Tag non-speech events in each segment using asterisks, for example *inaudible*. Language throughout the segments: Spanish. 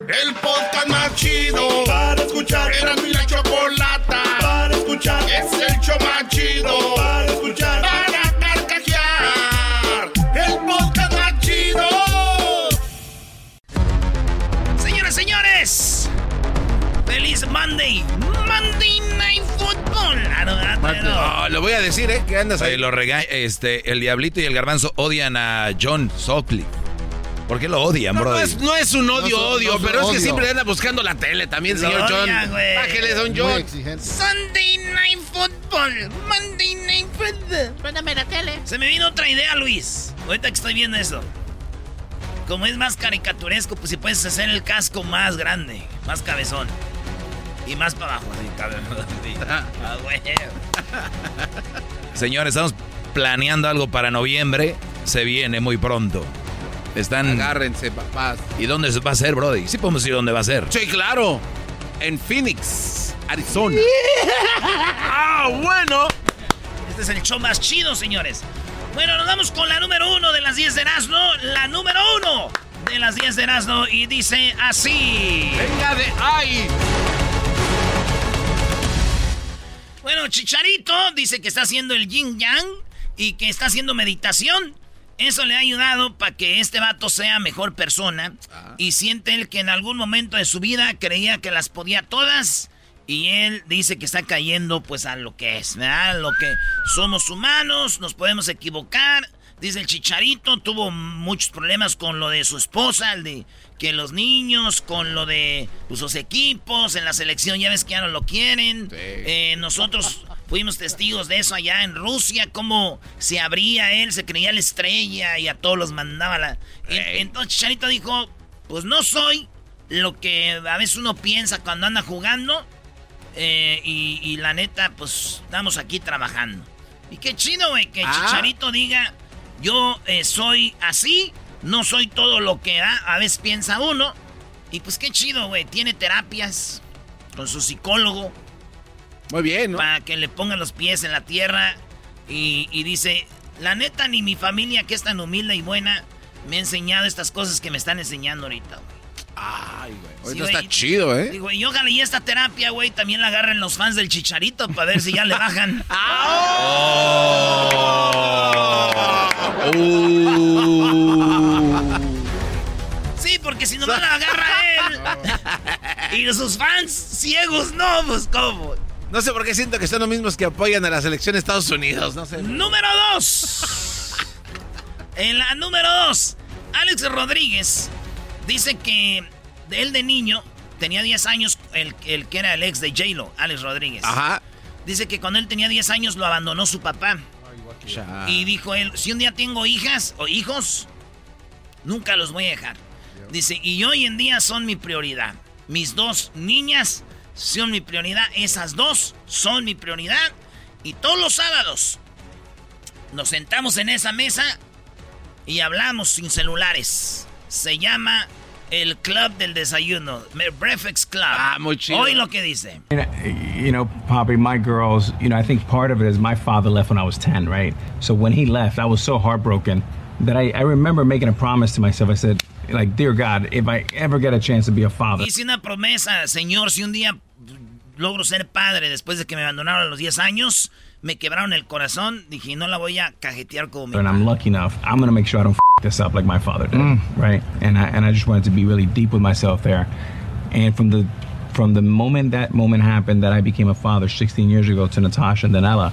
El podcast más chido para escuchar. Era mi la chocolata para escuchar. Es el show más chido para escuchar. Para carcajear. El podcast más chido. Señoras, señores. Feliz Monday. Monday Night Football. Ah, no, ah, No, lo voy a decir, ¿eh? Que andas ahí. Oye, lo rega- este, el Diablito y el Garbanzo odian a John Sutcliffe. ¿Por qué lo odian, No, bro? no es, no es un odio, No odio, pero es que odio. siempre anda buscando la tele también, Lo señor odia, John. güey. Bájele, don John. Sunday Night Football. Monday Night Football. Préndame la tele. Se me vino otra idea, Luis. Ahorita que estoy viendo eso. Como es más caricaturesco, pues si puedes hacer el casco más grande, más cabezón. Y más para abajo, así, cabezón. *laughs* así. Ah, güey. Señores, estamos planeando algo para noviembre. Se viene muy pronto. Están. Agárrense, papás. ¿Y dónde va a hacer, Brody? Sí podemos decir dónde va a ser. Sí, claro. En Phoenix, Arizona. *laughs* ah, bueno. Este es el show más chido, señores. Bueno, nos vamos con la número uno de las 10 de Erasmo. La número uno de las 10 de Erasmo. Y dice así. Venga de ahí. Bueno, Chicharito dice que está haciendo el yin yang y que está haciendo meditación. Eso le ha ayudado para que este vato sea mejor persona. Y siente él que en algún momento de su vida creía que las podía todas. Y él dice que está cayendo pues a lo que es, ¿verdad? Lo que somos humanos, nos podemos equivocar. Dice el Chicharito, tuvo muchos problemas con lo de su esposa, el de que los niños, con lo de pues, sus equipos, en la selección ya ves que ya no lo quieren. Eh, nosotros fuimos testigos de eso allá en Rusia, cómo se abría él, se creía la estrella y a todos los mandaba la... En- Entonces Chicharito dijo, pues no soy lo que a veces uno piensa cuando anda jugando. eh, y, y la neta, pues estamos aquí trabajando. Y qué chido, güey, que Ah. Chicharito diga, yo eh, soy así, no soy todo lo que da, a veces piensa uno. Y pues qué chido, güey, tiene terapias con su psicólogo Muy bien, ¿no? para que le pongan los pies en la tierra. Y, y dice, la neta, ni mi familia, que es tan humilde y buena, me ha enseñado estas cosas que me están enseñando ahorita, güey. Ay, güey. Sí, Ahorita güey. está chido, ¿eh? Digo, y ojalá y esta terapia, güey, también la agarren los fans del Chicharito para ver si ya le bajan. *laughs* Sí, porque si no la agarra él. y sus fans ciegos, no, pues cómo. No sé por qué siento que son los mismos que apoyan a la selección de Estados Unidos. No sé. Número 2. En la número 2, Alex Rodríguez dice que él de niño tenía 10 años, el, el que era el ex de J-Lo, Alex Rodríguez. Ajá. Dice que cuando él tenía 10 años lo abandonó su papá. Y dijo él, si un día tengo hijas o hijos, nunca los voy a dejar. Dice, y hoy en día son mi prioridad. Mis dos niñas son mi prioridad. Esas dos son mi prioridad. Y todos los sábados nos sentamos en esa mesa y hablamos sin celulares. Se llama el Club del Desayuno, Breakfast Club. Ah, muy chido. Hoy lo que dice. You know, Poppy, my girls, you know, I think part of it is my father left when I was 10, right? So when he left, I was so heartbroken that I, I remember making a promise to myself. I said, like, dear God, if I ever get a chance to be a father, Hice una promesa, señor, si un día logro ser padre después de que me abandonaron a los 10 años, me quebraron el corazón. Dije, no la voy a cajetear como mi And I'm lucky enough. I'm gonna make sure I don't f- this up like my father did, mm. right? And I and I just wanted to be really deep with myself there. And from the from the moment that moment happened that I became a father 16 years ago to Natasha and Danella,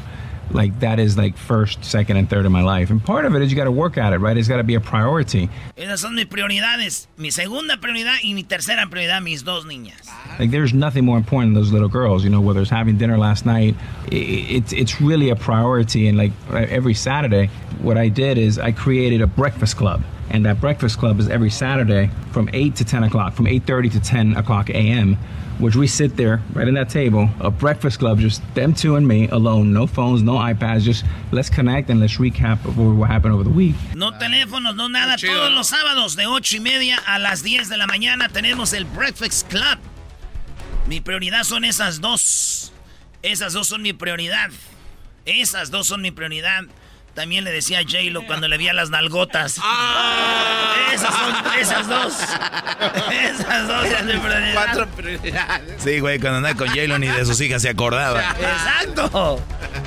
like that is like first, second, and third in my life. And part of it is you got to work at it, right? It's got to be a priority. Esas son mis prioridades. Mi segunda prioridad y mi tercera prioridad, mis dos niñas. Like there's nothing more important than those little girls. You know, whether it's having dinner last night, it's it's really a priority. And like every Saturday, what I did is I created a breakfast club, and that breakfast club is every Saturday from eight to ten o'clock, from eight thirty to ten o'clock a.m. Which we sit there right in that table, a breakfast club, just them two and me alone, no phones, no iPads, just let's connect and let's recap of what happened over the week. No teléfonos, no nada. Todos los sábados de ocho y media a las 10 de la mañana tenemos el Breakfast Club. Mi prioridad son esas dos. Esas dos son mi prioridad. Esas dos son mi prioridad. También le decía a J-Lo cuando le vi a las nalgotas. Esas son, esas dos. Esas dos son mi prioridad. Cuatro prioridades. Sí, güey, cuando andaba con J-Lo ni de sus hijas se acordaba. Exacto.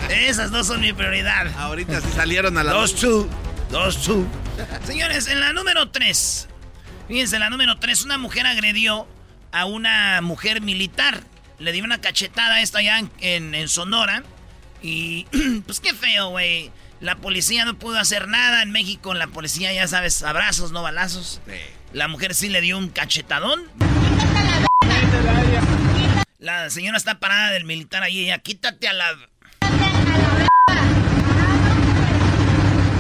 Esas dos son mi prioridad. Ahorita sí salieron a la Dos, two. Dos, two. Señores, en la número tres. Fíjense, en la número tres, una mujer agredió a una mujer militar. Le dio una cachetada a esta allá en, en- en Sonora. Y *clears throat* pues qué feo, güey. La policía no pudo hacer nada. En México, la policía, ya sabes, abrazos, no balazos. La mujer sí le dio un cachetadón. La señora está parada del militar ahí. Ella, quítate a la.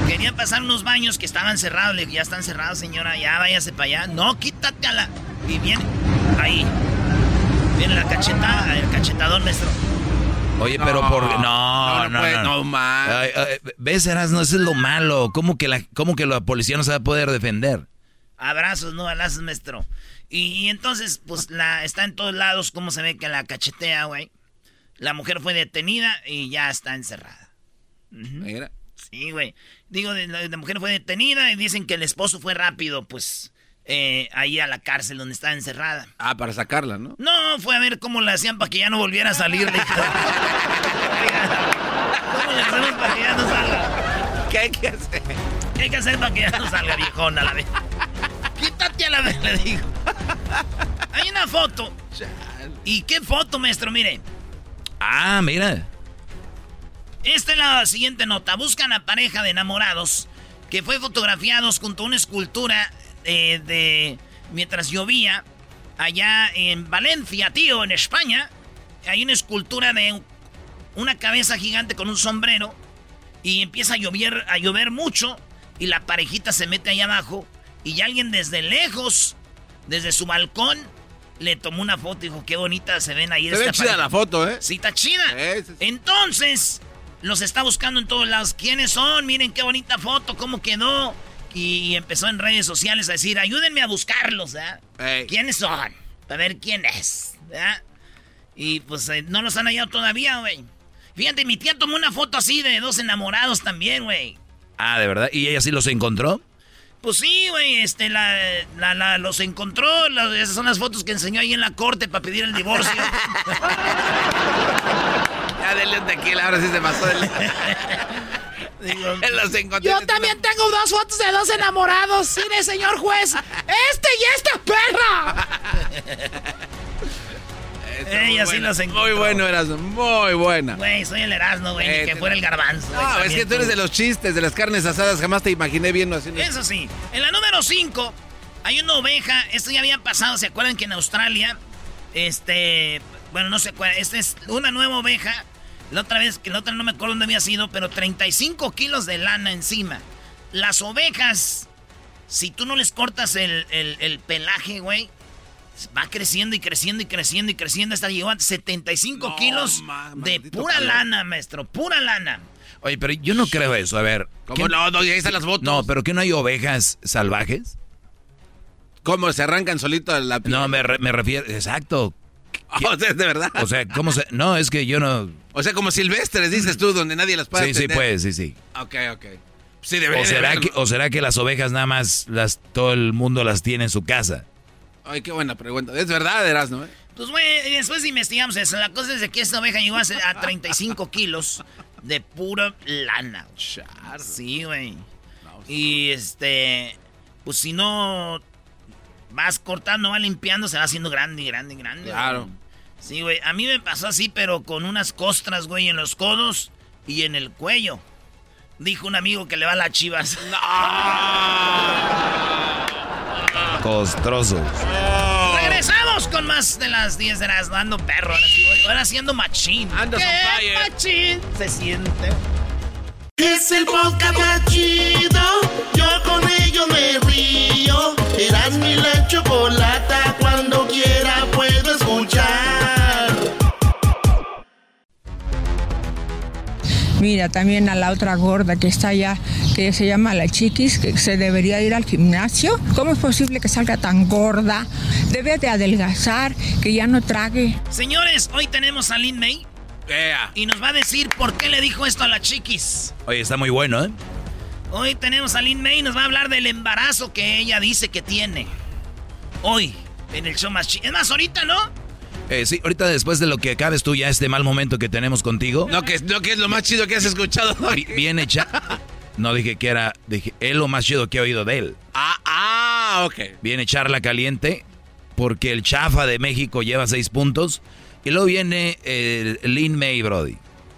Quería pasar unos baños que estaban cerrados. Le dije, ya están cerrados, señora. Ya váyase para allá. No, quítate a la. Y viene. Ahí. Viene la cachetada, el cachetadón, maestro. Oye, pero No, por... No, no, no, no puede, no, man. Ay, ay, ¿Ves, Erasmo? Eso es lo malo. ¿Cómo que, la, ¿Cómo que la policía no se va a poder defender? Abrazos, no balazos, maestro. Y, y entonces, pues, la está en todos lados. ¿Cómo se ve que la cachetea, güey? La mujer fue detenida y ya está encerrada. Mira. Sí, güey. Digo, la, la mujer fue detenida y dicen que el esposo fue rápido, pues, eh, ahí a la cárcel donde está encerrada. Ah, para sacarla, ¿no? No, fue a ver cómo le hacían para que ya no volviera a salir. dijo. *laughs* ¿Cómo le hacemos para que ya no salga? ¿Qué hay que hacer? ¿Qué hay que hacer para que ya no salga, viejona? La vez? Quítate a la vez, le digo. Hay una foto. ¿Y qué foto, maestro? Mire. Ah, mira. Esta es la siguiente nota. Buscan a pareja de enamorados que fue fotografiados junto a una escultura eh, de mientras llovía allá en Valencia, tío, en España. Hay una escultura de una cabeza gigante con un sombrero y empieza a llover, a llover mucho y la parejita se mete ahí abajo y alguien desde lejos, desde su balcón, le tomó una foto y dijo, qué bonita se ven ahí. Se ve esta chida pareja". la foto, ¿eh? Sí, está chida. Sí, sí, sí. Entonces, los está buscando en todos lados. ¿Quiénes son? Miren qué bonita foto, cómo quedó. Y, empezó en redes sociales a decir, ayúdenme a buscarlos, ¿verdad? Ey. ¿Quiénes son? A ver quién es, ¿verdad? Y pues eh, no los han hallado todavía, güey. Fíjate, mi tía tomó una foto así de dos enamorados también, güey. Ah, ¿de verdad? ¿Y ella sí los encontró? Pues sí, güey, este, la, la, la- los encontró. esas son las fotos que enseñó ahí en la corte para pedir el divorcio. *laughs* Ya denle un tequila, ahora sí se pasó. Digo, *laughs* Los *laughs* encontré. Yo también tengo dos fotos de dos enamorados. Mire, señor juez. Este y esta perra. Ella muy sí buena. los encontró. Muy bueno, eras muy buena. Güey, soy el Erasmo, güey, ni Eh, que te- fuera el garbanzo. No, es que tú eres de los chistes, de las carnes asadas. Jamás te imaginé viendo así. Eso sí, en la número 5 hay una oveja. Esto ya había pasado, ¿se acuerdan que en Australia? Este, bueno, no se acuerdan. Esta es una nueva oveja. La otra vez, que la otra no me acuerdo dónde había sido, pero 35 kilos de lana encima. Las ovejas, si tú no les cortas el, el- el pelaje, güey, va creciendo y creciendo y creciendo y creciendo hasta llegó a 75 No, kilos ma- de pura calor. lana, maestro, pura lana. Oye, pero yo no creo eso. A ver. ¿Cómo ¿qué- no? No, y ahí están las fotos. No, pero ¿que no hay ovejas salvajes? ¿Cómo se arrancan solito a la piel? No, me, re- me refiero... Exacto. *laughs* O sea, de verdad. O sea, ¿cómo se...? No, es que yo no... O sea, como silvestres, dices tú, donde nadie las puede Sí, sí, pues, sí, sí. Ok, ok. Sí, debería O de será, que, o será que las ovejas nada más las todo el mundo las tiene en su casa. Ay, qué buena pregunta. Es verdad, Erasmo, ¿eh? Pues, güey, después investigamos eso. La cosa es de que esta oveja llegó a, se- a 35 kilos. De pura lana. Sí, güey. Y este, pues si no vas cortando, vas limpiando, se va haciendo grande, grande, grande. Claro. Sí, güey. A mí me pasó así, pero con unas costras, güey, en los codos y en el cuello. Dijo un amigo que le va a las chivas. *laughs* Costrosos. Regresamos con más de las 10 de las dando perro. Ahora, sí, güey. ahora haciendo machín. Andas on ¿Qué machín se siente? Es el podcast más chido. Yo con ello me río. Eras mi la chocolata. Cuando quiera puedo escuchar. Mira, también a la otra gorda que está allá, que se llama la chiquis, que se debería ir al gimnasio. ¿Cómo es posible que salga tan gorda? Debe de adelgazar, que ya no trague. Señores, hoy tenemos a Lin May y nos va a decir por qué le dijo esto a la chiquis. Oye, está muy bueno, ¿eh? Hoy tenemos a Lin May y nos va a hablar del embarazo que ella dice que tiene. Hoy, en el show más chido. Es más, ahorita, ¿no? Eh, sí, ahorita después de lo que acabes tú ya este mal momento que tenemos contigo, No, que, no, que es lo más chido que has escuchado. *laughs* vi- bien hecha. No dije que era, dije, es lo más chido que he oído de él. Ah, ah, ok. Viene charla caliente porque el chafa de México lleva seis puntos. Y luego viene el Lin May Brody.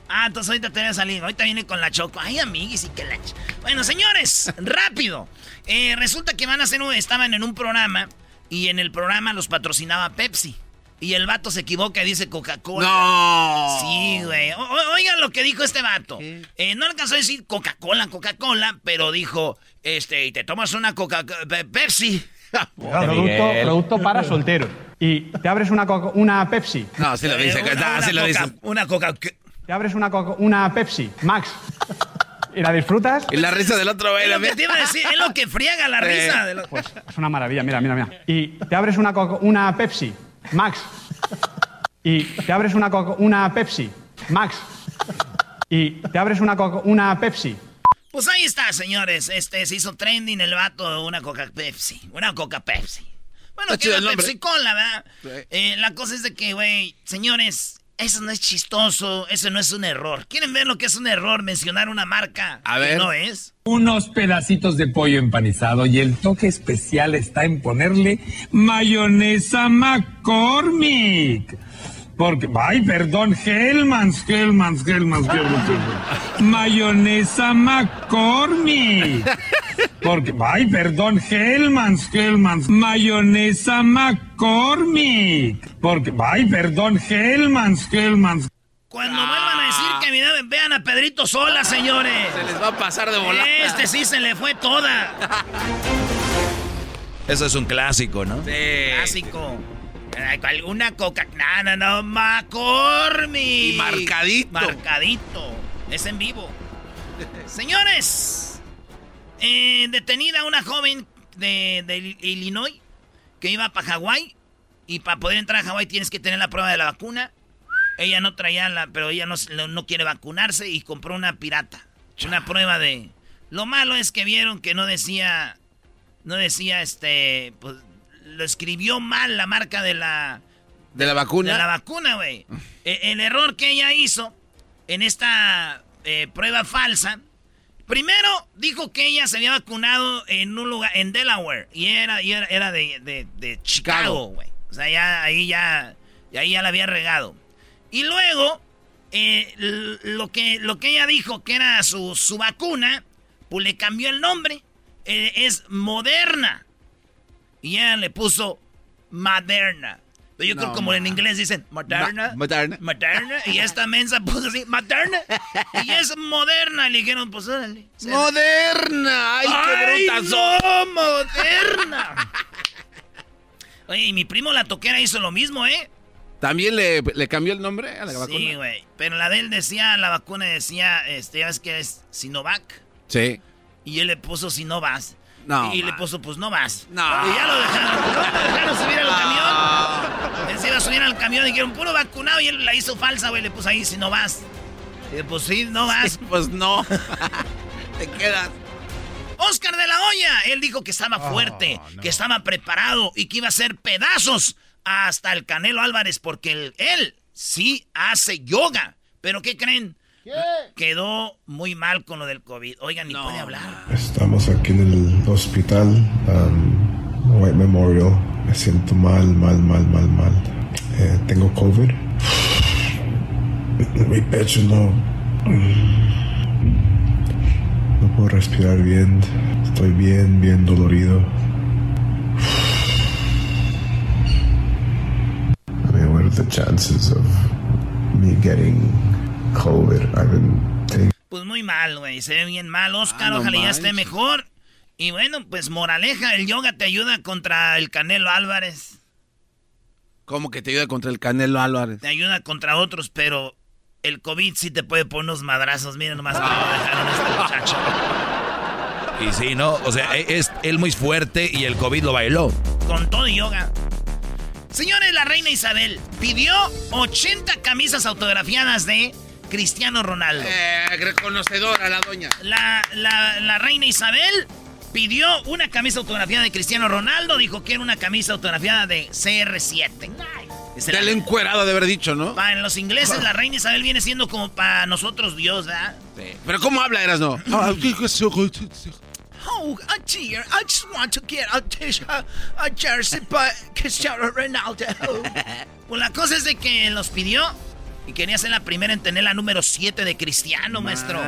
Ah, entonces ahorita te voy a salir. Ahorita viene con la choco. Ay, amiguis y que la... ch- Bueno, señores, *laughs* rápido. Eh, resulta que van a hacer un... Estaban en un programa y en el programa los patrocinaba Pepsi. Y el vato se equivoca y dice Coca-Cola. No. Sí, güey. Oigan lo que dijo este vato. Eh, no alcanzó a decir Coca-Cola, Coca-Cola, pero dijo, este, y te tomas una Coca Pe- Pepsi. *laughs* Producto, producto para solteros. Y te abres una, coca- una Pepsi. No, sí lo dice. Eh, una, ah, una sí lo Coca- dice. Una Coca... Te abres una, coca- una Pepsi, Max. Y la disfrutas. Y la risa del otro, güey. Lo que te iba a decir, es lo que friega la *laughs* risa. de lo- Pues es una maravilla, mira, mira, mira. Y te abres una, coca- una Pepsi, Max. Y te abres una, coca- una Pepsi, Max. Y te abres una, coca- una Pepsi. Pues ahí está, señores. Este se hizo trending el vato una Coca Pepsi. Una Coca Pepsi. Bueno, que era el nombre. Pepsi Cola, ¿verdad? Sí. Eh, la cosa es de que, güey, señores, eso no es chistoso, eso no es un error. ¿Quieren ver lo que es un error? Mencionar una marca A que ver. no es. Unos pedacitos de pollo empanizado y el toque especial está en ponerle mayonesa McCormick. Porque, ay, perdón, Hellmans, Hellmans, Hellmans, Hellmans, Hellmans. *laughs* Mayonesa McCormick. *laughs* Porque, ay, perdón, Hellmans, Hellmans. Mayonesa McCormick. Porque, ay, perdón, Hellmans, Hellmans. Cuando vuelvan a decir que vean- vean a Pedrito sola, señores. Se les va a pasar de volada. Este sí se le fue toda. *laughs* Eso es un clásico, ¿no? Sí. Clásico. Ay, ¿cuál? Una coca. No, no, no. McCormick. Y marcadito. Marcadito. Es en vivo. Señores. Eh, detenida una joven de, de Illinois que iba para Hawái. Y para poder entrar a Hawái tienes que tener la prueba de la vacuna. Ella no traía la, pero ella no, no quiere vacunarse y compró una pirata. Una prueba de. Lo malo es que vieron que no decía. No decía este. Pues lo escribió mal la marca de la. ¿De la vacuna? De la vacuna, güey. *laughs* Eh, el error que ella hizo en esta eh, prueba falsa. Primero dijo que ella se había vacunado en un lugar, en Delaware. Y era, y era, era de, de- de Chicago, güey. O sea, ya ahí ya. Y ahí ya la había regado. Y luego, eh, lo, que, lo que ella dijo que era su, su vacuna, pues le cambió el nombre. Eh, es Moderna. Y ella le puso Moderna. Yo creo No, como en inglés dicen Moderna. Ma- Moderna. Moderna. Y esta mensa puso así, Moderna. Y es Moderna. Le dijeron, pues órale. ¡Moderna! ¡Ay, qué ¡Ay, brutas son! no, Moderna! *laughs* Oye, y mi primo la toquera hizo lo mismo, ¿eh? ¿También le, le cambió el nombre a la vacuna? Sí, güey. Pero la de él decía, la vacuna decía, este, ya ves que es Sinovac. Sí. Y él le puso Sinovac. No, Y le puso, pues no vas. No. Y ya lo dejaron. Lo dejaron subir al camión. Se iba a subir al camión y dijeron, puro vacunado. Y él la hizo falsa, güey. Le puso ahí, si no vas. Y pues sí, no vas. Pues no. *laughs* Te quedas. Oscar de la Hoya. Él dijo que estaba fuerte, que estaba preparado y que iba a hacer pedazos hasta el Canelo Álvarez porque él, él sí hace yoga. Pero ¿qué creen? quedó muy mal con lo del COVID. Oigan, ni puede hablar. Estamos aquí en el hospital, um, White Memorial. Me siento mal, mal, mal, mal, mal. Eh, tengo COVID. Mi pecho no. No puedo respirar bien. Estoy bien, bien dolorido. I mean, what are the chances of me getting COVID? I've been taking. Pues muy mal, güey. Se ve bien mal. Oscar, Ah, no ojalá ya esté mejor. Y bueno, pues moraleja, el yoga te ayuda contra el Canelo Álvarez. ¿Cómo que te ayuda contra el Canelo Álvarez? Te ayuda contra otros, pero el COVID sí te puede poner unos madrazos. Miren nomás cómo lo dejaron a este muchacho. Y sí, ¿no? O sea, e- es él muy fuerte y el COVID lo bailó. Con todo yoga. Señores, la reina Isabel pidió 80 camisas autografiadas de Cristiano Ronaldo. Eh, reconocedora la doña. La, la- la reina Isabel pidió una camisa autografiada de Cristiano Ronaldo. Dijo que era una camisa autografiada de CR7. Ese era- Del encuerado de haber dicho, ¿no? Para los ingleses, la reina Isabel viene siendo como para nosotros Dios, ¿verdad? Pero ¿cómo habla, Eras, no? Oh, a dear, I just want to get a, t- a jersey by Cristiano Ronaldo. *laughs* Pues la cosa es de que los pidió y quería ser la primera en tener la número 7 de Cristiano, maestro.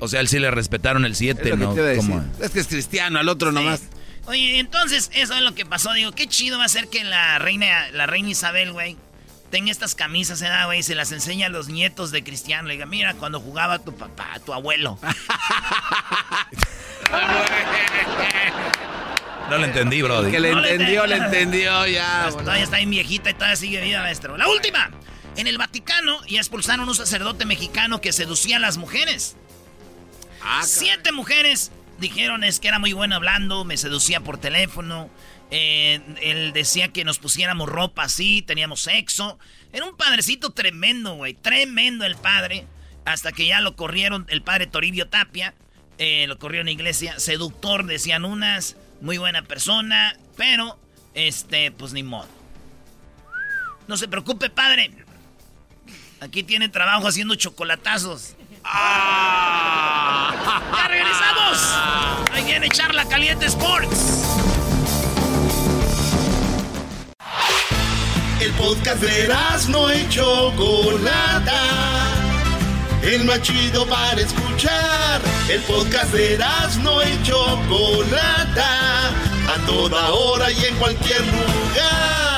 O sea, él sí le respetaron el 7, Es lo que ¿no? decir. ¿Cómo? Es que es cristiano, al otro nomás. Oye, entonces, eso es lo que pasó. Digo, qué chido va a ser que la reina, la reina Isabel, güey, tenga estas camisas, ¿eh, güey? y Se las enseña a los nietos de Cristiano. Le diga, mira, cuando jugaba tu papá, tu abuelo. *laughs* No lo entendí, bro. Que le No le entendió, le entendió ya. Pues todavía está bien viejita y todavía sigue viva, maestro. La última. En el Vaticano ya expulsaron a un sacerdote mexicano que seducía a las mujeres. Siete mujeres dijeron es que era muy bueno hablando, me seducía por teléfono. eh, él decía que nos pusiéramos ropa así, teníamos sexo. Era un padrecito tremendo, güey. Tremendo el padre. Hasta que ya lo corrieron, el padre Toribio Tapia. eh, lo corrió en la iglesia. Seductor, decían unas. Muy buena persona. Pero, este, pues ni modo. No se preocupe, padre. Aquí tiene trabajo haciendo chocolatazos. ¡Ya regresamos! Ahí viene Charla Caliente Sports. El podcast de no y Chocolata. El más chido para escuchar. El podcast de no y Chocolata. A toda hora y en cualquier lugar.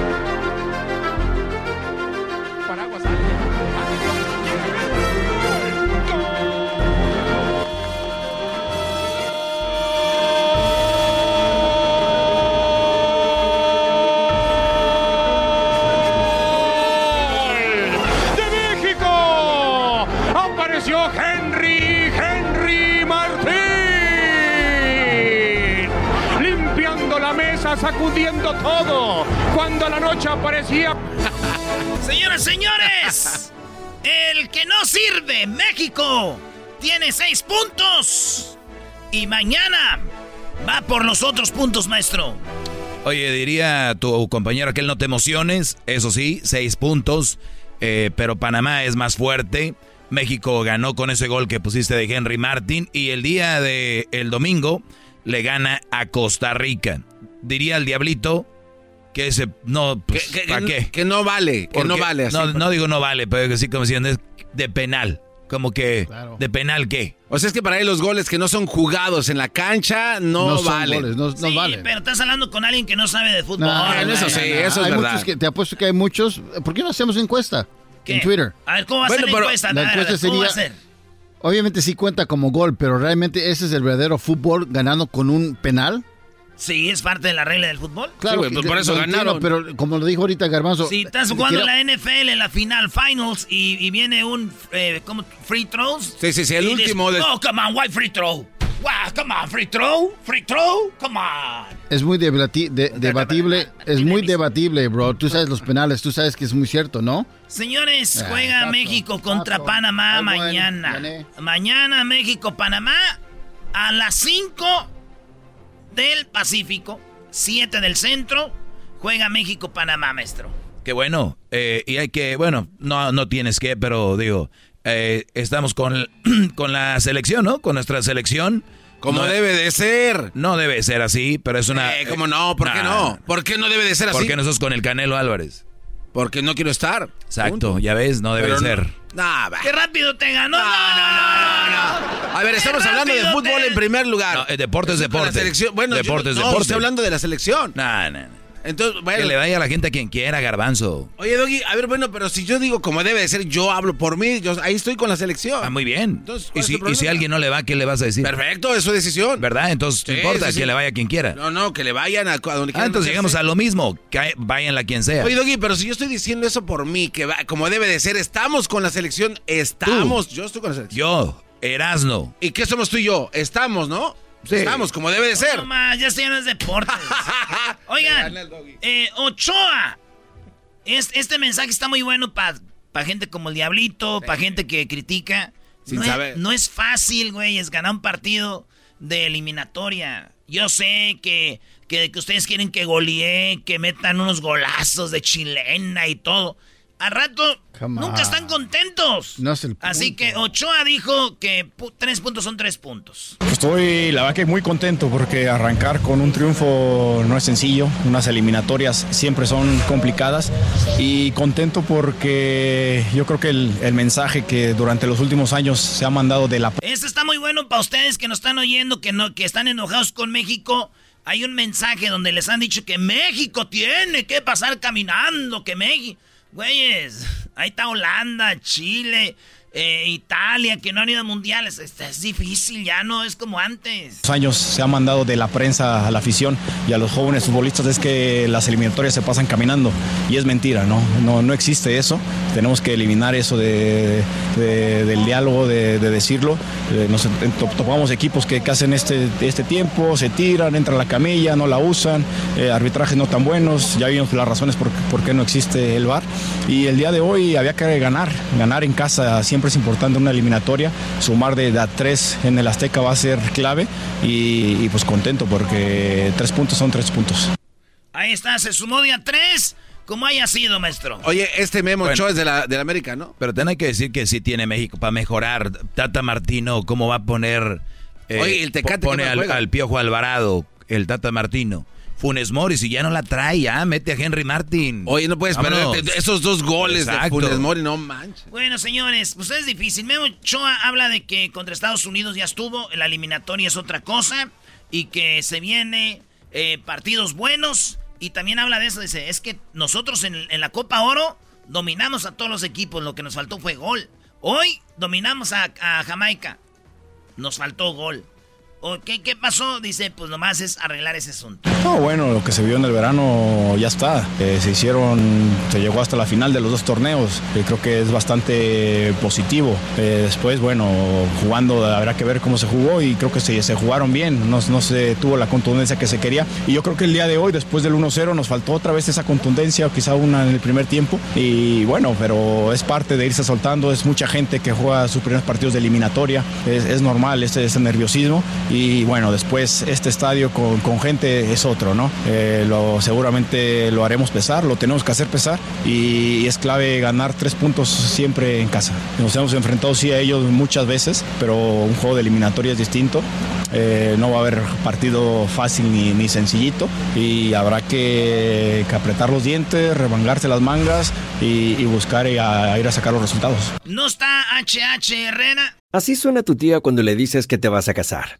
Sacudiendo todo. Cuando la noche aparecía. Señoras, señores, el que no sirve, México, tiene seis puntos. Y mañana va por los otros puntos, maestro. Oye, diría tu compañero que él no te emociones. Eso sí, seis puntos. eh, pero Panamá es más fuerte. México ganó con ese gol que pusiste de Henry Martin. Y el día de el domingo le gana a Costa Rica. Diría el diablito que ese no, pues, Que- que- ¿para que- qué? que no vale, que no vale así. No, no digo no vale, pero que sí como diciendo es de penal. Como que de penal qué. O sea, es que para él los goles que no son jugados en la cancha no, No son valen. goles, no- sí, pero estás hablando con alguien que no sabe de fútbol. No, güey. no, no, no. hay muchos que te apuesto que hay muchos. ¿Por qué no hacemos encuesta ¿Qué? en Twitter? A ver, ¿cómo va a ser la encuesta? La A ver, encuesta ¿cómo va a sería. ser? Obviamente sí cuenta como gol, pero realmente ese es el verdadero fútbol ganando con un penal. Sí, es parte de la regla del fútbol. Claro, que- lo entiendo, Pero como lo dijo ahorita Garbanzo. Si estás jugando quiero- en la NFL en la final, finals, y, y viene un eh, ¿cómo? free throws. Sí, sí, sí, el último de- Oh, come on, why free throw? Wow, come on, free throw, free throw, come on. Es muy debati- de- *laughs* debatible, es muy debatible, bro. Tú sabes los penales, tú sabes que es muy cierto, ¿no? Señores, Ah, juega tato, México contra tato. Panamá Ay, mañana. Mañana México-Panamá a las 5 del Pacífico, 7 del centro. Juega México-Panamá, maestro. Qué bueno. Eh, y hay que, bueno, no, no tienes que, pero digo, eh, estamos con, *clears throat* con la selección, ¿no? Con nuestra selección. Como No- debe de ser. No debe ser así, pero es una... Eh, ¿Cómo no? ¿Por qué no? ¿Por qué no debe de ser así? ¿Por qué no sos con el Canelo Álvarez? Porque no quiero estar. Exacto, Punto. ya ves, no debe Pero no- ser. Nah, va. ¡Qué rápido te ganó! No, no, no, A ver, estamos hablando de fútbol te- en primer lugar. No, el deporte es deporte. selección. Bueno, yo- deporte es no, deporte. estoy hablando de la selección. Nah, nah, nah. Entonces, bueno. Que le vaya a la gente a quien quiera, garbanzo. Oye, Doggy, a ver, bueno, pero si yo digo como debe de ser, yo hablo por mí, yo ahí estoy con la selección. Ah, muy bien. Entonces, ¿cuál y, si, y si alguien no le va, ¿qué le vas a decir? Perfecto, es su decisión. ¿Verdad? Entonces, no Sí, importa, sí, sí. que le vaya a quien quiera. No, no, que le vayan a, a donde ah, quieran. entonces meterse. llegamos a lo mismo. Que vayan a quien sea. Oye, Doggy, pero si yo estoy diciendo eso por mí, que va, como debe de ser, estamos con la selección, estamos, yo estoy con la selección. Yo, Erasno. ¿Y qué somos tú y yo? Estamos, ¿no? Sí. Estamos, como debe de ser. No más, ya esto ya no es deportes. *laughs* Oigan, eh, Ochoa. Es- este mensaje está muy bueno para gente como el Diablito, para gente que critica. Sin no, saber. Es, no es fácil, güey, es ganar un partido de eliminatoria. Yo sé que, que, que ustedes quieren que golee, que metan unos golazos de chilena y todo. Al rato Nunca están contentos. No es el Así que Ochoa dijo que tres puntos son tres puntos. Estoy, la verdad que muy contento porque arrancar con un triunfo no es sencillo, unas eliminatorias siempre son complicadas y contento porque yo creo que el, el mensaje que durante los últimos años se ha mandado de la Este está muy bueno para ustedes que nos están oyendo, que no, que están enojados con México. Hay un mensaje donde les han dicho que México tiene que pasar caminando, que México. Güeyes, ahí está Holanda, Chile, eh, Italia, que no han ido a mundiales. Es difícil, ya no es como antes. los años se ha mandado de la prensa a la afición y a los jóvenes futbolistas es que las eliminatorias se pasan caminando y es mentira, ¿no? No, no existe eso. Tenemos que eliminar eso de, de- del diálogo, de, de decirlo. Eh, nos to- topamos equipos que, hacen este, este tiempo, se tiran, entran la camilla, no la usan, eh, arbitrajes no tan buenos, ya vimos las razones por, por qué no existe el VAR. Y el día de hoy había que ganar, ganar en casa siempre es importante en una eliminatoria, sumar de, de a tres en el Azteca va a ser clave y, y pues contento porque tres puntos son tres puntos. Ahí está, se sumó de a tres, como haya sido, maestro. Oye, este Memo Bueno. Ochoa es de la, de la América, ¿no? Pero ten que decir que sí tiene México para mejorar. Tata Martino, ¿cómo va a poner... eh, Oye, el Tecate, Pone ¿qué no al, al Piojo Alvarado, el Tata Martino. Funes Mori, si ya no la trae, ya mete a Henry Martin. Oye, no puedes Vámonos. perderte esos dos goles Exacto. de Funes Mori, no manches. Bueno, señores, pues es difícil. Memo Ochoa habla de que contra Estados Unidos ya estuvo, la eliminatoria es otra cosa y que se viene eh, partidos buenos y también habla de eso, dice, es que nosotros en, en la Copa Oro dominamos a todos los equipos, lo que nos faltó fue gol. Hoy dominamos a, a Jamaica, nos faltó gol. ¿O qué, ¿Qué pasó? Dice, pues nomás es arreglar ese asunto. No, bueno, lo que se vio en el verano ya está. Eh, se hicieron, se llegó hasta la final de los dos torneos. Creo que es bastante positivo. Eh, después, bueno, jugando habrá que ver cómo se jugó y creo que se, se jugaron bien. No, se tuvo la contundencia que se quería. Y yo creo que el día de hoy, después del 1-0, nos faltó otra vez esa contundencia, o quizá una en el primer tiempo. Y bueno, pero es parte de irse soltando. Es mucha gente que juega sus primeros partidos de eliminatoria. Es, es normal ese, ese nerviosismo. Y bueno, después este estadio con, con gente es otro, ¿no? Eh, lo, seguramente lo haremos pesar, lo tenemos que hacer pesar y, es clave ganar tres puntos siempre en casa. Nos hemos enfrentado sí a ellos muchas veces, pero un juego de eliminatoria es distinto. Eh, no va a haber partido fácil ni, ni sencillito y habrá que, que apretar los dientes, remangarse las mangas y, y buscar y a- a ir a sacar los resultados. ¿No está HH Herrera? Así suena tu tía cuando le dices que te vas a casar.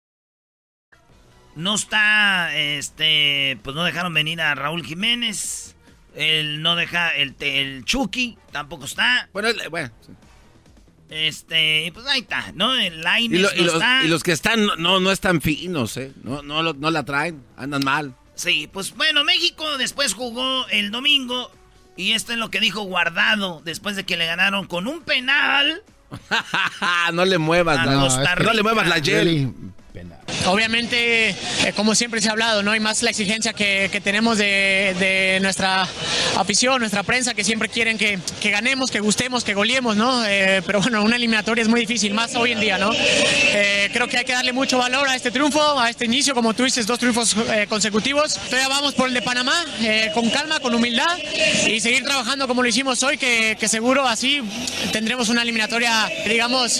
No está, este, pues no dejaron venir a Raúl Jiménez. Él no deja, el, el Chucky tampoco está. Bueno, bueno. Este, pues ahí está, ¿no? El line y, lo, no y, los, está. y, los, que están no, no están finos, ¿eh? No, no, no la traen, andan mal. Sí, pues bueno, México después jugó el domingo. Y esto es lo que dijo Guardado después de que le ganaron con un penal. *laughs* no le muevas, no, no le muevas la gel. Obviamente, eh, como siempre se ha hablado, ¿no? hay más la exigencia que, que tenemos de, de, nuestra afición, nuestra prensa, que siempre quieren que, que ganemos, que gustemos, que goleemos, ¿no? Eh, pero bueno, una eliminatoria es muy difícil, más hoy en día, ¿no? Eh, creo que hay que darle mucho valor a este triunfo, a este inicio, como tú dices, dos triunfos eh, consecutivos. Todavía vamos por el de Panamá, con calma, con humildad y seguir trabajando como lo hicimos hoy, que, que seguro así tendremos una eliminatoria, digamos,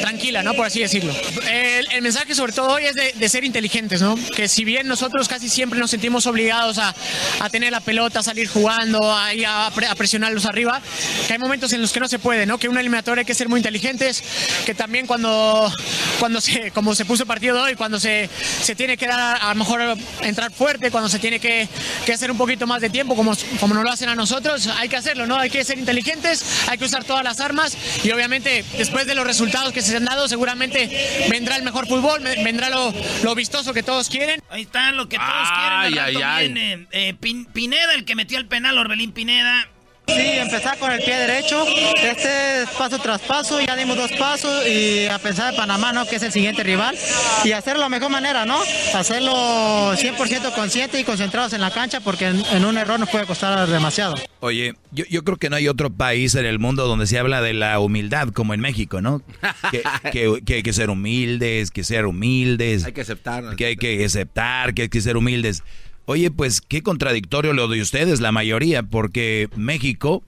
tranquila, ¿no? Por así decirlo. El, el mensaje sobre todo hoy es de, de, ser inteligentes, ¿no? Que si bien nosotros casi siempre nos sentimos obligados a, a tener la pelota, a salir jugando, a, a, a, presionarlos arriba, que hay momentos en los que no se puede, ¿no? Que una eliminatoria hay que ser muy inteligentes, que también cuando, cuando se, como se puso el partido de hoy, cuando se, se tiene que dar a, lo mejor entrar fuerte, cuando se tiene que, que hacer un poquito más de tiempo, como, como nos lo hacen a nosotros, hay que hacerlo, ¿no? Hay que ser inteligentes, hay que usar todas las armas y obviamente después de los resultados que se han dado, seguramente vendrá el mejor fútbol, vendrá lo, lo, vistoso que todos quieren. Ahí está lo que todos ay, quieren. Ay, ay. Viene, eh, Pineda, el que metió el penal, Orbelín Pineda. Sí, empezar con el pie derecho. Este es paso tras paso, ya dimos dos pasos y a pensar de Panamá, ¿no? Que es el siguiente rival. Y hacerlo de la mejor manera, ¿no? Hacerlo 100% consciente y concentrados en la cancha porque en, en, un error nos puede costar demasiado. Oye, yo, yo, creo que no hay otro país en el mundo donde se habla de la humildad como en México, ¿no? Que, que, que hay que ser humildes, que ser humildes. Hay que aceptar. Que hay que aceptar, que hay que ser humildes. Oye, pues qué contradictorio lo de ustedes, la mayoría, porque México,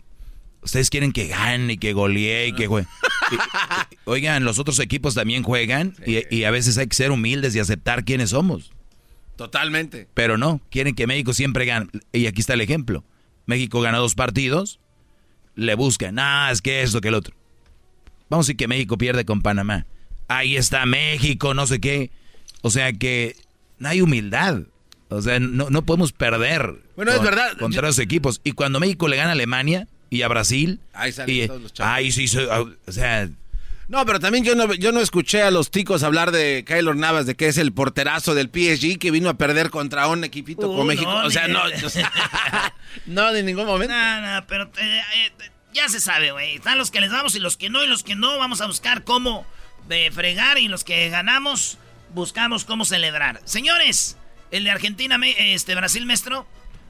ustedes quieren que gane y que golee y que juegue. Oigan, los otros equipos también juegan sí. y, y, a veces hay que ser humildes y aceptar quiénes somos. Totalmente. Pero no, quieren que México siempre gane. Y aquí está el ejemplo. México gana dos partidos, le buscan, ah, es que esto, que el otro. Vamos a decir que México pierde con Panamá. Ahí está México, no sé qué. O sea que no hay humildad. O sea, no, no podemos perder bueno, con, es verdad. contra Yo... los equipos. Y cuando México le gana a Alemania y a Brasil. Ahí salen y, todos los chavos. Ay, sí, sí, o sea. No, pero también yo no, yo no escuché a los ticos hablar de Kyler Navas, de que es el porterazo del PSG que vino a perder contra un equipito Uh, como México. no, o sea, ni- no. o sea, *laughs* no, en ningún momento. No, no, pero eh, eh, ya se sabe, güey. Están los que les damos y los que no, y los que no vamos a buscar cómo de fregar y los que ganamos buscamos cómo celebrar. Señores, el de Argentina, este Brasil, maestro.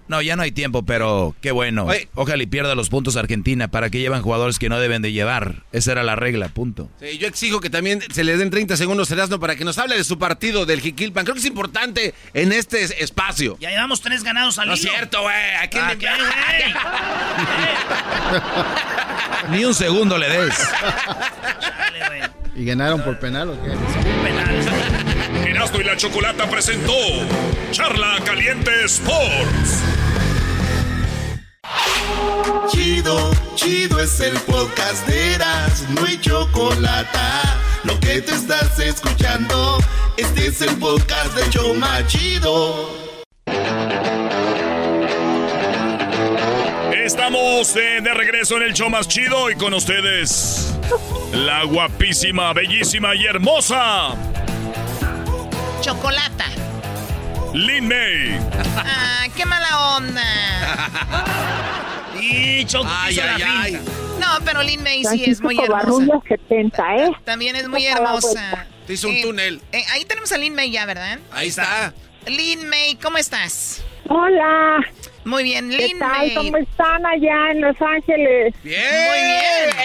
No, ya no hay tiempo, pero qué bueno. Oye. Ojalá y pierda los puntos Argentina. ¿Para que llevan jugadores que no deben de llevar? Esa era la regla, punto. Sí, yo exijo que también se le den 30 segundos a Erasmo para que nos hable de su partido del Jiquilpan. Creo que es importante en este es- espacio. Ya llevamos tres ganados al No es cierto, güey. ¿A quién Ah. *laughs* Ni un segundo le des. Chale. ¿Y ganaron por penal o qué? Erasmo y la Chocolata presentó Charla Caliente Sports. Chido, chido es el podcast de Eras, no hay chocolate. Lo que te estás escuchando, este es el podcast de Choma Chido. Estamos eh, de regreso en el show más chido y con ustedes. La guapísima, bellísima y hermosa. Chocolata. Lin May. Ah, qué mala onda. y Choco Ay, la ay. No, pero Lin May sí es muy hermosa. Covarrubias 70, ¿eh? También es muy hermosa. Te hizo un Eh, túnel. eh, ahí tenemos a Lin May ya, ¿verdad? Ahí está. Lin May, ¿cómo estás? Hola. Muy bien, ¿Qué Lin tal? May. ¿Cómo están allá en Los Ángeles? Bien. Muy bien.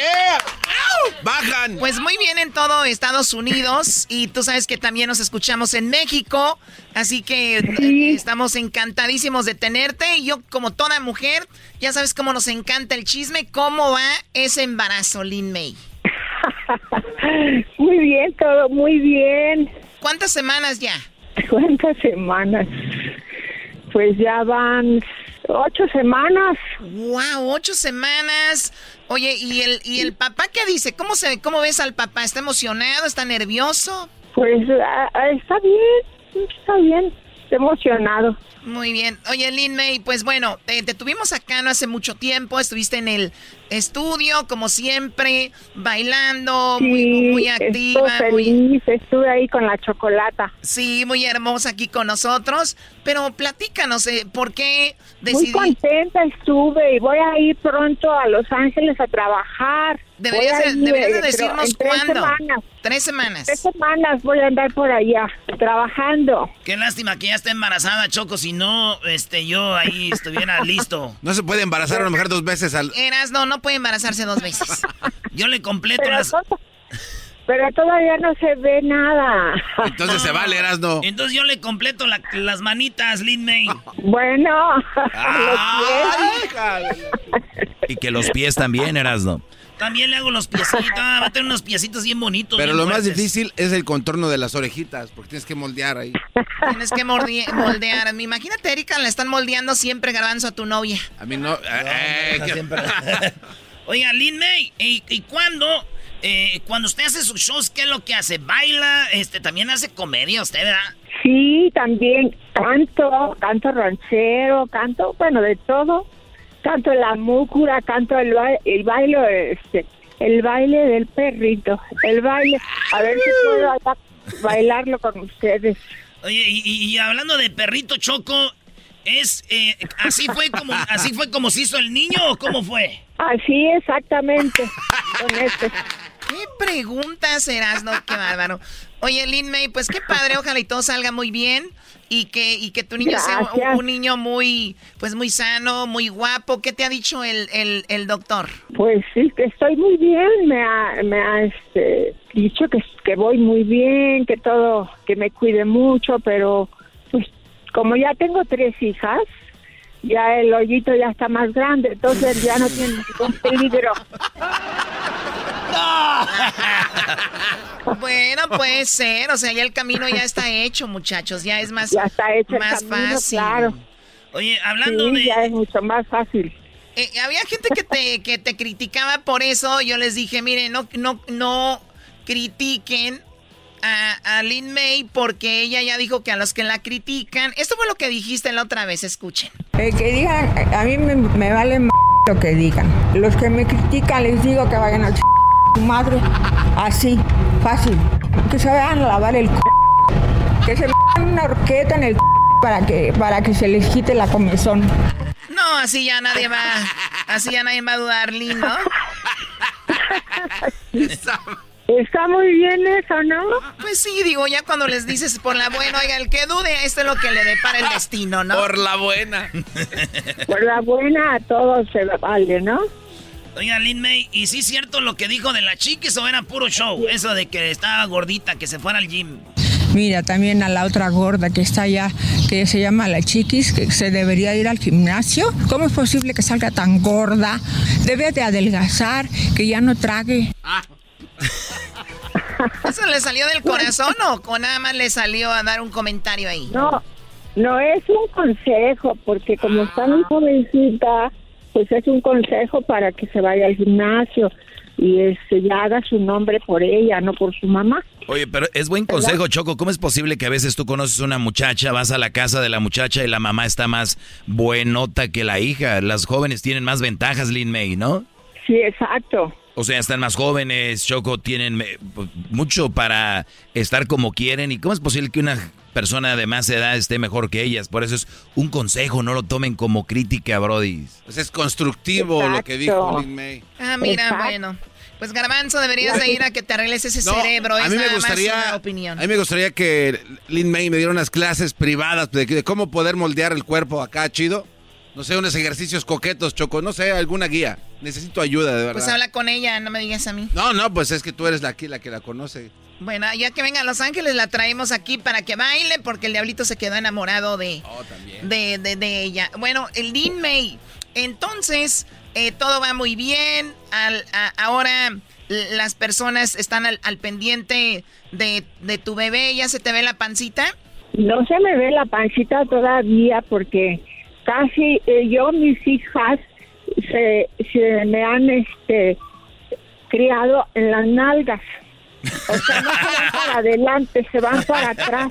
Bajan. Pues muy bien en todo Estados Unidos y tú sabes que también nos escuchamos en México, así que eh, estamos encantadísimos de tenerte y yo como toda mujer, ya sabes cómo nos encanta el chisme, ¿cómo va ese embarazo, Lin May? *laughs* Muy bien, todo muy bien. ¿Cuántas semanas ya? ¿Cuántas semanas? Pues ya van ocho semanas. Wow, ocho semanas. Oye, ¿y el, y el papá qué dice? ¿Cómo se cómo ves al papá? ¿Está emocionado? ¿Está nervioso? Pues ah, ah, está bien, está bien, está emocionado. Muy bien. Oye, Lin May, pues bueno, te, te tuvimos acá no hace mucho tiempo, estuviste en el estudio, como siempre, bailando, muy, muy activa. Estuve muy- feliz, estuve ahí con la chocolata. sí, muy hermosa aquí con nosotros. Pero platícanos, eh, ¿por qué Muy decidí... contenta estuve y voy a ir pronto a Los Ángeles a trabajar. Deberías, de- ir, deberías de eh, decirnos en tres cuándo. semanas. Tres semanas. Tres semanas voy a andar por allá trabajando. Qué lástima que ya esté embarazada, Choco, si no, este, yo ahí estuviera *laughs* listo. No se puede embarazar a una mujer dos veces al. Eras, no, no puede embarazarse dos veces. Yo le completo Pero, las... pero todavía no se ve nada. Entonces se vale, Erasno. Entonces yo le completo la- las manitas, Lin May. Bueno, Y que los pies también, Erasno. También le hago los piecitos. Ah, va a tener unos piecitos bien bonitos. Pero bien lo más difícil es el contorno de las orejitas, porque tienes que moldear ahí. Tienes que moldear. Imagínate, Erika, le están moldeando siempre garbanzo a tu novia. A mí no. eh, siempre. *laughs* Oiga, Lin May, ¿y, y cuándo? Eh, cuando usted hace sus shows, ¿qué es lo que hace? ¿Baila? Este, también hace comedia usted, ¿verdad? Sí, también canto, canto ranchero, canto, bueno, de todo. Canto la múcura, canto el, ba- el baile, este, el baile del perrito, el baile. A ver si puedo bailarlo con ustedes. Oye, y hablando de perrito choco, es eh, así fue como así fue como se hizo el niño o cómo fue? Así exactamente, con este. ¿Qué preguntas serás, no? Qué bárbaro. Oye, Lin May, pues qué padre, ojalá y todo salga muy bien y que, y que tu niño sea un, niño muy, pues muy sano, muy guapo. ¿Qué te ha dicho el, el, el doctor? Pues sí, que estoy muy bien, me ha, me ha este, dicho que, que voy muy bien, que todo, que me cuide mucho, pero pues como ya tengo tres hijas, ya el hoyito ya está más grande, entonces ya no tiene ningún peligro. *laughs* *laughs* Bueno, puede ser, o sea, ya el camino ya está hecho, muchachos, ya es más, Ya está hecho el más camino, fácil. claro. Oye, hablando Sí, de... ya es mucho más fácil. Eh, había gente que te, que te criticaba por eso. Yo les dije, miren, no, no, no critiquen a, a Lin May porque ella ya dijo que a los que la critican. Esto fue lo que dijiste la otra vez, escuchen. Eh, que digan, a mí me, me vale m lo que digan. Los que me critican les digo que vayan a ch madre. Así, fácil. Que se vayan a lavar el c Que se metan una horqueta en el c para que, para que se les quite la comezón. No, así ya nadie va, así ya nadie va a dudar, Lin, ¿no? Está muy bien eso, ¿no? Pues sí, digo, ya cuando les dices por la buena, oiga, el que dude, esto es lo que le depara el destino, ¿no? Por la buena. Por la buena a todos se vale, ¿no? Oiga, Lin May, ¿y sí es cierto lo que dijo de la chiquis o era puro show? Eso de que estaba gordita, que se fuera al gym. Mira, también a la otra gorda que está allá, que se llama la chiquis, que se debería ir al gimnasio. ¿Cómo es posible que salga tan gorda? Debe de adelgazar, que ya no trague. ¿Eso le salió del corazón o, o nada más le salió a dar un comentario ahí? No, no es un consejo, porque como está muy jovencita, pues es un consejo para que se vaya al gimnasio y este, ya haga su nombre por ella, no por su mamá. Oye, pero es buen consejo, Choco. ¿Cómo es posible que a veces tú conoces una muchacha, vas a la casa de la muchacha y la mamá está más buenota que la hija? Las jóvenes tienen más ventajas, Lin May, ¿no? Sí, exacto. O sea, están más jóvenes, Choco, tienen eh, pues, mucho para estar como quieren. ¿Y cómo es posible que una persona de más edad esté mejor que ellas? Por eso es un consejo, no lo tomen como crítica, Brody. Pues es constructivo lo que dijo Lin May. Ah, mira, bueno. Pues Garbanzo, deberías de ir a que te arregles ese cerebro. A mí me gustaría, opinión. A mí me gustaría que Lin May me diera unas clases privadas de, cómo poder moldear el cuerpo acá, chido. No sé, unos ejercicios coquetos, Choco. No sé, alguna guía. Necesito ayuda, de verdad. Pues habla con ella, no me digas a mí. No, no, pues es que tú eres la, aquí la que la conoce. Bueno, ya que venga a Los Ángeles, la traemos aquí para que baile, porque el diablito se quedó enamorado de, oh, de, de, de, ella. Bueno, el Lin May. Entonces, eh, todo va muy bien. Al, ahora las personas están al, pendiente de, de, tu bebé, ¿ya se te ve la pancita? No se me ve la pancita todavía porque casi eh, yo, mis hijas, se, se me han este, criado en las nalgas. O sea, no se van para adelante, se van para atrás.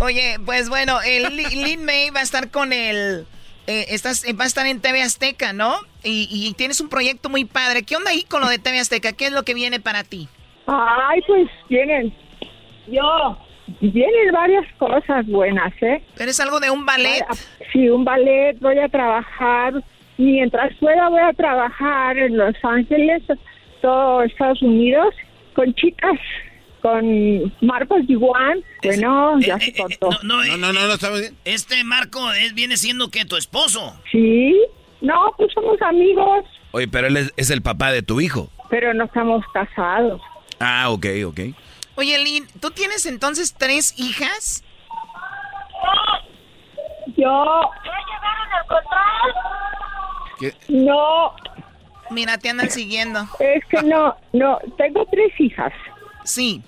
Oye, pues bueno, el Lin May va a estar con el eh, estás, va a estar en TV Azteca, ¿no? Y, tienes un proyecto muy padre. ¿Qué onda ahí con lo de TV Azteca? ¿Qué es lo que viene para ti? Ay, pues vienen, yo, vienen varias cosas buenas, ¿eh? ¿Pero es algo de un ballet? Sí, un ballet, voy a trabajar, mientras pueda voy a trabajar en Los Ángeles, todo Estados Unidos, con chicas con Marcos Iguan, bueno, ya se cortó. no, no, no, no, bien. Este Marco es, viene siendo que tu esposo. Sí, no, pues somos amigos. Oye, pero él es, el papá de tu hijo. Pero no estamos casados. Ah, ok, ok. Oye, Lynn, ¿tú tienes entonces tres hijas? Yo. ¿Qué? No. Mira, te andan siguiendo. Es que no, no, tengo tres hijas. Sí.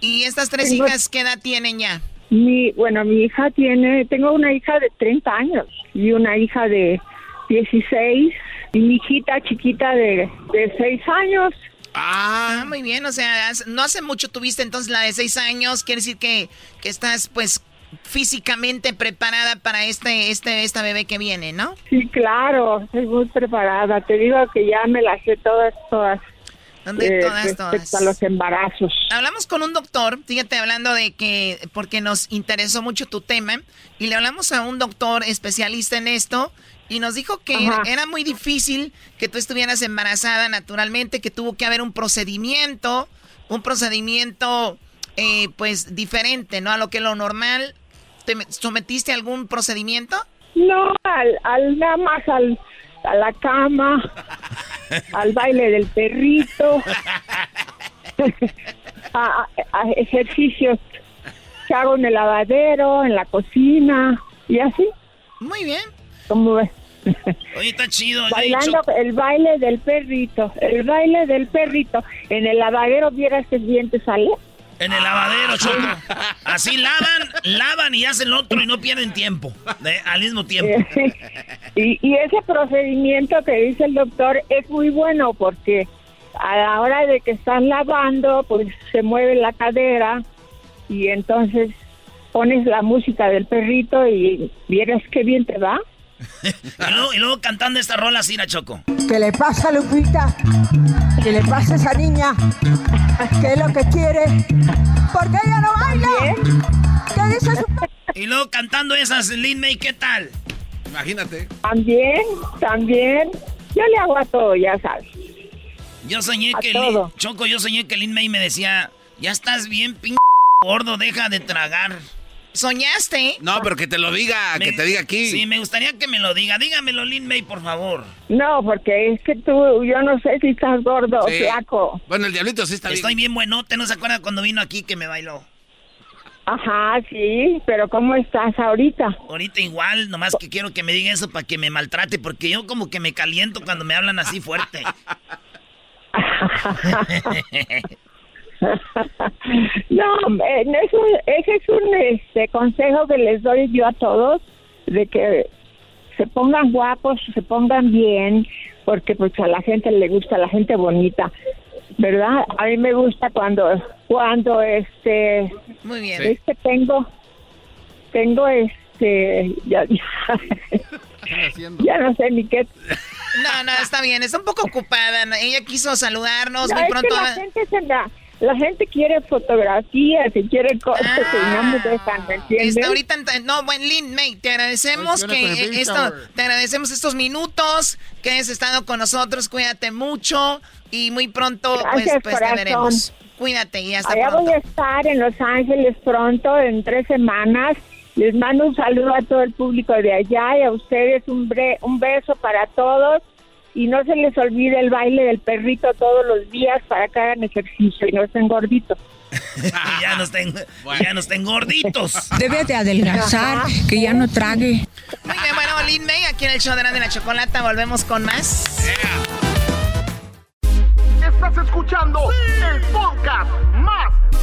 ¿Y estas tres hijas qué edad tienen ya? Mi, bueno, mi hija tiene, tengo una hija de 30 años y una hija de 16 y mi hijita chiquita de, de 6 años. Ah, muy bien, o sea, no hace mucho tuviste entonces la de 6 años, quiere decir que, que estás pues físicamente preparada para este, este, esta bebé que viene, ¿no? Sí, claro, estoy muy preparada, te digo que ya me las sé todas, todas. ¿Dónde todas, todas? a los embarazos. Hablamos con un doctor, fíjate, hablando de que, porque nos interesó mucho tu tema, y le hablamos a un doctor especialista en esto, y nos dijo que era, muy difícil que tú estuvieras embarazada naturalmente, que tuvo que haber un procedimiento, un procedimiento, eh, pues, diferente, ¿no? A lo que lo normal. ¿Te sometiste a algún procedimiento? No, al, al nada más al a la cama, *laughs* al baile del perrito, *laughs* a, ejercicios que hago en el lavadero, en la cocina y así. Muy bien. ¿Cómo ves? Oye, está chido. Bailando el baile del perrito, el baile del perrito. En el lavadero vieras que bien te sale. En el lavadero, Choco. Así lavan, lavan y hacen lo otro y no pierden tiempo. al mismo tiempo. *laughs* y, y ese procedimiento que dice el doctor es muy bueno porque a la hora de que están lavando, pues se mueve la cadera y entonces pones la música del perrito y vieras qué bien te va. *laughs* y, luego, cantando esta rola así, Choco. ¿Qué le pasa, Lupita? ¿Qué le pasa a esa niña? ¿Qué es lo que quiere? ¿Por qué ella no baila? ¿Qué dice su... Y luego cantando esas, Lin May, ¿qué tal? Imagínate. También, también. Yo le hago a todo, ya sabes. Yo soñé que Choco, yo soñé que Lin May me decía, ya estás bien, pin gordo, deja de tragar. ¿Soñaste? No, pero que te lo diga, que te diga aquí. Sí, me gustaría que me lo diga. Dígamelo, Lin May, por favor. No, porque es que tú, yo no sé si estás gordo o flaco. Bueno, el diablito sí está Estoy bien buenote, ¿no se acuerda cuando vino aquí que me bailó? Ajá, sí, pero ¿cómo estás ahorita? Ahorita igual, nomás que quiero que me diga eso para que me maltrate, porque yo como que me caliento cuando me hablan así fuerte. *laughs* *laughs* no, eso, ese es un este, consejo que les doy yo a todos, de que se pongan guapos, se pongan bien, porque pues a la gente le gusta, la gente bonita, ¿verdad? A mí me gusta cuando, cuando este, muy bien, este tengo, tengo este, ya, ya, no sé ni qué No, no, está bien, está un poco ocupada. Ella quiso saludarnos muy pronto. la, gente se la, la gente quiere fotografías y quiere cosas y no me dejan, ¿me entiendes? Está ahorita, no, buen Lynn, May, te agradecemos que esto, te agradecemos estos minutos que has estado con nosotros. Cuídate mucho y muy pronto pues, pues te veremos. Cuídate y hasta Allá voy a estar en Los Ángeles pronto, en tres semanas. Les mando un saludo a todo el público de allá y a ustedes un, un beso para todos. Y no se les olvide el baile del perrito todos los días para que hagan ejercicio y no estén gorditos. *laughs* ya, no estén, ya no estén gorditos. *laughs* Debe de adelgazar, que ya no trague. Muy bien, bueno, Lin May, aquí en el show de la Chocolata volvemos con más. Estás escuchando el podcast más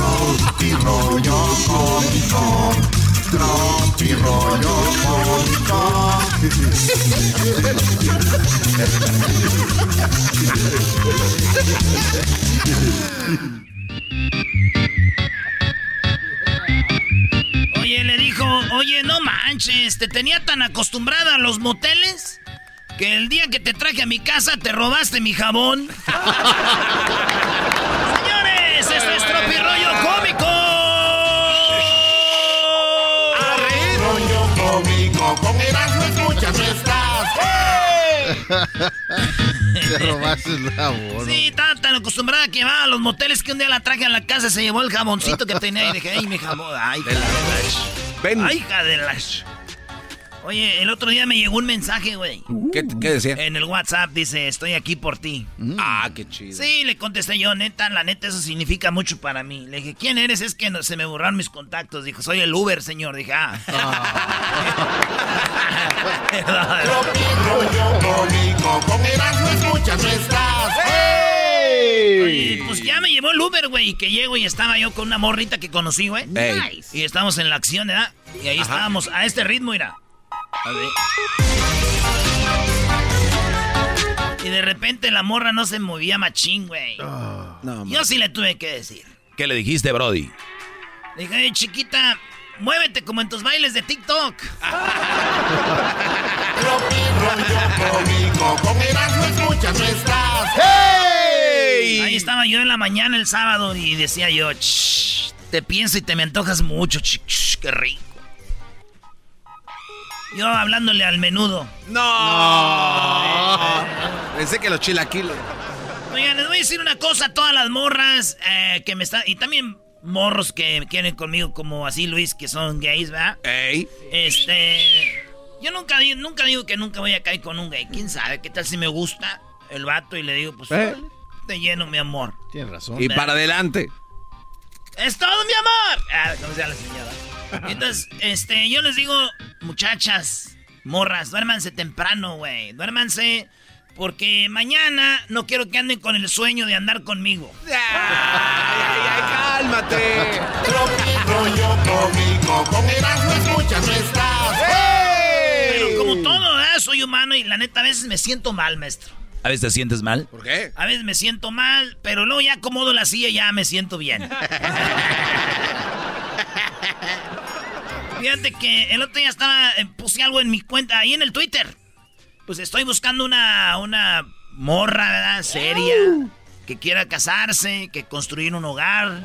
Tropi rollo cómico. Tropi rollo cómico. Oye, le dijo, oye, no manches, te tenía tan acostumbrada a los moteles que el día que te traje a mi casa te robaste mi jabón. *laughs* Señores, esto es Tropi Rollo Cómico. Rollo cómico, con Erasmo escuchas no estás. Te robaste el jabón. Sí, estaba tan acostumbrada que va a los moteles que un día la traje a la casa, se llevó el jaboncito que tenía y dije, ay, mi jabón, ay, hija de la... Ay, hija de la... Oye, el otro día me llegó un mensaje, güey. ¿Qué, qué decía? En el WhatsApp dice, estoy aquí por ti. Ah, qué chido. Sí, le contesté yo, neta, la neta, eso significa mucho para mí. Le dije, ¿quién eres? Es que no, se me borraron mis contactos. Dijo, soy el Uber, señor. Dije, ah. *laughs* *laughs* Estás. Oye, pues ya me llevó el Uber, güey, y que llego y estaba yo con una morrita que conocí, güey. Ey. Y estamos en la acción, ¿verdad? Y ahí estábamos, a este ritmo, mira. A ver. Y de repente la morra no se movía machín, güey. No, Yo sí le tuve que decir. ¿Qué le dijiste, Brody? Le dije, "Ey, chiquita, muévete como en tus bailes de TikTok. *laughs* Estás. Ahí estaba yo en la mañana el sábado y decía yo, "Shh, te pienso y te me antojas mucho, ch, ch, qué rico. Yo hablándole al menudo. ¡No! Pensé que los chilaquilos. Oigan, les voy a decir una cosa a todas las morras eh, que me están... Y también morros que quieren conmigo como así, Luis, que son gays, ¿verdad? Ey. Este... Yo nunca, nunca digo que nunca voy a caer con un gay. ¿Quién sabe? ¿Qué tal si me gusta el vato y le digo, pues, Eh. te lleno, mi amor? Tienes razón. Y para adelante. ¡Es todo, mi amor! Ah, como sea la señora. Entonces, este, yo les digo, muchachas, morras, duérmanse temprano, güey. Duérmanse porque mañana no quiero que anden con el sueño de andar conmigo. *laughs* ¡Cálmate! Tropi rollo cómico, con Erasmo escuchas no estás. Pero como todo, ¿verdad? soy humano y la neta a veces me siento mal, maestro. ¿A veces te sientes mal? ¿Por qué? A veces me siento mal, pero luego ya acomodo la silla y ya me siento bien. *laughs* Fíjate que el otro día estaba, eh, puse algo en mi cuenta, ahí en el Twitter. Pues estoy buscando una, una morra, ¿verdad? Seria, que quiera casarse, que construir un hogar.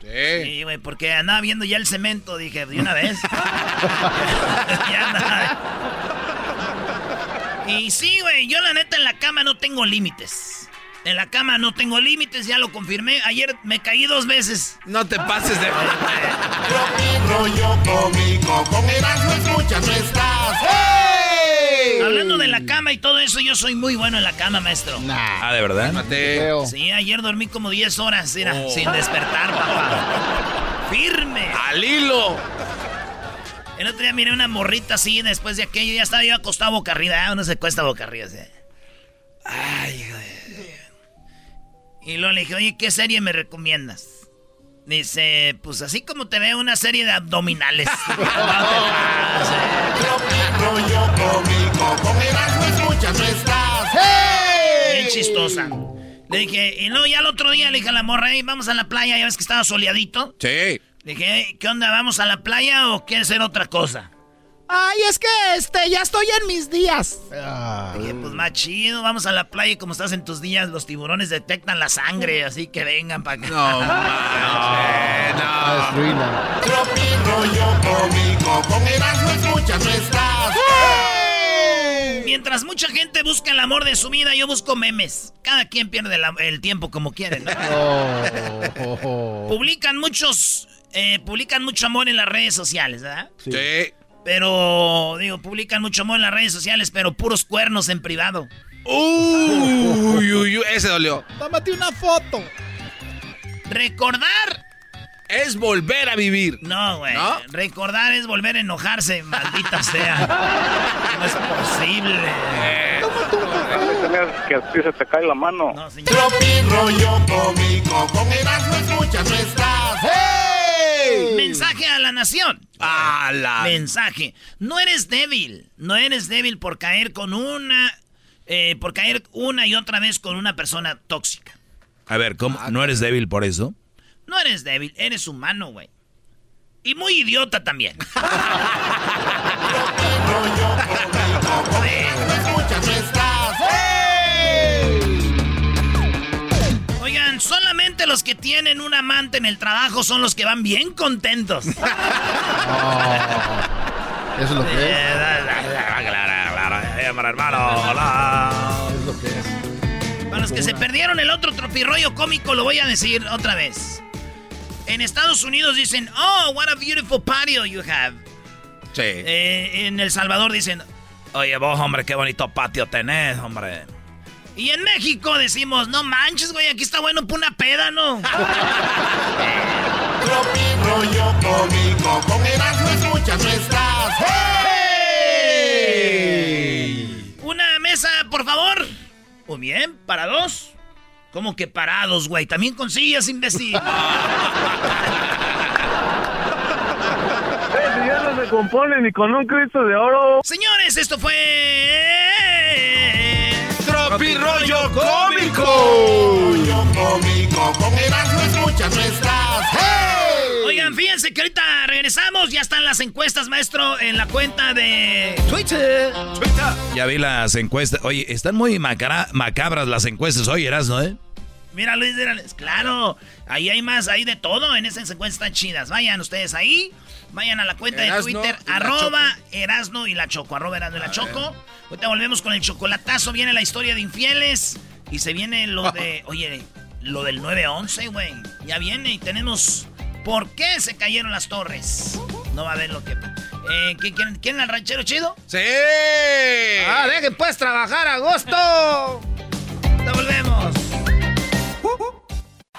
Sí. Sí, güey, porque andaba viendo ya el cemento, dije, de una vez. *laughs* *laughs* Ya andaba. Y sí, güey, yo la neta en la cama no tengo límites. En la cama no tengo límites, ya lo confirmé. Ayer me caí dos veces. No te pases de... Rollo cómico, con Erasmo escuchas no estás. Hablando de la cama y todo eso, yo soy muy bueno en la cama, maestro. Ah, ¿de verdad? Sí, ayer dormí como 10 horas, mira, sin despertar, papá. Firme. Al hilo. El otro día miré una morrita así, después de aquello, ya estaba yo acostado boca arriba. Ah, uno se cuesta boca arriba, así. Ay, hijo de... Y luego le dije, oye, ¿qué serie me recomiendas? Dice, pues así como te veo una serie de abdominales. Bien chistosa. Le dije, y luego ya el otro día le dije a la morra, hey, vamos a la playa, ya ves que estaba soleadito. Sí. Le dije, "Hey, ¿qué onda? ¿Vamos a la playa o quieres hacer otra cosa? Ay, es que este, ya estoy en mis días. Pues más chido, vamos a la playa y como estás en tus días, los tiburones detectan la sangre, así que vengan para acá. No, no. *laughs* Tropi rollo cómico, escuchas no estás. Mientras mucha gente busca el amor de su vida, yo busco memes. Cada quien pierde el tiempo como quiere, ¿no? *laughs* Publican muchos, eh, publican mucho amor en las redes sociales, ¿verdad? Sí. Pero, digo, publican mucho amor en las redes sociales, pero puros cuernos en privado. Uy, uy, uy, ese dolió. Tómate una foto. Recordar Es volver a vivir. No, güey. Recordar es volver a enojarse, maldita *laughs* sea. No es posible. que a ti se te cae la mano. Tropi rollo cómico, con escuchas no Mensaje a la nación. Mensaje. No eres débil. No eres débil por caer con una. eh, por caer una y otra vez con una persona tóxica. A ver, ¿cómo? ¿No eres débil por eso? No eres débil, eres humano, güey. Y muy idiota también. *laughs* Oigan, solamente los que tienen un amante en el trabajo son los que van bien contentos. *laughs* Eso es lo que es. hermano. Hola. Es lo que es. Para los que se perdieron el otro tropirroyo cómico, lo voy a decir otra vez. En Estados Unidos dicen, oh, what a beautiful patio you have. Sí. Eh, en El Salvador dicen, Oye, vos, hombre, qué bonito patio tenés, hombre. Y en México decimos, no manches, güey, aquí está bueno para una peda, ¿no? Tropi rollo cómico, con Erasmo escuchas no estás. Una mesa, por favor. Muy bien, para dos. ¿Cómo que parados, güey? También con sillas, imbécil. Si ya no se compone ni con un Cristo de oro. Señores, esto fue. Tropi rollo cómico. Rollo cómico, con Erasmo escuchas no estás. Oigan, fíjense que ahorita regresamos. Ya están las encuestas, maestro, en la cuenta de Twitter. Ya vi las encuestas. Oye, están muy macabras las encuestas hoy, Erasmo, ¿eh? Mira, Luis, mírales. claro. Ahí hay más, hay de todo. En esas encuestas están chidas. Vayan ustedes ahí. Vayan a la cuenta Erasno de Twitter, arroba Erasno y la Choco, arroba Erasno y la Choco. Ahorita volvemos con el chocolatazo. Viene la historia de infieles. Y se viene lo de, *laughs* oye, lo del 9-11, güey. Ya viene y tenemos por qué se cayeron las torres. No va a haber lo que... Eh, ¿qué- quieren, ¿Quieren al ranchero chido? Sí. Ah, dejen pues trabajar a agosto. Ya volvemos.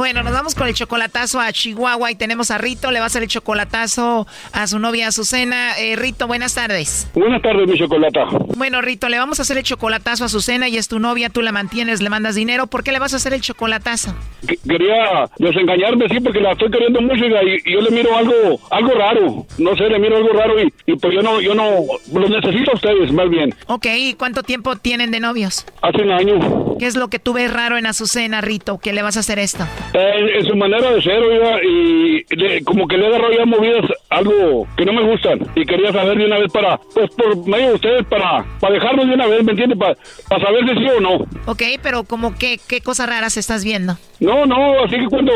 Bueno, nos vamos con el chocolatazo a Chihuahua y tenemos a Rito. Le va a hacer el chocolatazo a su novia Azucena. Eh, Rito, buenas tardes. Buenas tardes, mi chocolata. Bueno, Rito, le vamos a hacer el chocolatazo a Azucena y es tu novia, tú la mantienes, le mandas dinero. ¿Por qué le vas a hacer el chocolatazo? Qu- Quería desengañarme, sí, porque la estoy queriendo mucho y, y yo le miro algo algo raro. No sé, le miro algo raro y, y pues yo no, yo no, los necesito a ustedes, más bien. Ok, ¿y cuánto tiempo tienen de novios? Hace un año. ¿Qué es lo que tú ves raro en Azucena, Rito? ¿Qué le vas a hacer esto? Eh, en su manera de ser, oiga, y le- como que le he agarrado ya movidas algo que no me gustan. Y quería saber de una vez para, pues por medio de ustedes, para, para dejarnos de una vez, ¿me entiende? Para, para saber si sí o no. Ok, pero como que, ¿qué cosas raras estás viendo? No, no, así que cuando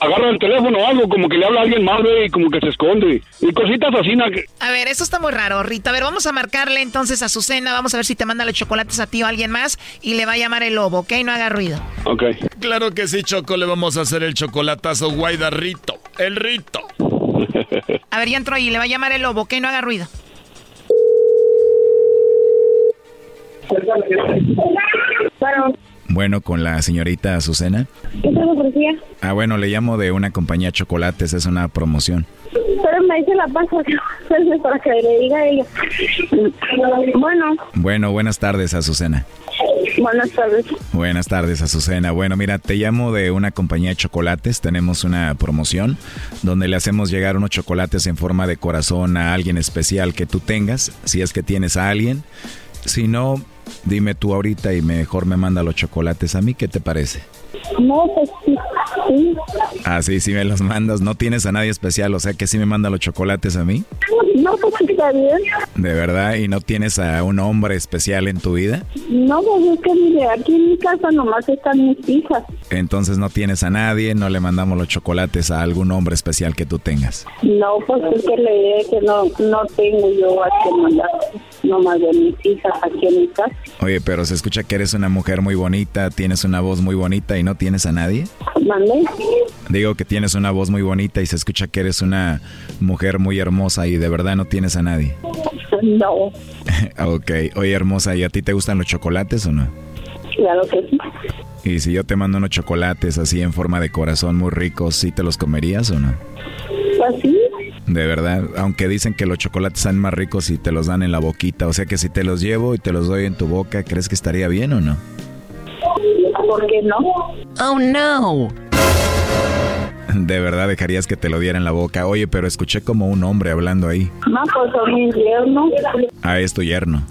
agarra el teléfono o algo, como que le habla a alguien más, y como que se esconde. Y cositas así, que... A ver, eso está muy raro, Rito. A ver, vamos a marcarle entonces a Azucena. Vamos a ver si te manda los chocolates a ti o a alguien más. Y le va a llamar el lobo, ¿ok? No haga ruido. Ok. Claro que sí, Choco, le vamos a hacer el chocolatazo guayda Rito. El Rito. A ver, ya entró ahí. Le va a llamar el lobo, ¿ok? No haga ruido. Bueno, Bueno, con la señorita Azucena. ¿qué te ofrecía? Ah, bueno, le llamo de una compañía de chocolates, es una promoción. Pero me dice la pasa para que le diga a ella. Bueno, Bueno, buenas tardes, Azucena. Buenas tardes. Buenas tardes, Azucena. Bueno, mira, te llamo de una compañía de chocolates. Tenemos una promoción donde le hacemos llegar unos chocolates en forma de corazón a alguien especial que tú tengas, si es que tienes a alguien. Si no, dime tú ahorita y mejor me manda los chocolates a mí. ¿Qué te parece? No, pues sí. sí. Ah, sí, sí me los mandas. No tienes a nadie especial, o sea que sí me manda los chocolates a mí. No, pues sí está bien. ¿De verdad? ¿Y no tienes a un hombre especial en tu vida? No, pues es que mire, aquí en mi casa nomás están mis hijas. Entonces no tienes a nadie, no le mandamos los chocolates a algún hombre especial que tú tengas. No, pues es que le diré que no, no tengo yo a que mandar nomás de mis hijas aquí en mi casa. Oye, pero se escucha que eres una mujer muy bonita, tienes una voz muy bonita y no tienes a nadie. Digo que tienes una voz muy bonita y se escucha que eres una mujer muy hermosa y de verdad no tienes a nadie. No, *laughs* ok, oye hermosa, ¿y a ti te gustan los chocolates o no? claro que sí. Y si yo te mando unos chocolates así en forma de corazón muy ricos, ¿sí te los comerías o no? Pues sí, De verdad, aunque dicen que los chocolates son más ricos si te los dan en la boquita, o sea que si te los llevo y te los doy en tu boca, ¿crees que estaría bien o no? ¿Por qué no? Oh, no. De verdad dejarías que te lo diera en la boca. Oye, pero escuché como un hombre hablando ahí. No, pues mis yernos. Ah, es tu yerno.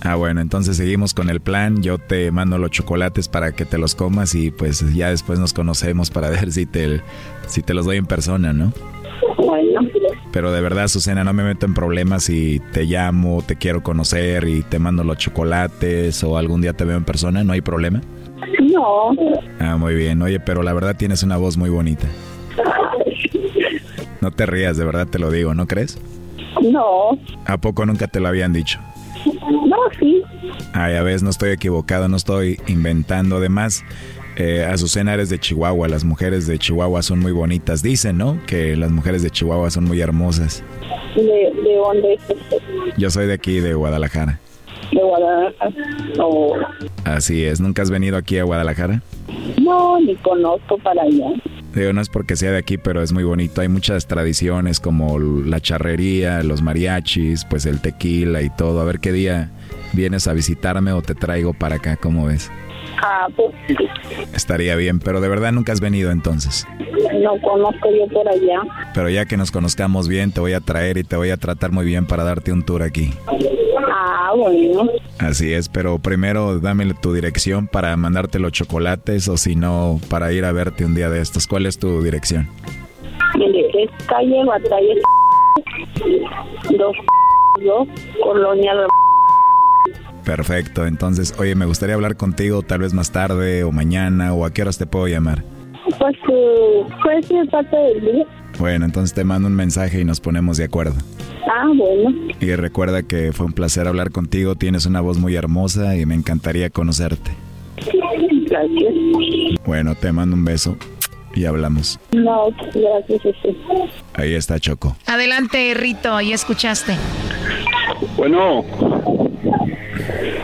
Ah, bueno, entonces seguimos con el plan. Yo te mando los chocolates para que te los comas y pues ya después nos conocemos para *laughs* ver si te, si te los doy en persona, ¿no? Bueno, Pero de verdad, Susana, no me meto en problemas si te llamo, te quiero conocer y te mando los chocolates o algún día te veo en persona, ¿no hay problema? No. Ah, muy bien. Oye, pero la verdad tienes una voz muy bonita. No te rías, de verdad te lo digo, ¿no crees? No, ¿A poco nunca te lo habían dicho? no, sí. Ay, a veces no estoy equivocado, no estoy inventando. Además, eh, Azucena eres de Chihuahua, las mujeres de Chihuahua son muy bonitas. Dicen, ¿no? Que las mujeres de Chihuahua son muy hermosas. ¿De, de dónde es usted? Yo soy de aquí, de Guadalajara. De Guadalajara. No, Así es, ¿nunca has venido aquí a Guadalajara? no, ni conozco para allá. Digo, no es porque sea de aquí, pero es muy bonito. Hay muchas tradiciones como la charrería, los mariachis, pues el tequila y todo. A ver qué día vienes a visitarme o te traigo para acá, ¿cómo ves? Ah, pues Estaría bien, pero de verdad nunca has venido entonces. no conozco yo por allá. Pero ya que nos conozcamos bien, te voy a traer y te voy a tratar muy bien para darte un tour aquí. Ah, bueno. Así es, pero primero dame tu dirección para mandarte los chocolates o si no, para ir a verte un día de estos. ¿Cuál es tu dirección? Mire, es calle Batalla dos, dos, Colonia Perfecto, entonces, oye, me gustaría hablar contigo tal vez más tarde o mañana o a qué horas te puedo llamar. Pues, eh, puede ser parte del día. Bueno, entonces te mando un mensaje y nos ponemos de acuerdo. Ah, bueno. Y recuerda que fue un placer hablar contigo, tienes una voz muy hermosa y me encantaría conocerte. Gracias. Bueno, te mando un beso y hablamos. No, gracias. sí. Ahí está Choco. Adelante, Rito, ahí escuchaste. Bueno,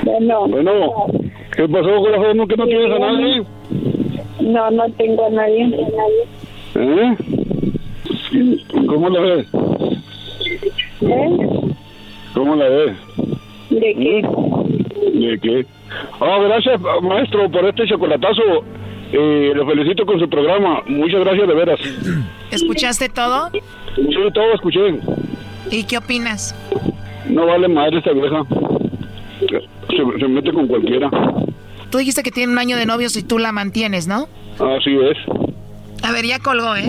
Bueno. bueno, ¿qué pasó, corazón? ¿No que no tienes a nadie? No, no tengo a nadie. ¿Eh? ¿Cómo la ves? ¿Eh? ¿Cómo la ves? ¿De qué? ¿De qué? Ah, gracias, maestro, por este chocolatazo. Eh, lo felicito con su programa. Muchas gracias, de veras. ¿Escuchaste todo? Sí, todo escuché. ¿Y qué opinas? No vale madre esta vieja. Se, se mete con cualquiera. tú dijiste que tiene un año de novios y tú la mantienes, ¿no? Así es. A ver, ya colgó, ¿eh?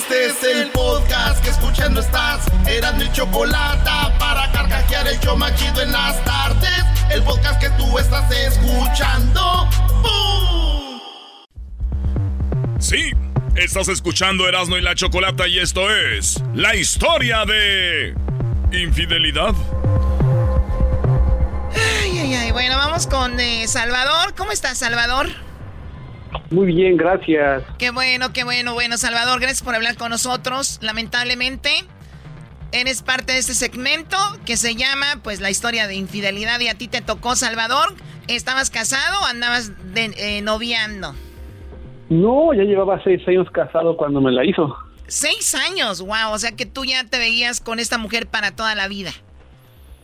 Este es el podcast que escuchando estás. Eran mi chocolate para carcajear el yo machido en las tardes. El podcast que tú estás escuchando. ¡Bum! Sí, estás escuchando Erasno y la chocolata y esto es la historia de infidelidad. Ay, ay, ay. Bueno, vamos con eh, Salvador. ¿Cómo estás, Salvador? Muy bien, gracias. Qué bueno, qué bueno, bueno, Salvador, gracias por hablar con nosotros. Lamentablemente, eres parte de este segmento que se llama, pues, la historia de infidelidad y a ti te tocó, Salvador. ¿Estabas casado o andabas de, eh, noviando? No, ya llevaba seis años casado cuando me la hizo. Seis años, wow, o sea que tú ya te veías con esta mujer para toda la vida.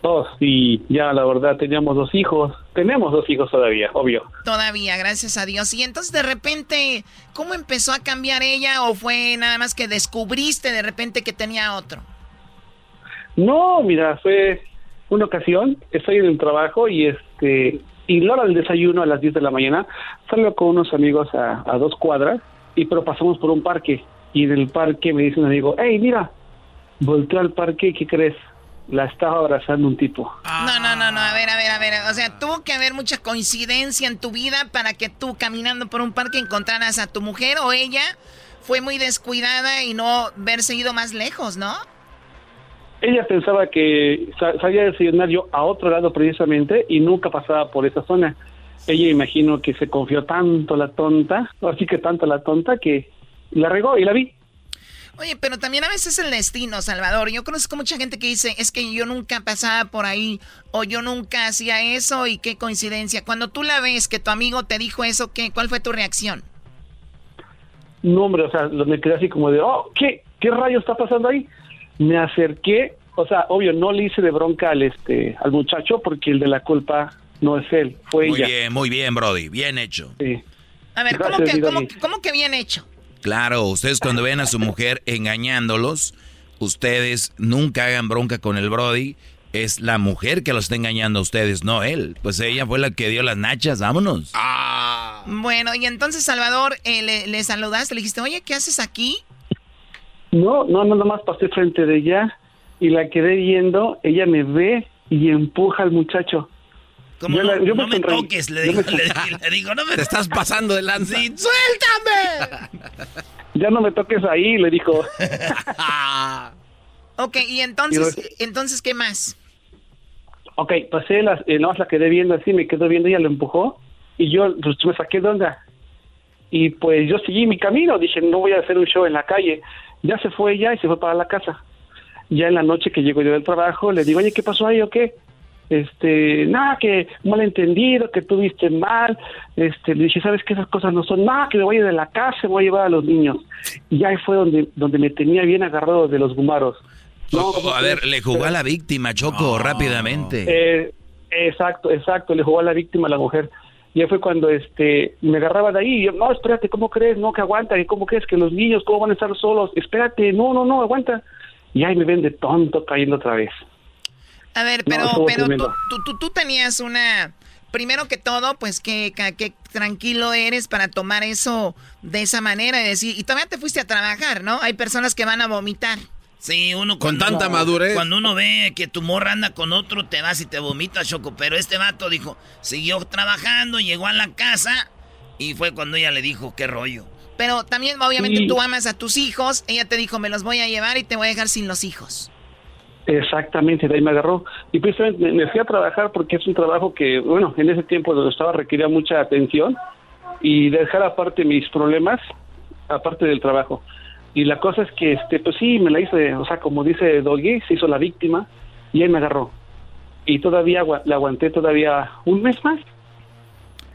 Dos, y ya la verdad teníamos dos hijos. Tenemos dos hijos todavía, obvio. Todavía, gracias a Dios. Y entonces de repente, ¿cómo empezó a cambiar ella o fue nada más que descubriste de repente que tenía otro? No, mira, fue una ocasión, estoy en el trabajo y este y la hora del desayuno a las 10 de la mañana salgo con unos amigos a, a dos cuadras y pero pasamos por un parque y en el parque me dice un amigo, hey, mira, volteo al parque, ¿qué crees? La estaba abrazando un tipo. No, no, no, no, a ver, a ver, a ver. O sea, tuvo que haber mucha coincidencia en tu vida para que tú caminando por un parque encontraras a tu mujer o ella fue muy descuidada y no verse ido más lejos, ¿no? Ella pensaba que salía de desayunar yo a otro lado precisamente y nunca pasaba por esa zona. Ella imagino que se confió tanto la tonta, así que tanto la tonta que la regó y la vi. Oye, pero también a veces el destino, Salvador. Yo conozco mucha gente que dice, es que yo nunca pasaba por ahí o yo nunca hacía eso y qué coincidencia. Cuando tú la ves que tu amigo te dijo eso, ¿qué, ¿cuál fue tu reacción? No, hombre, o sea, me quedé así como de, oh, ¿qué, qué rayo está pasando ahí? Me acerqué, o sea, obvio, no le hice de bronca al, este, al muchacho porque el de la culpa no es él, fue muy ella. Muy bien, muy bien, Brody, bien hecho. Sí. A ver, ¿cómo, que, cómo, ¿cómo que bien hecho? Claro, ustedes cuando ven a su mujer engañándolos, ustedes nunca hagan bronca con el Brody. Es la mujer que los está engañando a ustedes, no él. Pues ella fue la que dio las nachas, vámonos. Ah. Bueno, y entonces, Salvador, eh, le, le, saludaste, le dijiste, oye, ¿qué haces aquí? No, no, nada más pasé frente de ella y la quedé viendo. Ella me ve y empuja al muchacho. Como no, yo no me, toques, le digo, me... le, le digo, no me Te estás pasando de lanza. Sí, ¡Suéltame! ya no me toques ahí, le dijo. *laughs* ok, y entonces, y entonces, ¿qué más? Ok, pasé, las, eh, no, la quedé viendo así, me quedó viendo, ella lo empujó, y yo pues, me saqué de onda. Y pues yo seguí mi camino, dije, no voy a hacer un show en la calle. Ya se fue ella y se fue para la casa. Ya en la noche que llego yo del trabajo, le digo, oye, ¿qué pasó ahí o qué? Este, nada, que malentendido, que tú viste mal, este, le dije, sabes que esas cosas no son, nada, que me voy a ir de la casa, me voy a llevar a los niños. Y ahí fue donde, donde me tenía bien agarrado de los gumaros. No, oh, a ver, le jugó a la víctima, Choco, oh. rápidamente. Eh, exacto, exacto, le jugó a la víctima a la mujer. Y ahí fue cuando este me agarraba de ahí, y yo, no, espérate, ¿cómo crees? No, que aguanta, ¿cómo crees que los niños, cómo van a estar solos? Espérate, no, no, no, aguanta. Y ahí me ven de tonto cayendo otra vez. A ver, pero, no, pero tú, tú, tú, tú, tenías una... Primero que todo, pues que, que, tranquilo eres para tomar eso de esa manera y decir, y todavía te fuiste a trabajar, ¿no? Hay personas que van a vomitar. Sí, uno con tanta madurez. Cuando uno ve que tu morra anda con otro, te vas y te vomitas, Choco. Pero este vato dijo, siguió trabajando, llegó a la casa y fue cuando ella le dijo, qué rollo. Pero también, obviamente, sí. tú amas a tus hijos. Ella te dijo, me los voy a llevar y te voy a dejar sin los hijos. Exactamente, de ahí me agarró. Y precisamente me fui a trabajar porque es un trabajo que, bueno, en ese tiempo donde estaba requería mucha atención y dejar aparte mis problemas, aparte del trabajo. Y la cosa es que, este, pues sí, me la hice, o sea, como dice Doggy, se hizo la víctima y ahí me agarró. Y todavía la aguanté todavía un mes más.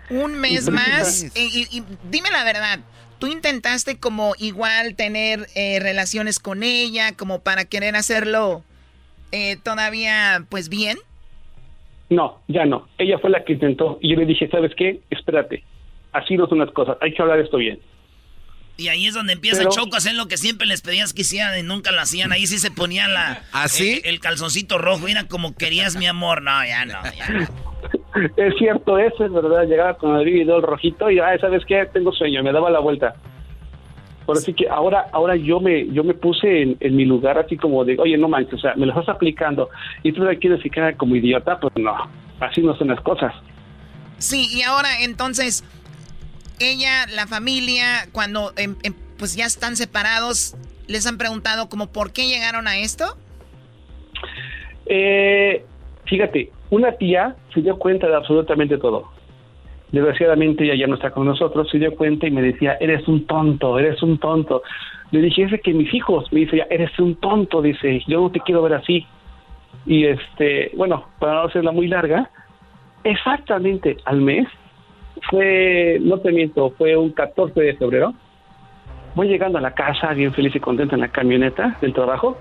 Un mes más. Y, y, y, dime la verdad, tú intentaste como igual tener eh, relaciones con ella, como para querer hacerlo eh, todavía pues bien. No, ya no. Ella fue la que intentó y yo le dije, ¿sabes qué? Espérate. Así no son las cosas. Hay que hablar esto bien. Y ahí es donde empieza Choco a hacer lo que siempre les pedías que hicieran y nunca lo hacían. Ahí sí se ponía la ¿Así? ¿Ah, el, calzoncito rojo. Mira como querías mi amor. No, ya no, ya no. *laughs* es cierto, eso es verdad. Llegaba con el el rojito y, ah, ¿sabes qué? Tengo sueño. Me daba la vuelta. Por así que ahora, ahora yo me, yo me puse en, mi lugar así como de, oye, no manches, o sea, me lo estás aplicando y tú me quieres quedar como idiota, pues no, así no son las cosas. Sí, y ahora entonces, ella, la familia, cuando em, em, pues ya están separados, ¿les han preguntado como por qué llegaron a esto? Eh, fíjate, una tía se dio cuenta de absolutamente todo desgraciadamente ella ya no está con nosotros, se dio cuenta y me decía, eres un tonto, eres un tonto. Le dije, es que mis hijos, me dice, eres un tonto, dice, yo no te quiero ver así. Y este, bueno, para no hacerla muy larga, exactamente al mes, fue, no te miento, fue un 14 de febrero, voy llegando a la casa bien feliz y contenta en la camioneta del trabajo,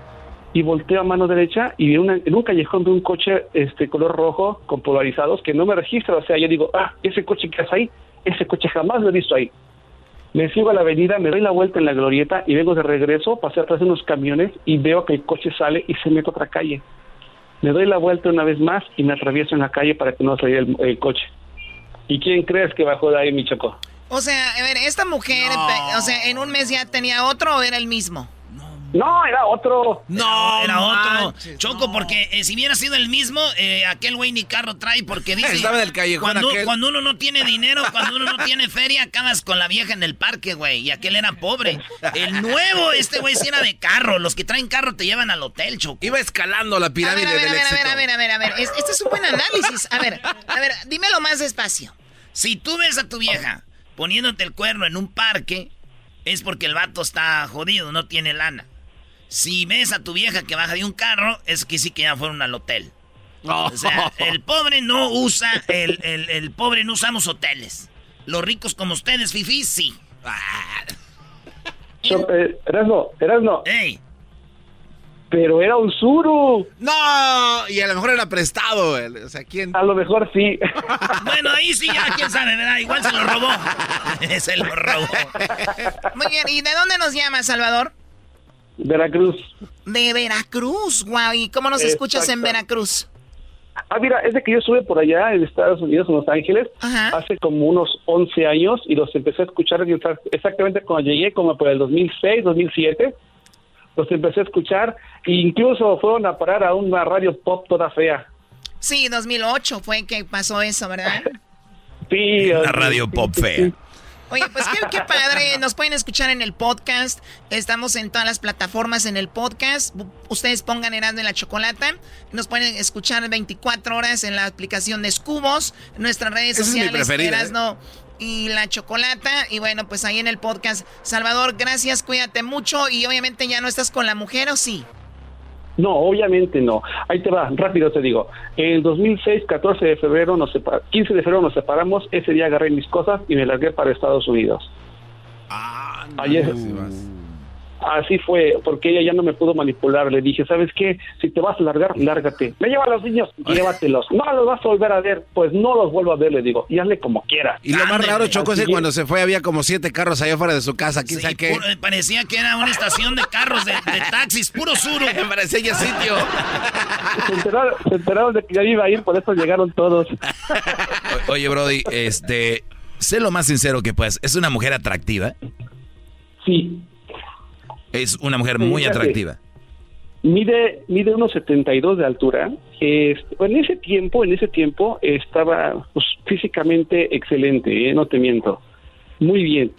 y volteo a mano derecha y en, en un callejón de un coche este color rojo con polarizados que no me registra, o sea, yo digo, ah, ese coche que hace ahí, ese coche jamás lo he visto ahí. Me sigo a la avenida, me doy la vuelta en la glorieta y vengo de regreso, pasé atrás de unos camiones y veo que el coche sale y se mete a otra calle. Me doy la vuelta una vez más y me atravieso en la calle para que no salga el, coche. ¿Y quién crees que bajó de ahí, mi choco? O sea, a ver, esta mujer, o sea, en un mes ya tenía otro o era el mismo? No, era otro. No, era otro. Choco, porque eh, si hubiera sido el mismo, eh, aquel güey ni carro trae porque dice... Estaba del callejón cuando, cuando, uno no tiene dinero, cuando uno no tiene feria, acabas con la vieja en el parque, güey. Y aquel era pobre. El nuevo, este güey sí era de carro. Los que traen carro te llevan al hotel, Choco. Iba escalando la pirámide a ver, a ver, a ver, a ver, a ver, a ver, Este es un buen análisis. A ver, a ver, dímelo más despacio. Si tú ves a tu vieja poniéndote el cuerno en un parque, es porque el vato está jodido, no tiene lana. Si ves a tu vieja que baja de un carro, es que sí que ya fueron al hotel. O sea, el pobre no usa, el, el, pobre no usamos hoteles. Los ricos como ustedes, Fifi, sí. Eh, Erasno, Erasno. Ey. Pero era un suru. No, y a lo mejor era prestado. O sea, ¿quién? A lo mejor sí. *laughs* bueno, ahí sí ya, quién sabe, ¿verdad? Igual se lo robó. *laughs* se lo robó. Muy bien, ¿y de dónde nos llama, Salvador? Veracruz. De Veracruz, guau. ¿Y cómo nos escuchas en Veracruz? Ah, mira, es de que yo estuve por allá en Estados Unidos, en Los Ángeles, hace como unos 11 años y los empecé a escuchar exactamente cuando llegué, como por el 2006, 2007. Los empecé a escuchar e incluso fueron a parar a una radio pop toda fea. Sí, 2008 fue que pasó eso, ¿verdad? *laughs* sí. *laughs* La radio pop fea. Oye, pues qué, padre. Nos pueden escuchar en el podcast. Estamos en todas las plataformas en el podcast. Ustedes pongan Herando en la Chocolata. Nos pueden escuchar 24 horas en la aplicación de Scubos. Nuestras redes sociales, Erasno ¿eh? y la Chocolata. Y bueno, pues ahí en el podcast. Salvador, gracias, cuídate mucho. Y obviamente ya no estás con la mujer, ¿o sí? No, obviamente no. Ahí te va, rápido te digo. En 2006, 14 de febrero, nos 15 de febrero nos separamos. Ese día agarré mis cosas y me largué para Estados Unidos. Ah, no, Ayer, Así fue, porque ella ya no me pudo manipular. Le dije, ¿sabes qué? Si te vas a largar, lárgate. Me lleva a los niños, llévatelos. No los vas a volver a ver, pues no los vuelvo a ver, le digo. Y hazle como quiera. Y lo más raro, Choco, es que cuando se fue había como siete carros allá afuera de su casa. ¿Quién sabe qué? parecía que era una estación de carros, de, taxis, puro suro. *laughs* parecía ya sitio. Se enteraron, de que ya iba a ir, por eso llegaron todos. oye, Brody, este... Sé lo más sincero que puedas. ¿Es una mujer atractiva? Sí. Es una mujer muy atractiva. Mide, mide unos 72 de altura. en ese tiempo, en ese tiempo estaba pues, físicamente excelente, ¿eh? no te miento. Muy bien.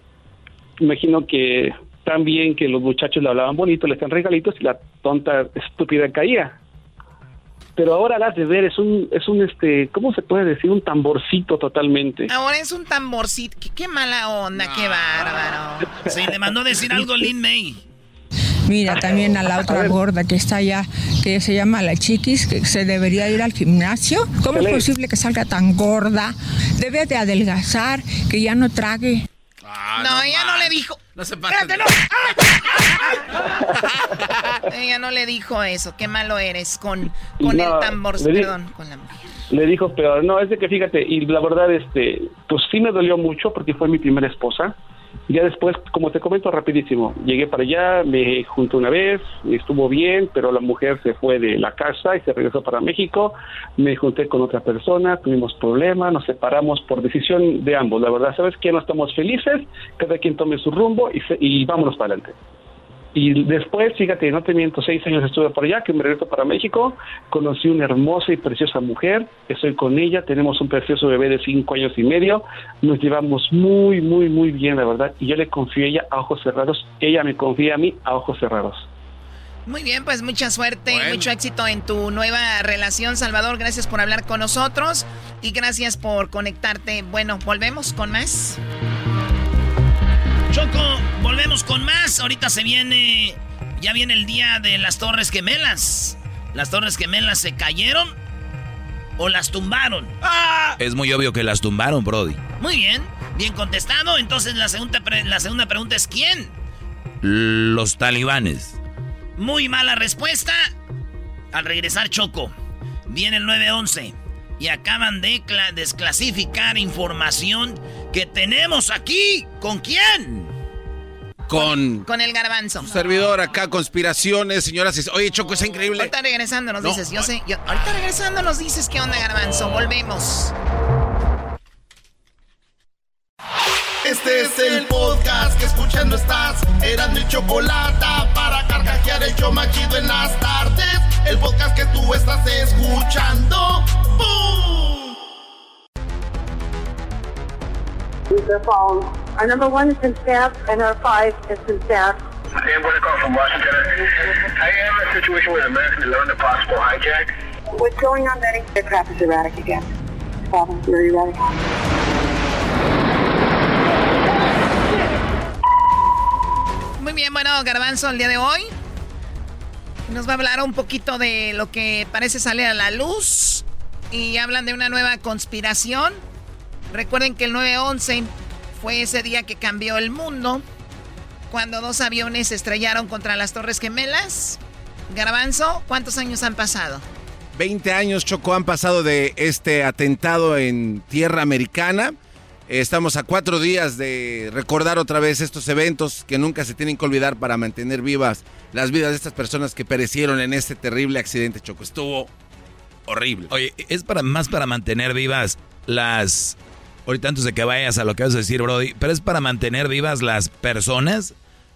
Imagino que tan bien que los muchachos le hablaban bonito, le están regalitos y la tonta estúpida caía. Pero ahora las de ver es un, es un, este, ¿cómo se puede decir? Un tamborcito totalmente. Ahora es un tamborcito. Qué, mala onda, qué bárbaro. *laughs* Sí, le mandó decir algo Lin May. Mira, también a la otra gorda que está allá, que se llama la chiquis, que se debería ir al gimnasio. ¿Cómo es posible que salga tan gorda? Debe de adelgazar, que ya no trague. Ah, no, ella no le dijo. No se pasa. no. *laughs* ella no le dijo eso. Qué malo eres con, con el tambor. Perdón, con la mujer. Le dijo pero No, es de que fíjate, y la verdad, este, pues sí me dolió mucho porque fue mi primera esposa. Ya después, como te comento rapidísimo, llegué para allá, me junté una vez, estuvo bien, pero la mujer se fue de la casa y se regresó para México. Me junté con otra persona, tuvimos problemas, nos separamos por decisión de ambos. La verdad, ¿sabes que No estamos felices, cada quien tome su rumbo y, y vámonos para adelante. Y después, fíjate, no te miento, seis años estuve por allá, que me regreso para México, conocí una hermosa y preciosa mujer, estoy con ella, tenemos un precioso bebé de cinco años y medio, nos llevamos muy, muy, muy bien, la verdad, y yo le confío a ella a ojos cerrados, ella me confía a mí a ojos cerrados. Muy bien, pues mucha suerte, y mucho éxito en tu nueva relación, Salvador. Gracias por hablar con nosotros y gracias por conectarte. Bueno, volvemos con más. Choco, volvemos con más. Ahorita se viene. Ya viene el día de las Torres Gemelas. ¿Las Torres Gemelas se cayeron o las tumbaron? ¡Ah! Es muy obvio que las tumbaron, Brody. Muy bien, bien contestado. Entonces la segunda, la segunda pregunta es: ¿quién? Los talibanes. Muy mala respuesta. Al regresar, Choco, viene el 911 y acaban de desclasificar información que tenemos aquí. ¿Con quién? Con, con el garbanzo. servidor acá, conspiraciones, señoras. Oye, Choco, es increíble. Ahorita regresando nos dices, yo sé, ahorita regresando nos dices qué onda, garbanzo. Volvemos. Este es el podcast que escuchando estás. Eran mi chocolate para carcajear el yo machido en las tardes. El podcast que tú estás escuchando. ¡Bum! Their phone. Our number one has been stabbed, and our five has been stabbed. Amber call from Washington. I am in a situation with American 11 a possible hijack. What's going on, Betty? The crap is erratic again. Problem, very erratic. Muy bien, bueno, Garbanzo, el día de hoy nos va a hablar un poquito de lo que parece salir a la luz y hablan de una nueva conspiración. Recuerden que el 9-11 fue ese día que cambió el mundo, cuando dos aviones se estrellaron contra las Torres Gemelas. Garbanzo, ¿cuántos años han pasado? 20 años, Choco, han pasado de este atentado en tierra americana. Estamos a cuatro días de recordar otra vez estos eventos que nunca se tienen que olvidar para mantener vivas las vidas de estas personas que perecieron en este terrible accidente, Choco. Estuvo horrible. Oye, es para más para mantener vivas las... Ahorita antes de que vayas a lo que vas a decir, Brody, pero es para mantener vivas las personas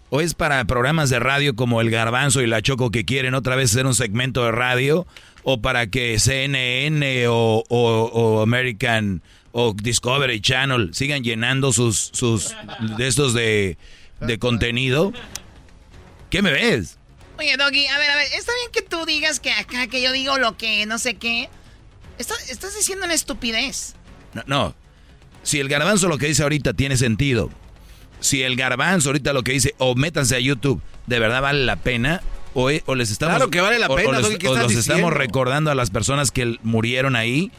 o es para programas de radio como El Garbanzo y La Choco que quieren otra vez hacer un segmento de radio o para que CNN o, o American o Discovery Channel sigan llenando sus, sus de estos de, de contenido. ¿Qué me ves? Oye, Doggy, a ver, a ver, está bien que tú digas que acá, que yo digo lo que no sé qué. Estás diciendo una estupidez. No, no. Si el garbanzo lo que dice ahorita tiene sentido, si el garbanzo ahorita lo que dice, o métanse a YouTube, ¿de verdad vale la pena? O, o les estamos... Claro que vale la pena, o, los estamos recordando a las personas que murieron ahí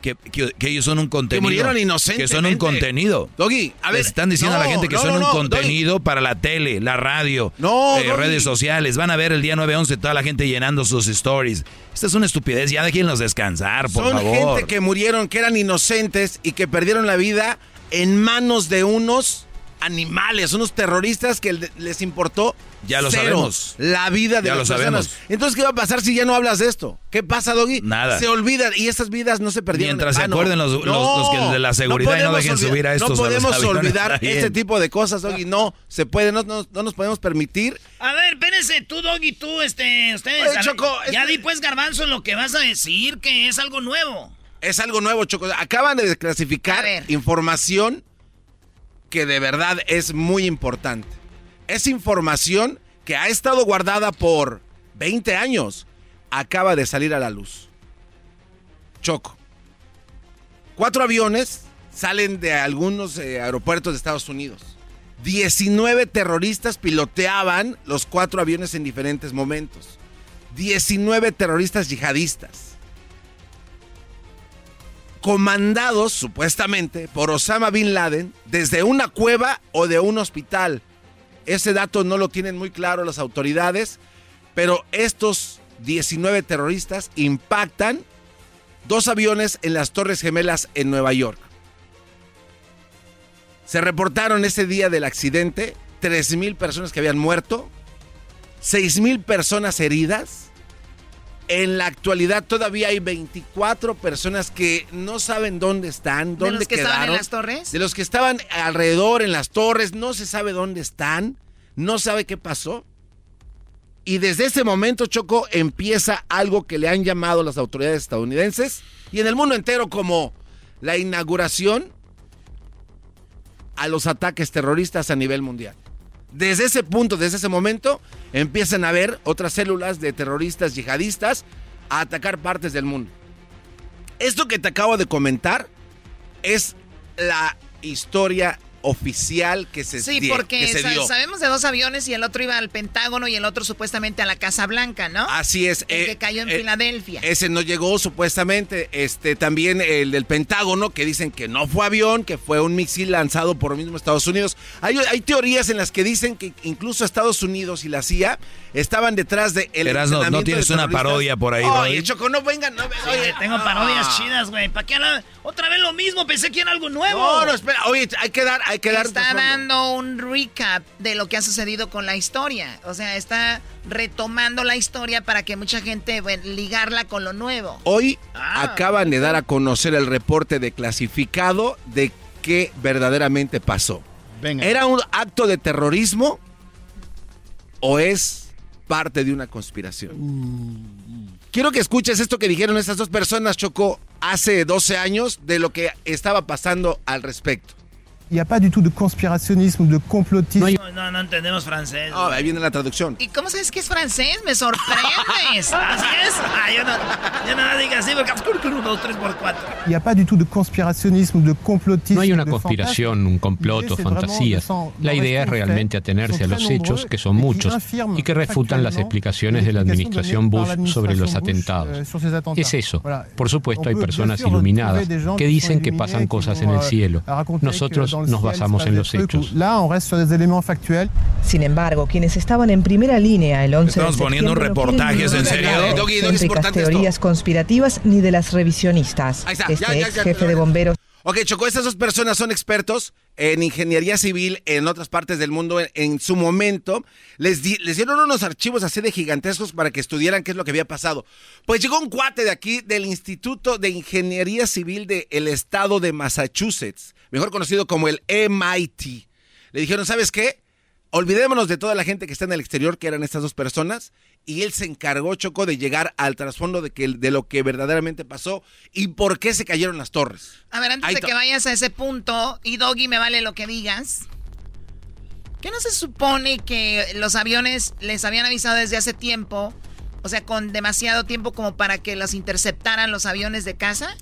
que, ellos son un contenido. Que murieron inocentes. Que son un contenido. Doggy, a ver. están diciendo a la gente que son un contenido para la tele, la radio, eh, redes sociales. Van a ver el día 9-11 toda la gente llenando sus stories. Esta es una estupidez. Ya déjenlos descansar, por favor. Son gente que murieron, que eran inocentes y que perdieron la vida en manos de unos animales, unos terroristas que les importó ya lo sabemos. La vida de ya las lo personas. Sabemos. Entonces, ¿qué va a pasar si ya no hablas de esto? ¿Qué pasa, Doggy? Nada. Se olvidan y esas vidas no se perdieron. Mientras se acuerden los, los, que de la seguridad y no dejen subir a estos. No podemos olvidar *laughs* este tipo de cosas, Doggy. No, se puede, no, no, nos podemos permitir. A ver, espérense, tú, Doggy, tú, este, ustedes. Oye, Choco, ya este- di pues, Garbanzo, lo que vas a decir, que es algo nuevo. Es algo nuevo, Choco. Acaban de clasificar información que de verdad es muy importante. Es información que ha estado guardada por 20 años. Acaba de salir a la luz. Choco. Cuatro aviones salen de algunos eh, aeropuertos de Estados Unidos. 19 terroristas piloteaban los cuatro aviones en diferentes momentos. 19 terroristas yihadistas. Comandados supuestamente por Osama Bin Laden desde una cueva o de un hospital. Ese dato no lo tienen muy claro las autoridades, pero estos 19 terroristas impactan dos aviones en las Torres Gemelas en Nueva York. Se reportaron ese día del accidente 3.000 personas que habían muerto, 6.000 personas heridas. En la actualidad todavía hay 24 personas que no saben dónde están, dónde ¿De los que quedaron. estaban en las torres? De los que estaban alrededor en las torres, no se sabe dónde están, no sabe qué pasó. Y desde ese momento, Choco, empieza algo que le han llamado las autoridades estadounidenses y en el mundo entero como la inauguración a los ataques terroristas a nivel mundial. Desde ese punto, desde ese momento, empiezan a haber otras células de terroristas yihadistas a atacar partes del mundo. Esto que te acabo de comentar es la historia oficial que se, Sí, die- porque que se sa- dio. sabemos de dos aviones y el otro iba al Pentágono y el otro supuestamente a la Casa Blanca, ¿no? Así es. El eh, que cayó en eh, Filadelfia. Ese no llegó supuestamente. Este también el del Pentágono que dicen que no fue avión, que fue un misil lanzado por el mismo Estados Unidos. Hay, hay teorías en las que dicen que incluso Estados Unidos y la CIA estaban detrás de el Erasno, ¿no tienes de una parodia por ahí, Oye? Choco, no vengan, no vengan. Oye, tengo ah. parodias chidas, güey. ¿Para qué hablar? Otra vez lo mismo, pensé que era algo nuevo. No, no, espera. Oye, hay que dar, hay que dar. Está dando un recap de lo que ha sucedido con la historia. O sea, está retomando la historia para que mucha gente bueno, ligarla con lo nuevo. Hoy Ah. acaban de dar a conocer el reporte de clasificado de qué verdaderamente pasó. ¿Era un acto de terrorismo o es parte de una conspiración? Quiero que escuches esto que dijeron estas dos personas, Choco, hace 12 años de lo que estaba pasando al respecto. Il n'y a pas du tout de conspirationnisme, de complotisme. No, no, no entendemos francés. Ahí viene la traducción. ¿Y cómo sabes que es francés? Me sorprendes. *laughs* ¿Así es? Ah, yo no, yo no diga así porque un, dos, tres por cuatro. Il n'y a pas du tout de conspirationnisme, de complotisme. No hay una de conspiración, un complot o fantasías. La idea es realmente atenerse a los hechos, que son muchos, y que refutan las explicaciones de la administración Bush sobre los atentados. Es eso. Por supuesto, hay personas iluminadas que dicen que pasan cosas en el cielo. Nosotros nos basamos en los hechos. Sin embargo, quienes estaban en primera línea el 11 Estamos de poniendo no reportajes, quieren ¿en serio? de importante esto. teorías conspirativas ni de las revisionistas. Ahí está, Este ya, ya, ex jefe ya, de bomberos Ok, Choco, estas dos personas son expertos en ingeniería civil en otras partes del mundo. En, en su momento, les, di- les dieron unos archivos así de gigantescos para que estudiaran qué es lo que había pasado. Pues llegó un cuate de aquí del Instituto de Ingeniería Civil del Estado de Massachusetts, mejor conocido como el MIT. Le dijeron, ¿sabes qué? Olvidémonos de toda la gente que está en el exterior, que eran estas dos personas, y él se encargó, Choco, de llegar al trasfondo de, que, de lo que verdaderamente pasó y por qué se cayeron las torres. A ver, antes Ahí de que vayas a ese punto, y Doggy, me vale lo que digas. ¿Qué no se supone que los aviones les habían avisado desde hace tiempo? O sea, con demasiado tiempo como para que los interceptaran los aviones de casa.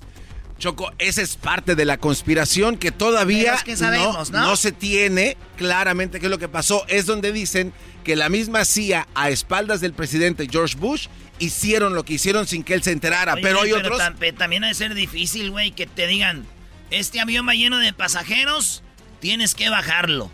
Choco, esa es parte de la conspiración que todavía Pero es que sabemos, ¿no? se tiene claramente qué es lo que pasó. Es donde dicen que la misma CIA, a espaldas del presidente George Bush, hicieron lo que hicieron sin que él se enterara. Oye, pero hay pero otros... pe- también ha de ser difícil, güey, que te digan, este avión va lleno de pasajeros, tienes que bajarlo.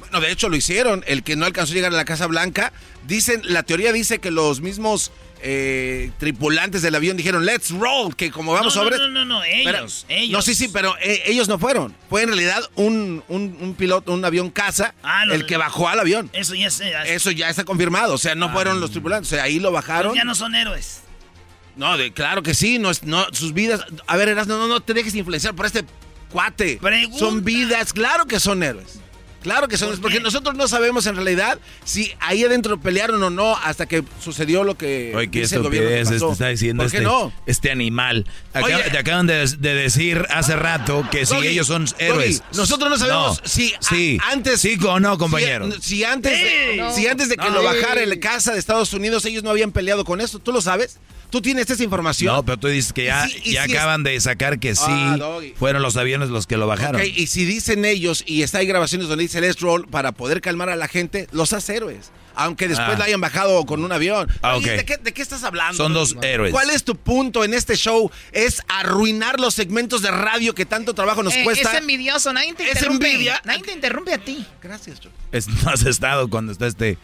Bueno, de hecho lo hicieron. El que no alcanzó a llegar a la Casa Blanca, dicen, la teoría dice que los mismos eh, tripulantes del avión dijeron, let's roll, que como vamos no, no, sobre... no, no, no, ellos, ellos. No, sí, sí, pero eh, ellos no fueron. Fue en realidad un, un- un piloto, un avión casa, Ah, el que bajó al avión. Eso ya Eso ya está confirmado. O sea, no fueron los tripulantes. O sea, ahí lo bajaron. ya no son héroes. No, de, claro que sí. No, no, sus vidas. A ver, Erasmo, no, no te dejes influenciar por este cuate. Son vidas. Claro que son héroes. Claro que son. Porque nosotros no sabemos en realidad si ahí adentro pelearon o no hasta que sucedió lo que. Oye, qué dice el gobierno que estupidez pasó. está diciendo ¿Por qué este, no? este animal. Oye. te acaban de, de decir hace rato que si Doggy, ellos son héroes. Doggy, nosotros no sabemos si sí, antes. Sí o no, compañero. Si, si antes, de, Sí. si antes de que No. lo bajara el casa de Estados Unidos, ellos no habían peleado con esto. ¿Tú lo sabes? ¿Tú tienes esa información? No, pero tú dices que ya, Y si- y ya si es- acaban de sacar que sí Ah, Doggy. fueron los aviones los que lo bajaron. Ok, y si dicen ellos, y está hay grabaciones donde Ray Celeste para poder calmar a la gente, los hace héroes. Aunque después Ah. la hayan bajado con un avión. Ah. ¿de, qué, de qué estás hablando? Son dos héroes. ¿Cuál es tu punto en este show? Es arruinar los segmentos de radio que tanto trabajo nos Eh, cuesta. Es envidioso, nadie te Es interrumpe. envidia. Nadie te interrumpe a ti. Gracias, Choco. Es- no has estado cuando está este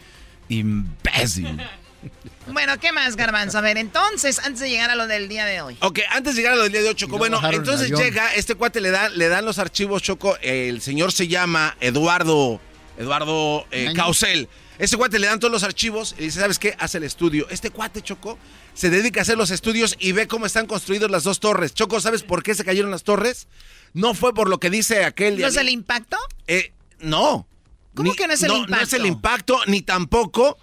imbécil. *laughs* Bueno, ¿qué más, Garbanzo? A ver, entonces, antes de llegar a lo del día de hoy. Ok, antes de llegar a lo del día de hoy, Choco, bueno, entonces llega, este cuate le, da, le dan los archivos, Choco, el señor se llama Eduardo, Eduardo eh. Causel. Ese cuate le dan todos los archivos y dice, ¿sabes qué? Hace el estudio. Este cuate, Choco, se dedica a hacer los estudios y ve cómo están construidas las dos torres. Choco, ¿sabes por qué se cayeron las torres? No fue por lo que dice aquel... ¿No es el impacto? Eh, no. ¿Cómo Ni- que no es el No es impacto? el impacto, ni tampoco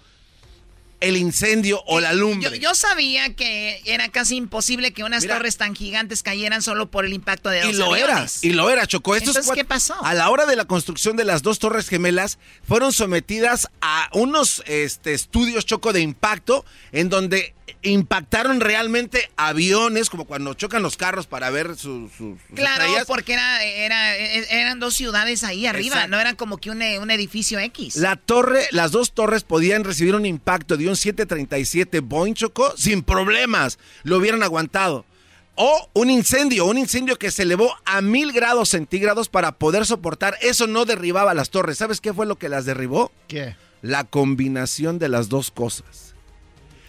el incendio o la lumbre. Yo, yo sabía que era casi imposible que unas Mira. torres tan gigantes cayeran solo por el impacto de dos Y lo era, aviones. y lo era. Estos Entonces, ¿qué pasó? A la hora de la construcción de las dos torres gemelas, fueron sometidas a unos este, estudios, Choco, de impacto, en donde impactaron realmente aviones, como cuando chocan los carros para ver sus, Claro, estrellas. porque era, era, e- eran dos ciudades ahí arriba, Exacto. no era como que un, eh, un edificio X. La torre, las dos torres podían recibir un impacto de un 737 Boeing Choco sin problemas. Lo hubieran aguantado. O un incendio, un incendio que se elevó a mil grados centígrados para poder soportar. Eso no derribaba las torres. ¿Sabes qué fue lo que las derribó? ¿Qué? La combinación de las dos cosas.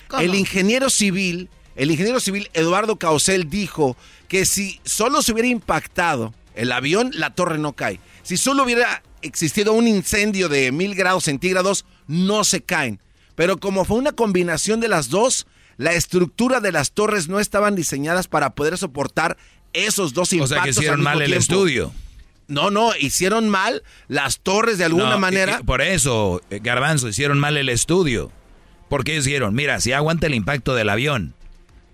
¿Cómo? El ingeniero civil, el ingeniero civil Eduardo Causel dijo que si solo se hubiera impactado el avión, la torre no cae. Si solo hubiera existido un incendio de mil grados centígrados, no se caen. Pero como fue una combinación de las dos, la estructura de las torres no estaban diseñadas para poder soportar esos dos O impactos. sea que hicieron mal el tiempo. estudio. No, no, hicieron mal las torres de alguna No, manera. y- Por eso, eh, Garbanzo, hicieron mal el estudio. Porque ellos dijeron, mira, si aguanta el impacto del avión,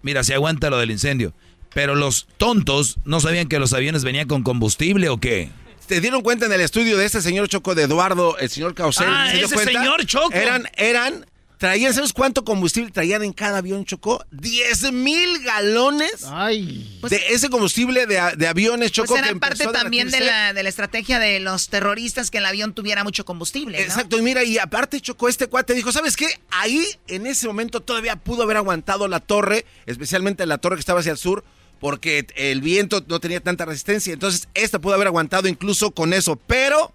mira, si aguanta lo del incendio. Pero los tontos no sabían que los aviones venían con combustible o qué. ¿Te dieron cuenta en el estudio de este señor Choco de Eduardo, el señor Causel? Ah, ¿Se dio ese cuenta? señor Choco. Eran, eran, traían, ¿sabes cuánto combustible traían en cada avión Choco? 10 mil galones de ese combustible de, aviones Choco. pues que era parte empezó a también de la, de la estrategia de los terroristas que el avión tuviera mucho combustible, ¿no? Exacto, y mira, y aparte Choco, este cuate dijo, ¿sabes qué? Ahí, en ese momento, todavía pudo haber aguantado la torre, especialmente la torre que estaba hacia el sur, porque el viento no tenía tanta resistencia. Entonces, esta pudo haber aguantado incluso con eso, pero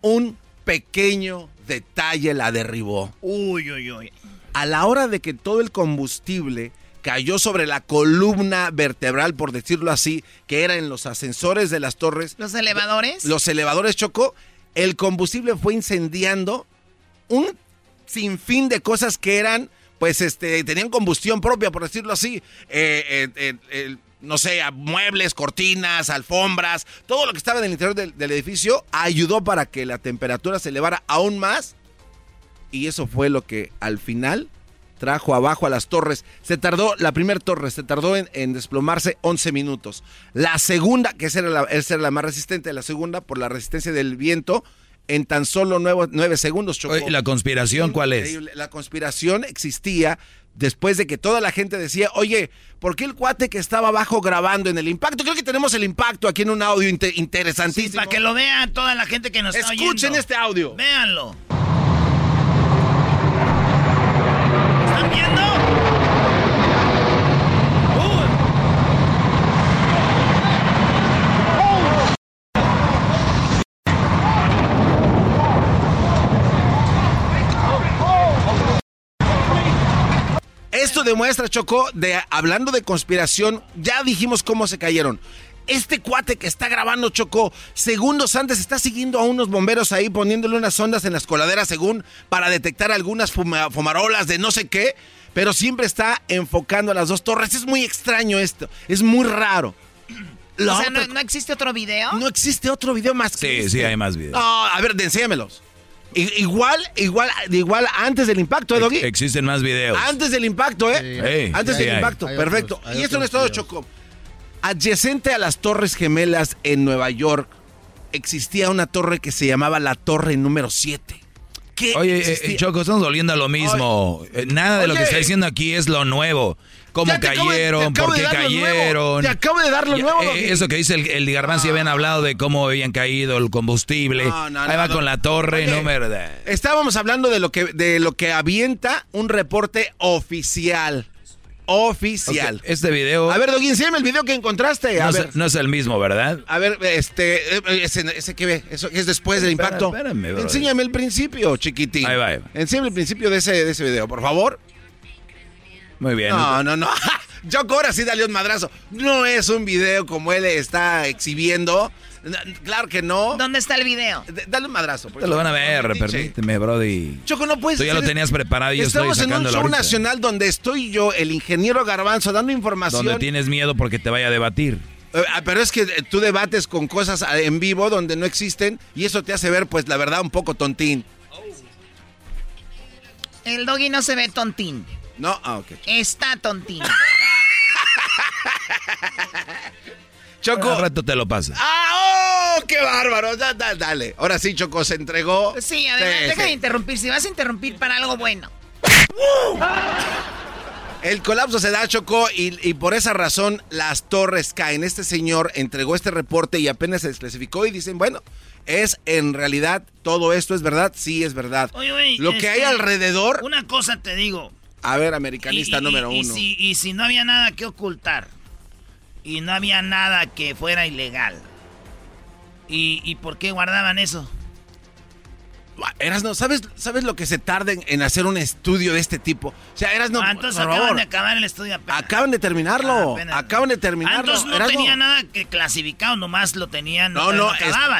un pequeño detalle la derribó. Uy, uy, uy. A la hora de que todo el combustible cayó sobre la columna vertebral, por decirlo así, que era en los ascensores de las torres, Los elevadores. los elevadores chocó, el combustible fue incendiando un sinfín de cosas que eran, pues, este, tenían combustión propia, por decirlo así. Eh, eh, eh, eh, no sé, a muebles, cortinas, alfombras, todo lo que estaba en el interior del, del edificio ayudó para que la temperatura se elevara aún más. Y eso fue lo que al final trajo abajo a las torres. Se tardó, la primera torre se tardó en, en desplomarse 11 minutos. La segunda, que esa era la, esa era la más resistente, la segunda, por la resistencia del viento, en tan solo 9, segundos chocó. ¿y la conspiración cuál es? La conspiración existía después de que toda la gente decía, oye, ¿por qué el cuate que estaba abajo grabando en el impacto? Creo que tenemos el impacto aquí en un audio inte- interesantísimo. Para que lo vea toda la gente que nos está oyendo. Escuchen este audio. Véanlo. ¿Están viendo? Esto demuestra, Choco, de hablando de conspiración, ya dijimos cómo se cayeron. Este cuate que está grabando, Choco, segundos antes está siguiendo a unos bomberos ahí poniéndole unas ondas en las coladeras, según para detectar algunas fuma- fumarolas de no sé qué, pero siempre está enfocando a las dos torres. Es muy extraño esto, es muy raro. La o sea, otra ¿no, no existe otro video? No existe otro video más que Sí, este. sí, hay más videos. No, a ver, enséñamelos. Igual, igual, igual antes del impacto, ¿eh, Doggy? Ex- Existen más videos. Antes del impacto, ¿eh? Sí, Antes sí del hay. impacto, Hay perfecto. otros- y esto no otros es todo, videos. Choco. Adyacente a las Torres Gemelas en Nueva York, existía una torre que se llamaba la Torre número 7. Oye, eh, Choco, estamos volviendo a lo mismo. Eh, Nada de lo que está diciendo aquí es lo nuevo. ¿Cómo cayeron? ¿Por qué cayeron? Te acabo de dar lo nuevo. Eh, eso que dice el, el Garbanzo, habían hablado de cómo habían caído el combustible. Ahí va con la torre, no me... Estábamos hablando de lo que de lo que avienta un reporte oficial. Oficial. Este video. A ver, Doggy, enséñame el video que encontraste. A no, ver. Es, no es el mismo, ¿verdad? A ver, este, eh, ese, ese que ve, eso es después del impacto. Espérame, bro. Enséñame el principio, chiquitín. Ahí va, ahí va. Enséñame el principio de ese, de ese video, por favor. Muy bien. No, no, no. *laughs* Yo ahora sí dale un madrazo. No es un video como él está exhibiendo. Claro que no. ¿Dónde está el video? dale un madrazo. Te lo van a ver, permíteme, Brody. Choco, no puedes Tú ya lo tenías preparado y yo estoy Estamos en un show ahorita. nacional donde estoy yo, el ingeniero Garbanzo, dando información. Donde tienes miedo porque te vaya a debatir. Eh, Pero es que tú debates con cosas eh, en vivo donde no existen y eso te hace ver, pues, la verdad, un poco tontín. El doggy no se ve tontín. No, ah, ok. Está tontín. *laughs* Choco. Al rato te lo pasa. ¡Ah! ¡Oh! ¡Qué bárbaro! Da- da- dale. Ahora sí, Choco se entregó. Sí, adelante, Sí, deja de interrumpir. Si vas a interrumpir para algo bueno. *laughs* El colapso se da, Choco, y, y por esa razón las torres caen. Este señor entregó este reporte y apenas se desclasificó y dicen, bueno, es en realidad todo esto es verdad, sí es verdad. Oye, Lo que este, hay alrededor. Una cosa te digo. A ver, americanista Y- número y uno. si, y si no había nada que ocultar. Y no había nada que fuera ilegal. ¿Y, y por qué guardaban eso? Eras no, ¿sabes, ¿sabes lo que se tarda en, hacer un estudio de este tipo? O sea, Eras no. Ah, entonces por acaban favor. de acabar el estudio apenas. Acaban de terminarlo. Ah, acaban de Ah, terminarlo. entonces no tenía nada que clasificado, nomás lo tenían. No, no,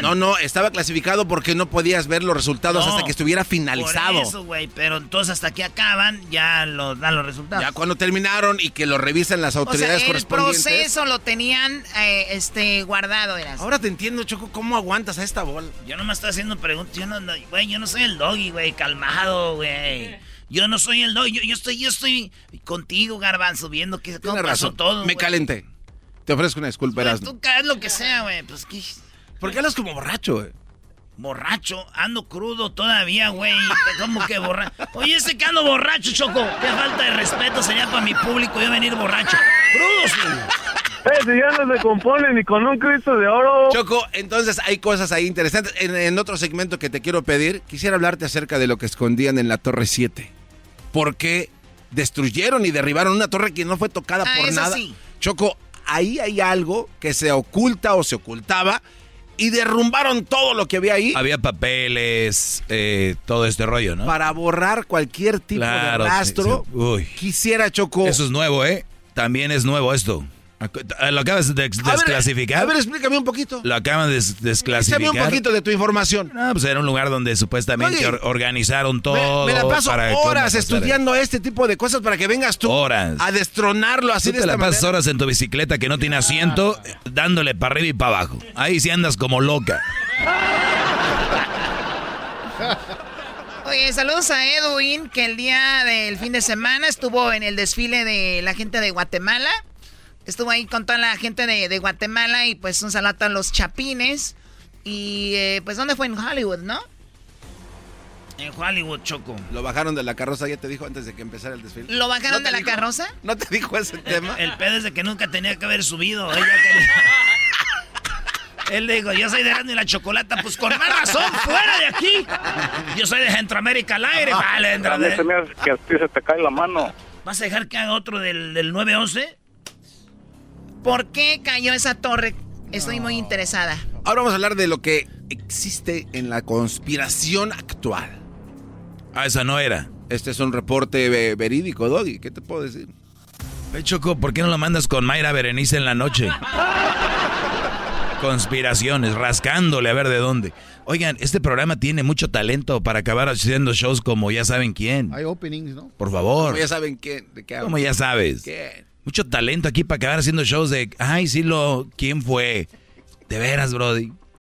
no, no, estaba clasificado porque no podías ver los resultados No, hasta que estuviera finalizado. Por eso, güey, pero entonces hasta que acaban ya lo, dan los resultados. Ya cuando terminaron y que lo revisan las O sea, autoridades el correspondientes. proceso lo tenían eh, este, guardado. Eras. Ahora te entiendo, Choco, ¿cómo aguantas a esta bola? Yo no me estoy haciendo preguntas. Yo no, no- güey, yo no soy el doggy, güey. Calmado, güey. *laughs* Yo no soy el doggy. Yo, yo estoy, yo estoy contigo, garbanzo, viendo que cómo pasó razón. todo. Me güey. calenté. Te ofrezco una disculpa, Pues tú caes lo que sea, güey. Pues qué. ¿Por qué hablas como borracho, güey? Borracho, ando crudo todavía, güey. ¿Cómo que borracho? Oye, ese que ando borracho, Choco. Qué falta de respeto sería para mi público yo venir borracho. Crudo, sí. Eh, si ya no se compone ni con un Cristo de oro. Choco, entonces hay cosas ahí interesantes. En, en otro segmento que te quiero pedir, quisiera hablarte acerca de lo que escondían en la Torre 7. ¿Por qué destruyeron y derribaron una torre que no fue tocada Ah, por eso nada? sí. Choco, ahí hay algo que se oculta o se ocultaba y derrumbaron todo lo que había ahí Había papeles, eh, todo este rollo, ¿no? para borrar cualquier tipo Claro, de rastro. sí, sí. Uy. Quisiera, Choco. Eso es nuevo, ¿eh? También es nuevo esto. Ac- ¿Lo acabas de des- A ver, desclasificar? A ver, explícame un poquito. ¿Lo acaban de desclasificar? un poquito de tu información. No, pues era un lugar donde supuestamente Oye, organizaron todo. Me, me la paso para horas estudiando este tipo de cosas para que vengas tú Horas. a destronarlo así Tú de te esta la pasas manera. horas en tu bicicleta que no tiene asiento, dándole para arriba y para abajo. Ahí sí andas como loca. Oye, saludos a Edwin, que el día del fin de semana estuvo en el desfile de la gente de Guatemala. Estuvo ahí con toda la gente de, de Guatemala y pues un saludo a los chapines. Y eh, pues, ¿dónde fue? En Hollywood, ¿no? En Hollywood, Choco. Lo bajaron de la carroza, ya te dijo antes de que empezara el desfile. ¿Lo bajaron ¿No te de la dijo? carroza? ¿No te dijo ese tema? El pedo es de que nunca tenía que haber subido. Ella *laughs* quería- Él dijo, yo soy de Erasmo y la Chocolata. Pues con más razón, fuera de aquí. Yo soy de Centroamérica al aire. Vale, entra A mí de- se me hace que a ti se te cae la mano. ¿Vas a dejar que haga otro del, del 911? ¿Por qué cayó esa torre? Estoy muy interesada. Ahora vamos a hablar de lo que existe en la conspiración actual. Ah, esa no era. Este es un reporte ve- verídico, Doggy. ¿Qué te puedo decir? Ve, Choco, ¿por qué no lo mandas con Mayra Berenice en la noche? *laughs* Conspiraciones, rascándole a ver de dónde. Oigan, este programa tiene mucho talento para acabar haciendo shows como ya saben quién. Hay openings, ¿no? Por favor. Como ya saben qué, de qué hablo. Como ya sabes. ¿Qué? Mucho talento aquí para acabar haciendo shows de, ay, sí lo, ¿quién fue? De veras, Brody.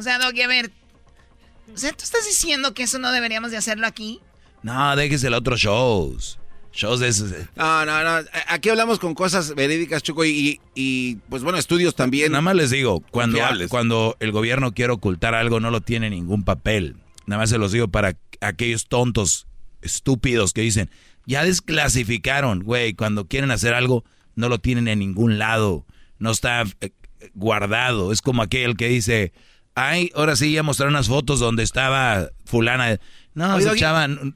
O sea, Doggy, a ver. O sea, ¿tú estás diciendo que eso no deberíamos de hacerlo aquí? No, déjese el otro shows. Shows de esos. No, no, no. Aquí hablamos con cosas verídicas, Choco, y, y pues bueno, estudios también. Nada más les digo, cuando, cuando el gobierno quiere ocultar algo, no lo tiene ningún papel. Nada más se los digo para aquellos tontos, estúpidos que dicen, ya desclasificaron, güey, cuando quieren hacer algo, no lo tienen en ningún lado. No está eh, guardado. Es como aquel que dice, Ay, ahora sí ya mostraron unas fotos donde estaba fulana. No, se,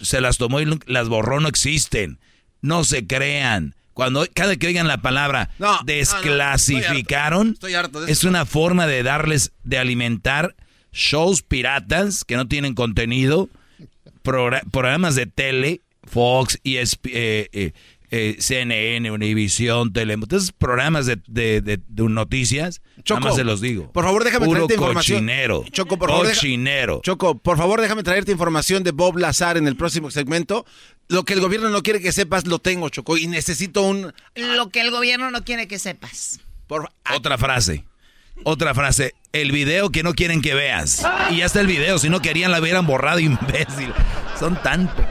se las tomó y las borró, no existen. No se crean. Cuando cada que oigan la palabra desclasificaron, es una forma de darles, de alimentar shows piratas que no tienen contenido, programas de tele, Fox, y eh, eh, eh, CNN, Univision, Telemundo, entonces programas de, de, de, noticias, Choco, se los digo. Por favor, déjame traerte información. Cochinero. Choco, por favor, cochinero. Choco, por favor, déjame traerte información de Bob Lazar en el próximo segmento. Lo que el gobierno no quiere que sepas, lo tengo, Choco, y necesito un... Lo que el gobierno no quiere que sepas. Por... Otra frase. Otra frase. El video que no quieren que veas. Y ya está el video. Si no querían, la hubieran borrado, *laughs* imbécil. Son tantos.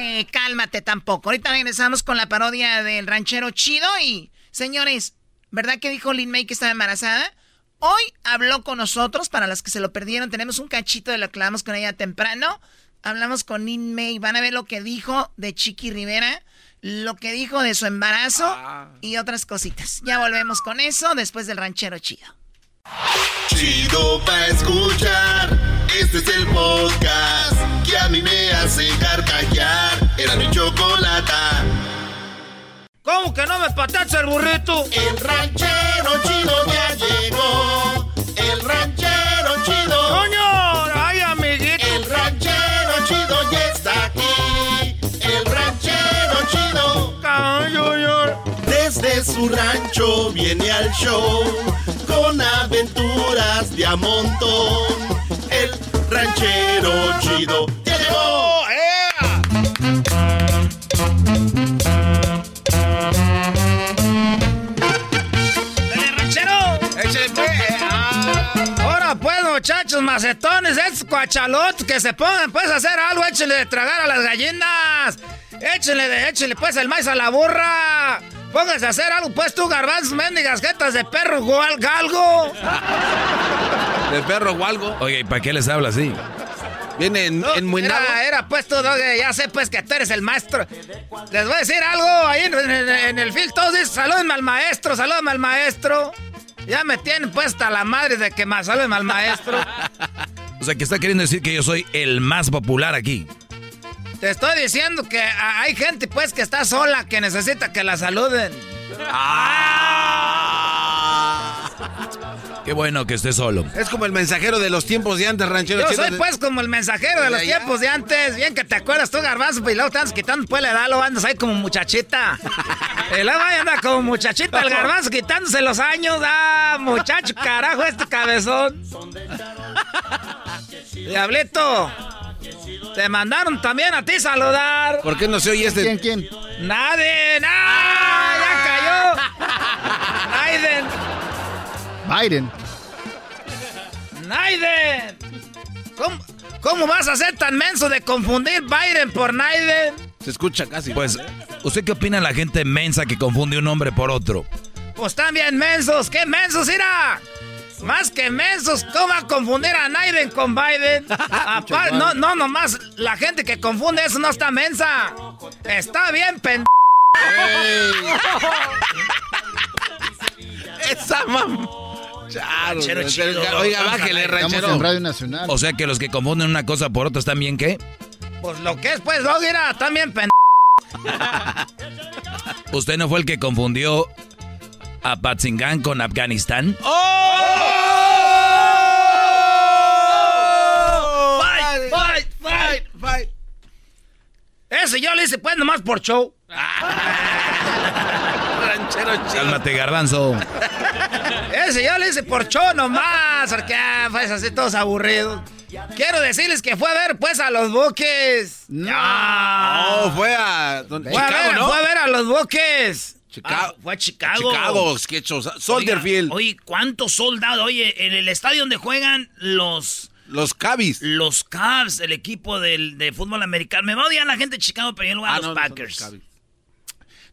Eh, cálmate tampoco. Ahorita regresamos con la parodia del ranchero chido y, señores, ¿verdad que dijo Lin May que estaba embarazada? Hoy habló con nosotros, para las que se lo perdieron, tenemos un cachito de lo que hablamos con ella temprano. Hablamos con Lin May, van a ver lo que dijo de Chiqui Rivera, lo que dijo de su embarazo ah. y otras cositas. Ya volvemos con eso después del ranchero chido. Chido pa' escuchar. Este es el podcast que a mí me hace carcajear. Era mi chocolata. ¿Cómo que no me patacha el burrito? El ranchero chido ya llegó. Su rancho viene al show con aventuras de a montón. El ranchero chido ya llegó. ranchero! ¡Échale pues! Ah. Ahora pues, muchachos macetones, esos cuachalotes que se pongan pues a hacer algo, échenle de tragar a las gallinas. Échenle de, échenle pues el maíz a la burra. Póngase a hacer algo, pues tú, garbanzos, mendigas, jetas de perro o algo. De perro o algo. Oye, ¿para qué les habla así? Viene en, muy era, era, pues tú, ya sé pues que tú eres el maestro. Les voy a decir algo ahí en, el film, todos dicen, salúdenme al maestro, salúdenme al maestro. Ya me tienen puesta la madre de que más salúdenme al maestro. *laughs* o sea, que está queriendo decir que yo soy el más popular aquí. Te estoy diciendo que hay gente pues que está sola, que necesita que la saluden. Ah. Qué bueno que esté solo. Es como el mensajero de los tiempos de antes, ranchero. Yo soy pues como el mensajero de los tiempos de antes. Bien que te acuerdas tú, garbanzo, y luego te andas quitando pues la edad, lo andas ahí como muchachita. *laughs* y luego ahí anda como muchachita el garbanzo quitándose los años. Ah, muchacho, carajo, este cabezón. Diablito. Te mandaron también a ti saludar. ¿Por qué no se oye este? ¿Quién, quién? Nadie, ¡Ah! ¡Ya cayó! Biden. Biden. Naiden. ¿Cómo, ¿Cómo vas a ser tan menso de confundir Biden por Naiden? Se escucha casi. Pues, ¿usted qué opina la gente mensa que confunde un hombre por otro? Pues bien mensos. ¿Qué mensos, ira? Más que mensos, ¿cómo va a confundir a Naiden con Biden? *laughs* no, no, nomás la gente que confunde eso no está mensa. Está bien, pendejo. *laughs* Esa mamá. Oiga, bájele, ranchero. en Radio Nacional. O sea que los que confunden una cosa por otra están bien, ¿qué? Pues lo que es, pues, no, mira, también pen... *laughs* ¿Usted no fue el que confundió a Patzingan con Afganistán? ¡Oh! ¡Fight, fight, fight, fight! Ese yo le hice, pues, nomás por show. *laughs* Ranchero chido. Cálmate, garbanzo. Ese yo le hice por show nomás, porque ah, pues así todos aburridos. Quiero decirles que fue a ver pues a los buques. No, no fue a fue Chicago, a ver, ¿no? Fue a ver a los buques. Chicago. Ah, fue a Chicago. Chicago, que Soldier Field. Oye, ¿cuántos soldados? Oye, en el estadio donde juegan los... Los Cavs. Los Cavs, el equipo del, de fútbol americano. Me va a odiar la gente de Chicago, pero yo no voy a los no, Packers. No,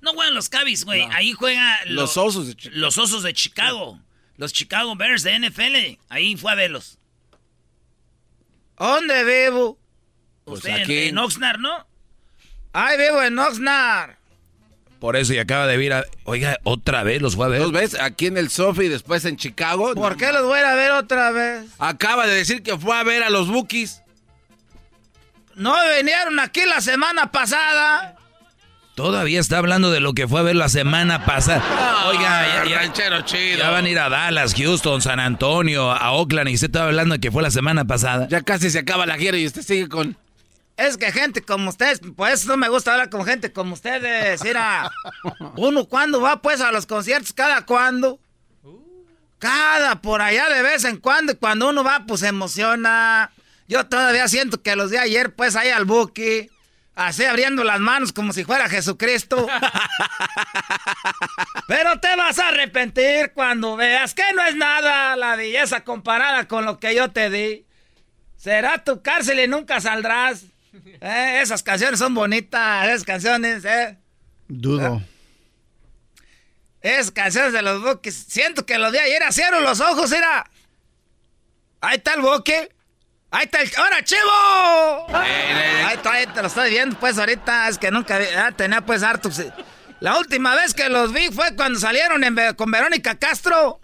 no juegan los Cavs, güey. Ahí juegan los, los, osos de Chicago. Los osos de Chicago. Los Chicago Bears de NFL. Ahí fue a verlos. ¿Dónde vivo? Pues Usted aquí. en, en Oxnard, ¿no? Ahí vivo en Oxnard. Por eso y acaba de ir a... Oiga, otra vez los fue a ver. ¿Los ves? Aquí en el Sofi y después en Chicago. ¿Por no, qué los voy a ir a ver otra vez? Acaba de decir que fue a ver a los Bookies. No vinieron aquí la semana pasada. Todavía está hablando de lo que fue a ver la semana pasada. No, Oiga, ya, ya, ranchero chido. ya van a ir a Dallas, Houston, San Antonio, a Oakland y usted estaba hablando de que fue la semana pasada. Ya casi se acaba la gira y usted sigue con... Es que gente como ustedes, pues no me gusta hablar con gente como ustedes. Mira, *laughs* uno cuando va pues a los conciertos, cada cuando. Cada por allá de vez en cuando. Y cuando uno va, pues se emociona. Yo todavía siento que los de ayer, pues ahí al buque. Así abriendo las manos como si fuera Jesucristo. *laughs* Pero te vas a arrepentir cuando veas que no es nada la belleza comparada con lo que yo te di. Será tu cárcel y nunca saldrás. *laughs* Eh, esas canciones son bonitas, esas canciones, eh. Dudo. Esas canciones de los buques. Siento que los de ayer cierro los ojos, era. Ahí está el buque. Ahí está el. ¡Ahora, chivo! Ahí está, ahí te lo estoy viendo, pues ahorita. Es que nunca ah, tenía pues harto. La última vez que los vi fue cuando salieron en, con Verónica Castro.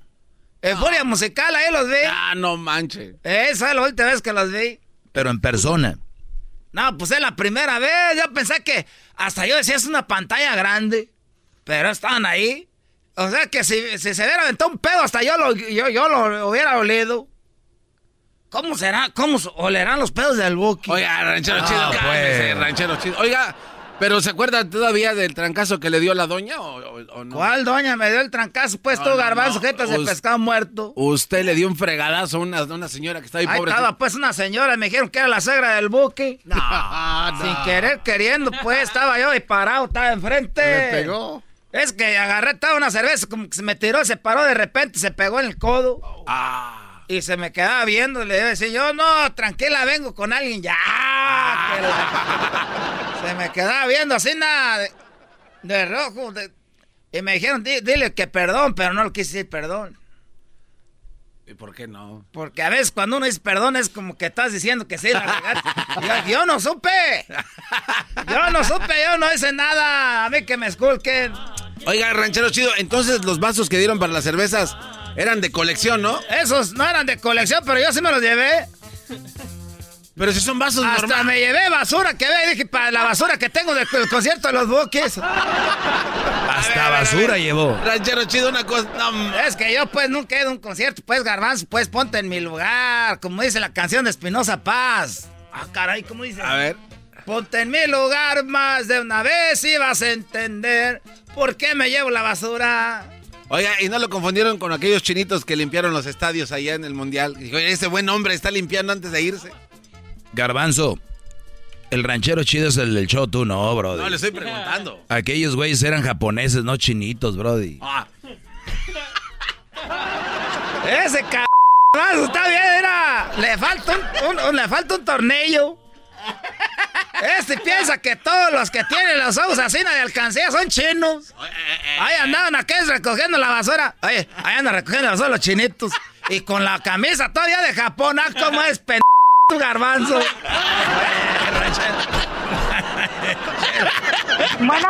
En Furia Musical, ahí los vi. Ah, no manches. Esa es la última vez que los vi. Pero en persona. No, pues es la primera vez. Yo pensé que hasta yo decía es una pantalla grande. Pero estaban ahí. O sea que si, si se hubiera aventado un pedo, hasta yo lo, yo, yo lo hubiera olido. ¿Cómo será? ¿Cómo olerán los pedos del Buki? Oiga, ranchero Ah, chido, pues. cálmese, ranchero chido. Oiga, pero ¿se acuerda todavía del trancazo que le dio la doña o, no? ¿Cuál doña me dio el trancazo? Pues No, tú, no, garbanzo, no. jetas de pescado muerto. Usted le dio un fregadazo a una, una señora que está ahí, Ahí pobre. estaba pues una señora, me dijeron que era la suegra del Buki. *laughs* Sin querer, queriendo, pues estaba yo disparado, estaba enfrente. Le pegó. Es que agarré, estaba una cerveza, como que se me tiró, se paró de repente, se pegó en el codo. Ah. Y se me quedaba viendo, le decía yo, no, tranquila, vengo con alguien ya. que la- *laughs* Se me quedaba viendo así nada de, de rojo. de- y me dijeron, "Di- dile que perdón, pero no le quise decir perdón. ¿Y por qué no? Porque a veces cuando uno dice perdón es como que estás diciendo que sí la *laughs* yo, yo no supe. Yo no supe, yo no hice nada. A mí que me esculquen. Oiga, ranchero chido, entonces los vasos que dieron para las cervezas eran de colección, ¿no? Esos no eran de colección, pero yo sí me los llevé. Pero si son vasos Hasta normales. me llevé basura que ve, dije, para la basura que tengo del, del concierto de los buques. Hasta basura llevó. Ranchero chido, una cosa. No, Es que yo pues nunca he ido a un concierto, pues garbanzo, pues ponte en mi lugar, como dice la canción de Espinosa Paz. Ah, caray, ¿cómo dice? a ver. Ponte en mi lugar más de una vez y vas a entender por qué me llevo la basura. Oiga, y no lo confundieron con aquellos chinitos que limpiaron los estadios allá en el Mundial. Dijo, "Oye, ese buen hombre está limpiando antes de irse. Garbanzo, el ranchero chido es el del show, tú no, brody. No, le estoy preguntando. Aquellos güeyes eran japoneses, no chinitos, brody. Ah, *laughs* Ese cabrón está bien, era. Le falta un, un- un- le falta un tornillo. Este piensa que todos los que tienen los ojos así de alcancía son chinos. Ahí andaban aquí recogiendo la basura. Oye, ahí andan recogiendo la basura los chinitos. Y con la camisa todavía de Japón. Ah, cómo es pen... tu garbanzo. Bueno,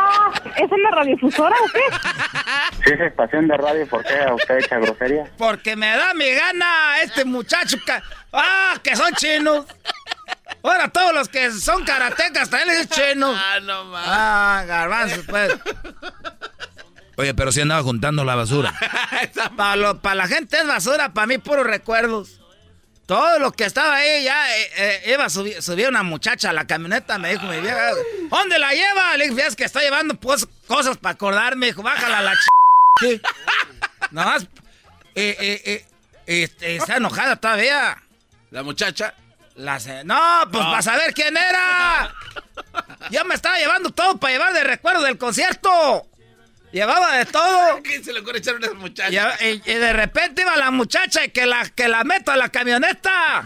¿esa es la radiodifusora o qué? Si es estación de radio, ¿por qué usted echa grosería? Porque me da mi gana este muchacho. ¡Ah, que son chinos! Ahora todos los que son karatecas también les chinos. Ah, no mames. Ah, garbanzo, pues. Oye, pero si andaba juntando la basura. para la gente es basura, para mí puros recuerdos. Todo lo que estaba ahí ya eh, eh, iba a subir, una muchacha a la camioneta, me dijo mi vieja, ¿dónde la lleva? Le dije, es que está llevando pues, cosas para acordarme, dijo, bájala la ch... *laughs* Nada más, eh, eh, este, está enojada todavía. ¿La muchacha? La no, pues para saber quién era. Ya me estaba llevando todo para llevar de recuerdo del concierto. Llevaba de todo. *laughs* ¿Quién se le ocurre echar una muchacha? Y, de repente iba la muchacha y que la, que la meto a la camioneta.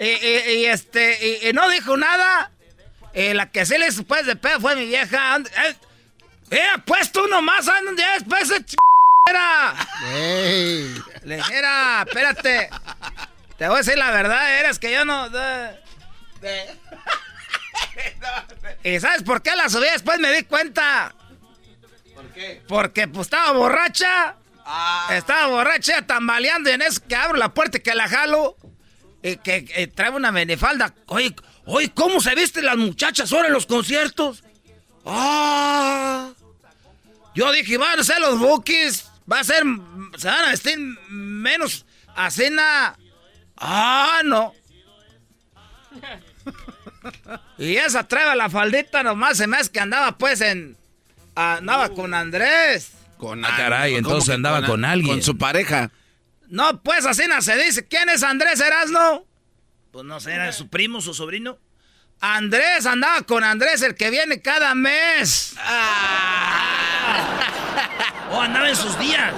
Y, este, y, no dijo nada. Y la que sí le hizo pues de pedo fue mi vieja. Eh, eh pues tú nomás, ya después de ch... Era. Le dijera, espérate. Te voy a decir la verdad, eres que yo no. *laughs* ¿Y sabes por qué la subí? Después me di cuenta. Porque pues estaba borracha. Ah. Estaba borracha, tambaleando. Y en eso que abro la puerta y que la jalo. Y que trae una menefalda. Oye, oye, ¿cómo se visten las muchachas ahora en los conciertos? ¡Ah! Yo dije, van a ser los bookies. Va a ser. Se van a vestir menos a cena. ¡Ah, no! *laughs* y esa trae la faldita nomás se me hace que andaba pues en Andaba con Andrés. Con ah, caray, entonces andaba con, alguien. Con su pareja. No, pues así no se dice. ¿Quién es Andrés Erasno? Pues no sé, era su primo, su sobrino. Andrés andaba con Andrés, el que viene cada mes. Ah. o andaba en sus días.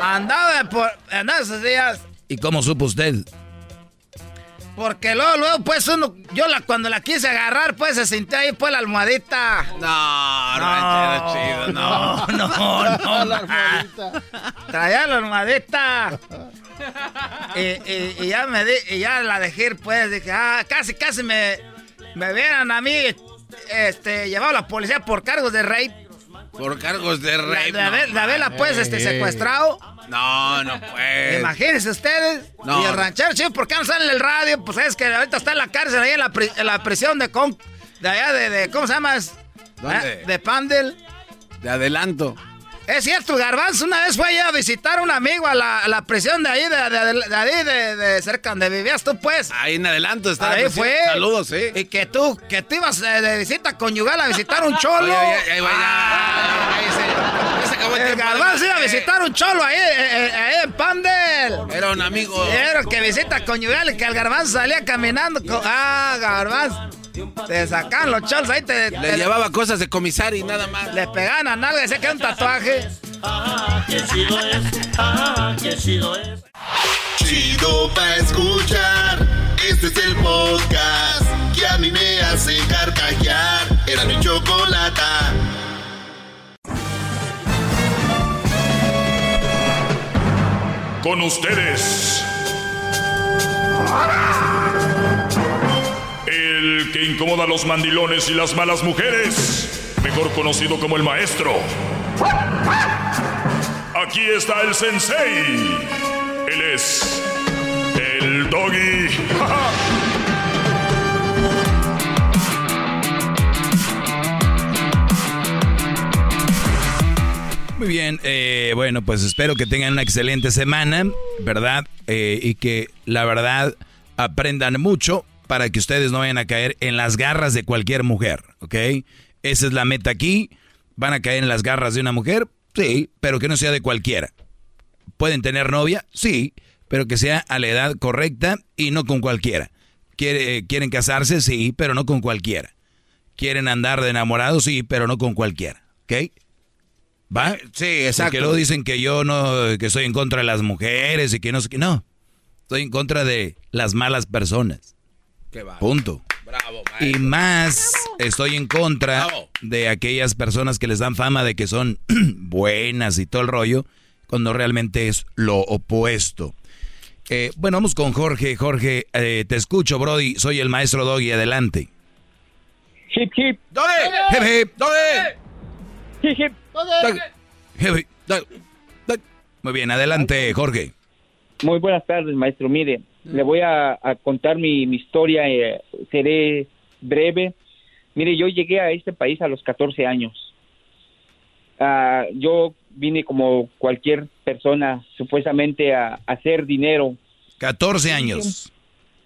Andaba, por, andaba en sus días. ¿Y cómo supo usted? Porque luego, luego, pues uno, yo la, cuando la quise agarrar, pues se sintió ahí pues la almohadita. No, no, chido, no. No, no, *laughs* no. la almohadita. Traía la almohadita. y, ya me di, y ya la dejé ir, pues, dije, ah, casi, casi me, me vieran a mí, este, llevado a la policía por cargos de rape. Por cargos de rape. De, haberla, pues, este, secuestrado. No, no puede. Imagínense ustedes. Y el ranchero, chico, ¿por qué no sale en el radio? Pues es que ahorita está en la cárcel, ahí en la, prisión de, con, de allá de, ¿Cómo se llama? ¿Dónde? Ah, de Pandel. De adelanto. Es cierto, Garbanzo una vez fue a visitar a un amigo a la, prisión de ahí, de, ahí, de, cerca donde vivías tú, pues. Ahí en adelanto está Ahí fue. Saludos, sí. Y que tú, que tú ibas eh, de, visita conyugal a visitar un cholo. ahí, va, ah, el Garbanzo iba a visitar un cholo ahí, eh, eh, ahí en Pandel. Era un amigo. Era que visita conyugal y que el Garbanzo salía caminando. Ah, Garbanzo. Te sacan los chols ahí, te, Le llevaba cosas de comisario y nada más. Le pegan a y se queda un tatuaje. Ah, que chido es, ah, que chido es. Chido pa' escuchar. Este es el podcast que a mí me hace carcajear. Era mi chocolata. Con ustedes el que incomoda a los mandilones y las malas mujeres, mejor conocido como el maestro. Aquí está el sensei. Él es el doggy. *laughs* Muy bien, eh, bueno, pues espero que tengan una excelente semana, ¿verdad? Eh, y que la verdad aprendan mucho para que ustedes no vayan a caer en las garras de cualquier mujer, ¿ok? Esa es la meta aquí. ¿Van a caer en las garras de una mujer? Sí, pero que no sea de cualquiera. ¿Pueden tener novia? Sí, pero que sea a la edad correcta y no con cualquiera. ¿Quieren casarse? Sí, pero no con cualquiera. ¿Quieren andar de enamorados? Sí, pero no con cualquiera. ¿Ok? ¿Va? Sí, exacto. Porque luego dicen que yo no, que estoy en contra de las mujeres y que no sé qué. No, estoy en contra de las malas personas. Punto. Bravo. y más estoy en contra de aquellas personas que les dan fama de que son *clears throat* buenas y todo el rollo, cuando realmente es lo opuesto. Eh, bueno, vamos con Jorge. Jorge, eh, te escucho, Brody. Soy el maestro Doggy. Adelante. Hip, hip. Hip, hip. Hip, hip. Hip, hip. Muy bien, adelante, Jorge. Muy buenas tardes, maestro. Mire, le voy a, contar mi, historia. Eh, seré breve. Mire, yo llegué a este país a los 14 años. Ah, yo vine como cualquier persona supuestamente a, hacer dinero. 14 años.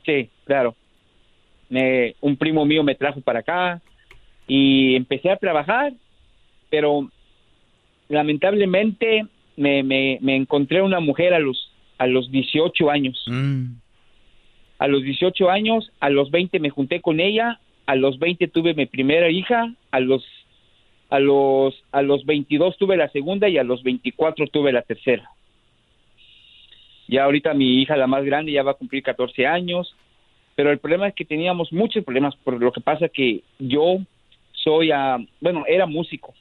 Sí, claro. Me, un primo mío me trajo para acá y empecé a trabajar, pero lamentablemente me, me, me encontré una mujer a los, a los 18 años. Mm. A los 18 años, a los 20 me junté con ella, a los 20 tuve mi primera hija, a los a los, a los 22 tuve la segunda y a los 24 tuve la tercera. Ya ahorita mi hija, la más grande, ya va a cumplir 14 años, pero el problema es que teníamos muchos problemas, por lo que pasa que yo soy, a, bueno, era músico,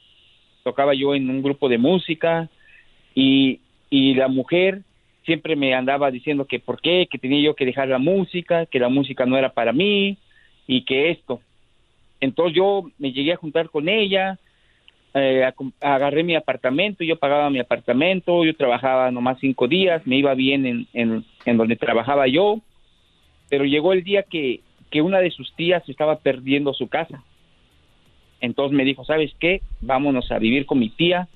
tocaba yo en un grupo de música y, y la mujer siempre me andaba diciendo que por qué, que tenía yo que dejar la música, que la música no era para mí y que esto. Entonces yo me llegué a juntar con ella, eh, agarré mi apartamento, yo pagaba mi apartamento, yo trabajaba nomás cinco días, me iba bien en, en, donde trabajaba yo, pero llegó el día que, que una de sus tías estaba perdiendo su casa. Entonces me dijo, ¿sabes qué? Vámonos a vivir con mi tía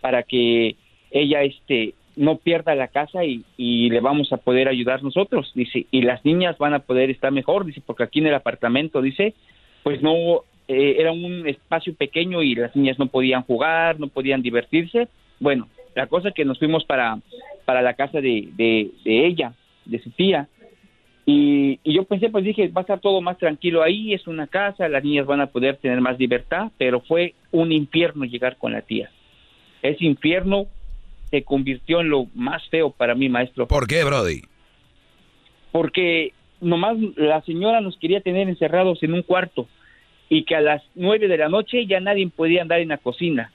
para que ella este no pierda la casa y, y, le vamos a poder ayudar nosotros, dice, y las niñas van a poder estar mejor, dice, porque aquí en el apartamento, dice, pues no eh, era un espacio pequeño y las niñas no podían jugar, no podían divertirse. Bueno, la cosa es que nos fuimos para, para la casa de, de, ella, de su tía. Y, yo pensé, pues dije, va a estar todo más tranquilo ahí, es una casa, las niñas van a poder tener más libertad, pero fue un infierno llegar con la tía. Ese infierno se convirtió en lo más feo para mí, maestro. ¿Por qué, Brody? Porque nomás la señora nos quería tener encerrados en un cuarto y que a las nueve de la noche ya nadie podía andar en la cocina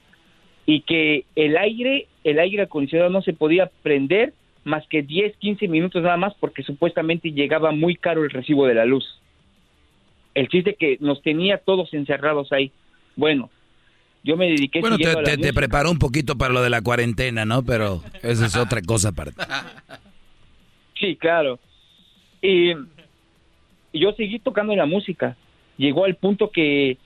y que el aire, el aire acondicionado no se podía prender más que 10, 15 minutos nada más porque supuestamente llegaba muy caro el recibo de la luz. El chiste que nos tenía todos encerrados ahí. Bueno, yo me dediqué bueno, te, te, preparó un poquito para lo de la cuarentena, ¿no? Pero esa es otra cosa aparte. Sí, claro. Y yo seguí tocando la música llegó al punto que,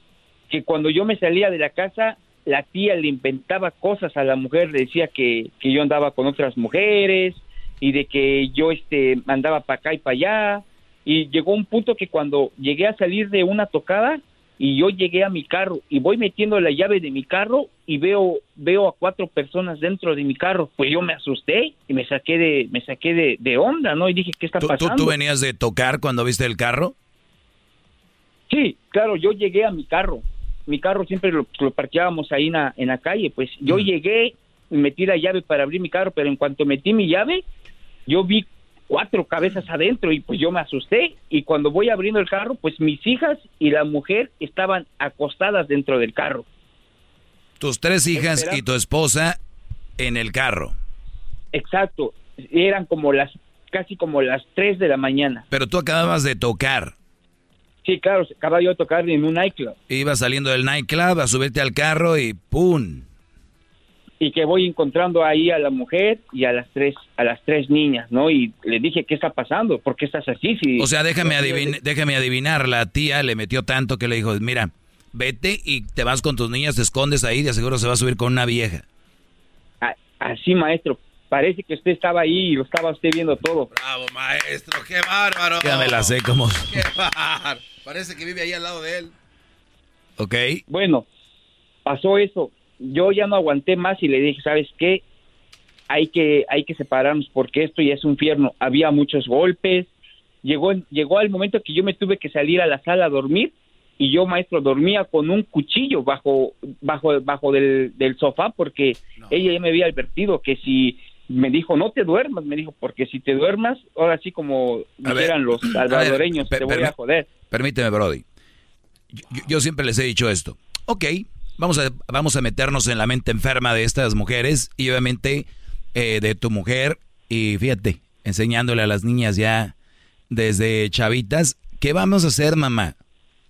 que cuando yo me salía de la casa, la tía le inventaba cosas a la mujer, le decía que, que yo andaba con otras mujeres y de que yo este andaba para acá y para allá y llegó un punto que cuando llegué a salir de una tocada y yo llegué a mi carro y voy metiendo la llave de mi carro y veo veo a cuatro personas dentro de mi carro. Pues yo me asusté y me saqué de me saqué de, de onda no y dije qué está pasando ¿tú, tú venías de tocar cuando viste el carro Sí, claro, yo llegué a mi carro. Mi carro siempre lo, parqueábamos ahí en la, en la calle. Pues yo llegué, metí la llave para abrir mi carro, pero en cuanto metí mi llave, yo vi cuatro cabezas adentro y pues yo me asusté y cuando voy abriendo el carro, pues mis hijas y la mujer estaban acostadas dentro del carro. Tus tres hijas y tu esposa en el carro. Exacto, eran como las casi como las tres de la mañana. Pero tú acababas de tocar. Sí, claro, acaba yo de tocar en un nightclub. Iba saliendo del nightclub a subirte al carro y ¡pum! Y que voy encontrando ahí a la mujer y a las tres a las tres niñas, ¿no? Y le dije, ¿qué está pasando? ¿Por qué estás así? Si o sea, déjame, déjame adivinar, la tía le metió tanto que le dijo, mira, vete y te vas con tus niñas, te escondes ahí, de seguro se va a subir con una vieja. Así, maestro. Parece que usted estaba ahí y lo estaba usted viendo todo. Bravo, maestro, qué bárbaro. Ya me la sé como... Qué bárbaro. Parece que vive ahí al lado de él. Ok. Bueno, pasó eso. Yo ya no aguanté más y le dije, ¿sabes qué? Hay que, hay que separarnos porque esto ya es un infierno. Había muchos golpes. Llegó, llegó al momento que yo me tuve que salir a la sala a dormir y yo, maestro, dormía con un cuchillo bajo, bajo, bajo del, del sofá porque ella ya me había advertido que si me dijo, no te duermas, me dijo, porque si te duermas, ahora sí como dijeran los salvadoreños, te voy a joder. Permíteme, Brody. yo, siempre les he dicho esto. Ok, vamos a, vamos a meternos en la mente enferma de estas mujeres y obviamente eh, de tu mujer. Y fíjate, enseñándole a las niñas ya desde chavitas, ¿qué vamos a hacer, mamá?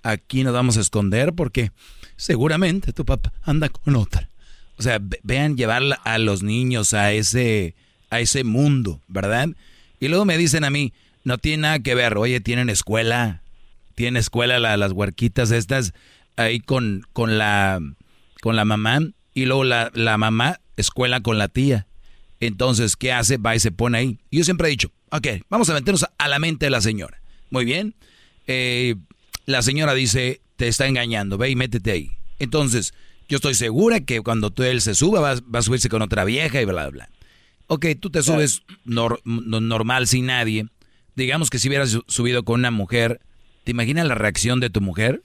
Aquí nos vamos a esconder porque seguramente tu papá anda con otra. O sea, vean llevar a los niños a ese, a ese mundo, ¿verdad? Y luego me dicen a mí, no tiene nada que ver, oye, tienen escuela, tienen escuela las huerquitas estas ahí con, con, la, con la mamá y luego la, la mamá escuela con la tía. Entonces, ¿qué hace? Va y se pone ahí. Yo siempre he dicho, ok, vamos a meternos a la mente de la señora. Muy bien. Eh, la señora dice, te está engañando, ve y métete ahí. Entonces, yo estoy segura que cuando tú él se suba, va, a subirse con otra vieja y bla, bla. Ok, tú te subes normal sin nadie. Digamos que si hubieras subido con una mujer, ¿te imaginas la reacción de tu mujer?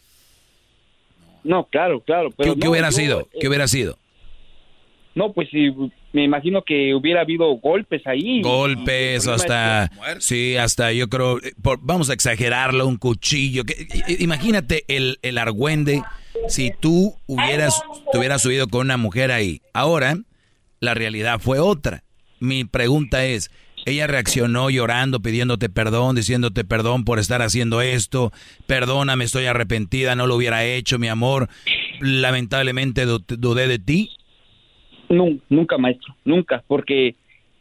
No, claro, claro. Pero ¿Qué, hubiera sido? ¿Qué hubiera sido? No, pues sí, me imagino que hubiera habido golpes ahí. Golpes, hasta, sí, hasta yo creo, eh, vamos a exagerarlo, un cuchillo. imagínate el, el argüende si tú hubieras, te hubieras subido con una mujer ahí. Ahora, la realidad fue otra. Mi pregunta es, ella reaccionó llorando, pidiéndote perdón, diciéndote perdón por estar haciendo esto, perdóname, estoy arrepentida, no lo hubiera hecho, mi amor, lamentablemente dudé de ti. No, nunca, maestro, nunca, porque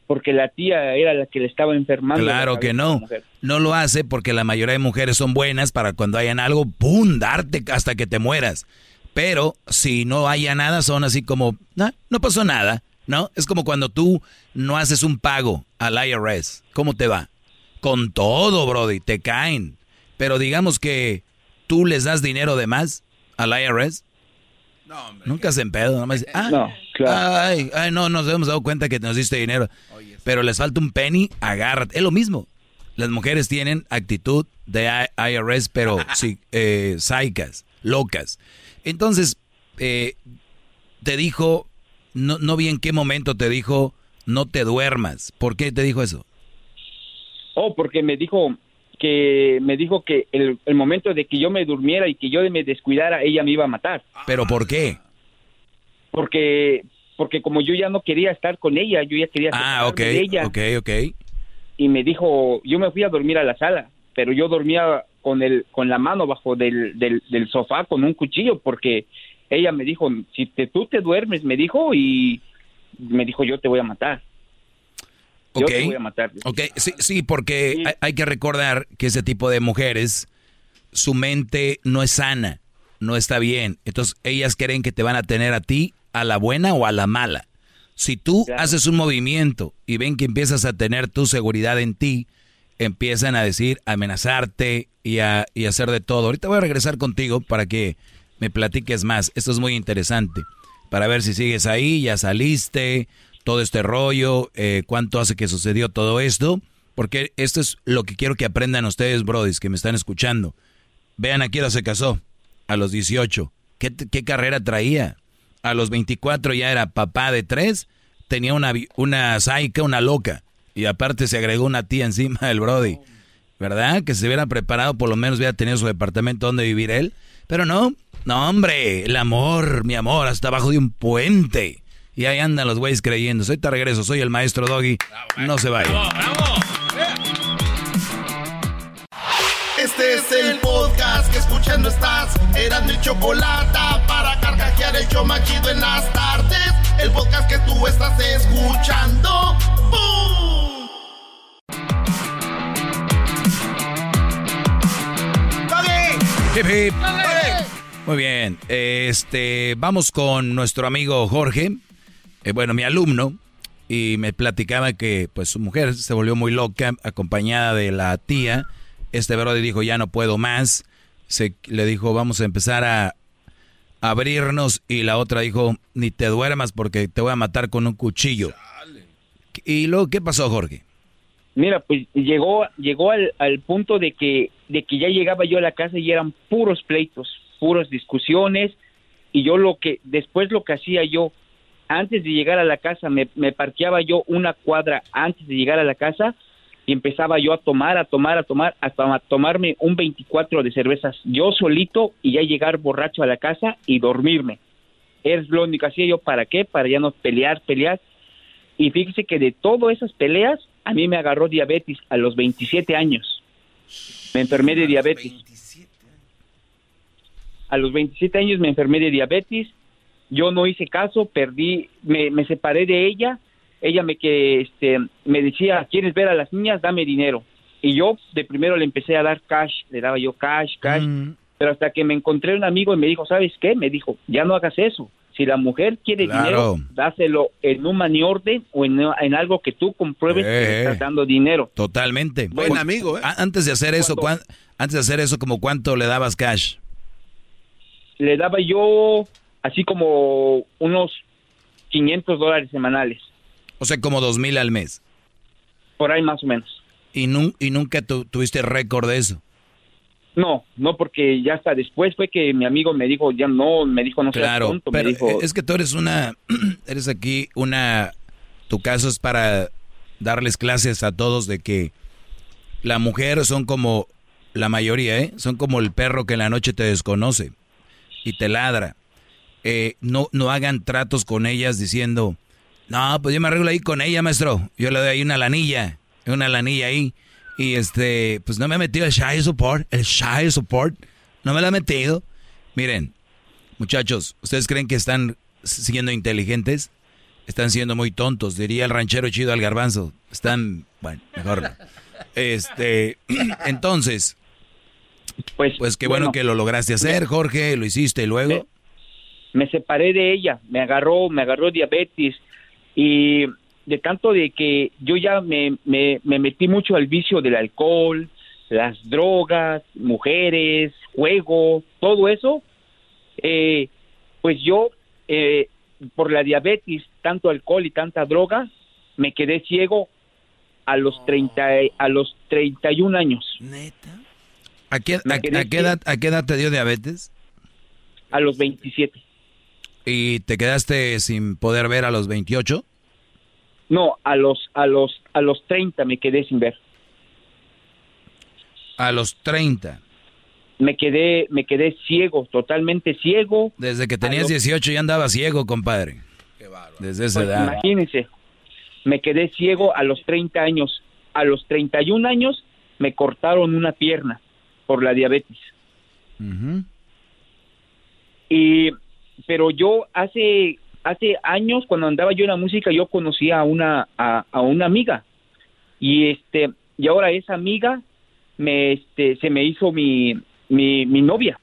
porque la tía era la que le estaba enfermando. Claro que no. No lo hace porque la mayoría de mujeres son buenas para cuando hayan algo, ¡pum! darte hasta que te mueras. Pero si no haya nada, son así como, no, no pasó nada, ¿no? Es como cuando tú no haces un pago al IRS. ¿Cómo te va? Con todo, Brody, te caen. Pero digamos que tú les das dinero de más al IRS no, Nunca se empedo, nomás ah, no, ay, ay, no, nos hemos dado cuenta que nos diste dinero. pero les falta un penny, agárrate. Es lo mismo. Las mujeres tienen actitud de IRS, pero *laughs* sí, eh, psicas, locas. Entonces, eh, te dijo, no, no vi en qué momento te dijo, no te duermas. ¿Por qué te dijo eso? Oh, porque me dijo, que me dijo que el, el, momento de que yo me durmiera y que yo me descuidara, ella me iba a matar. ¿Pero por qué? Porque, porque como yo ya no quería estar con ella, yo ya quería ah, okay, de ella. ok, ok. Y me dijo, yo me fui a dormir a la sala, pero yo dormía con el, con la mano bajo del, del, del sofá con un cuchillo, porque ella me dijo, si te, tú te duermes, me dijo, y me dijo, yo te voy a matar. Yo voy a matar. Ok, sí, sí porque Hay, que recordar que ese tipo de mujeres, su mente no es sana, no está bien. Entonces, ellas creen que te van a tener a ti a la buena o a la mala. Si tú haces un movimiento y ven que empiezas a tener tu seguridad en ti, empiezan a decir, amenazarte y a, y hacer de todo. Ahorita voy a regresar contigo para que me platiques más. Esto es muy interesante. Para ver si sigues ahí, ya saliste, todo este rollo, eh, cuánto hace que sucedió todo esto, porque esto es lo que quiero que aprendan ustedes, brodis, que me están escuchando. Vean a quién se casó, a los 18. ¿Qué, ¿Qué, carrera traía? A los 24 ya era papá de tres, tenía una, una saica, una loca, y aparte se agregó una tía encima del brody. ¿Verdad? Que se hubiera preparado, por lo menos hubiera tenido su departamento donde vivir él. Pero no, no hombre, el amor, mi amor, hasta abajo de un puente. Y ahí andan los güeyes creyendo. Soy te regreso, soy el maestro Doggy. no se vaya. Este es el podcast que escuchando estás. Eran mi chocolate para carcajear el yo machido en las tardes. El podcast que tú estás escuchando. ¡Bum! Hip, Muy bien, este, vamos con nuestro amigo Jorge. Eh, bueno, mi alumno, y me platicaba que pues su mujer se volvió muy loca, acompañada de la tía. Este brother dijo, ya no puedo más. Se, le dijo, vamos a empezar a abrirnos. Y la otra dijo, ni te duermas porque te voy a matar con un cuchillo. ¿Y luego qué pasó, Jorge? Mira, pues llegó, llegó al, al punto de que, de que ya llegaba yo a la casa y eran puros pleitos, puras discusiones. Y yo lo que, después lo que hacía yo, antes de llegar a la casa, me, me parqueaba yo una cuadra antes de llegar a la casa y empezaba yo a tomar, a tomar, a tomar, hasta tomarme un 24 de cervezas yo solito y ya llegar borracho a la casa y dormirme. Es lo único que hacía yo, ¿para qué? Para ya no pelear, pelear. Y fíjese que de todas esas peleas, a mí me agarró diabetes a los 27 años. Me enfermé de diabetes. A los 27 años me enfermé de diabetes. Yo no hice caso, perdí, me, me separé de ella. Ella me que este me decía quieres ver a las niñas dame dinero. Y yo de primero le empecé a dar cash le daba yo cash cash. Mm. pero hasta que me encontré un amigo y me dijo sabes qué me dijo ya no hagas eso si la mujer quiere Claro. dinero dáselo en un money orden o en, en algo que tú compruebes que le Eh. estás dando dinero Totalmente. Buen Cu- amigo, ¿eh? a- Antes de hacer eso, ¿cuán- antes de hacer eso, como cuánto le dabas cash? le daba yo así como unos 500 dólares semanales O sea, como dos mil al mes. por ahí más o menos Y, nun- y nunca tu- tuviste récord de eso. No no porque ya hasta después fue que mi amigo me dijo ya no me dijo no seas Claro, tonto, me pero dijo es que tú eres una, *clears throat* eres aquí una, tu caso es para darles clases a todos de que la mujer son como la mayoría, ¿eh? Son como el perro que en la noche te desconoce y te ladra. Eh, no, no hagan tratos con ellas diciendo, no, pues yo me arreglo ahí con ella, maestro. Yo le doy ahí una lanilla, una lanilla ahí. Y este, pues no me he metido el shy support, el shy support. No me lo he metido. Miren, muchachos, ¿ustedes creen que están siendo inteligentes? Están siendo muy tontos, diría el ranchero chido al garbanzo. Están, bueno, mejor. no. Este, *clears throat* entonces, pues, pues qué bueno, bueno, que lo lograste hacer, Jorge, lo hiciste y luego. me separé de ella, me agarró, me agarró diabetes y de tanto de que yo ya me, me, me metí mucho al vicio del alcohol, las drogas, mujeres, juego, todo eso, eh, pues yo eh, por la diabetes, tanto alcohol y tanta droga, me quedé ciego a los 30, a los 31 años. ¿A qué, Me a- quedé a qué edad, ¿A qué edad te dio diabetes? A los 27. ¿Y te quedaste sin poder ver a los 28? No, a los a los a los 30 me quedé sin ver. A los 30. Me quedé me quedé ciego, totalmente ciego. Desde que tenías los- 18 ya andaba ciego, compadre. Desde esa Pues, edad. imagínense. Me quedé ciego a los 30 años. A los 31 años me cortaron una pierna por la diabetes. Y pero yo hace hace años cuando andaba yo en la música yo conocí a una a, a una amiga y este y ahora esa amiga me este se me hizo mi mi, mi novia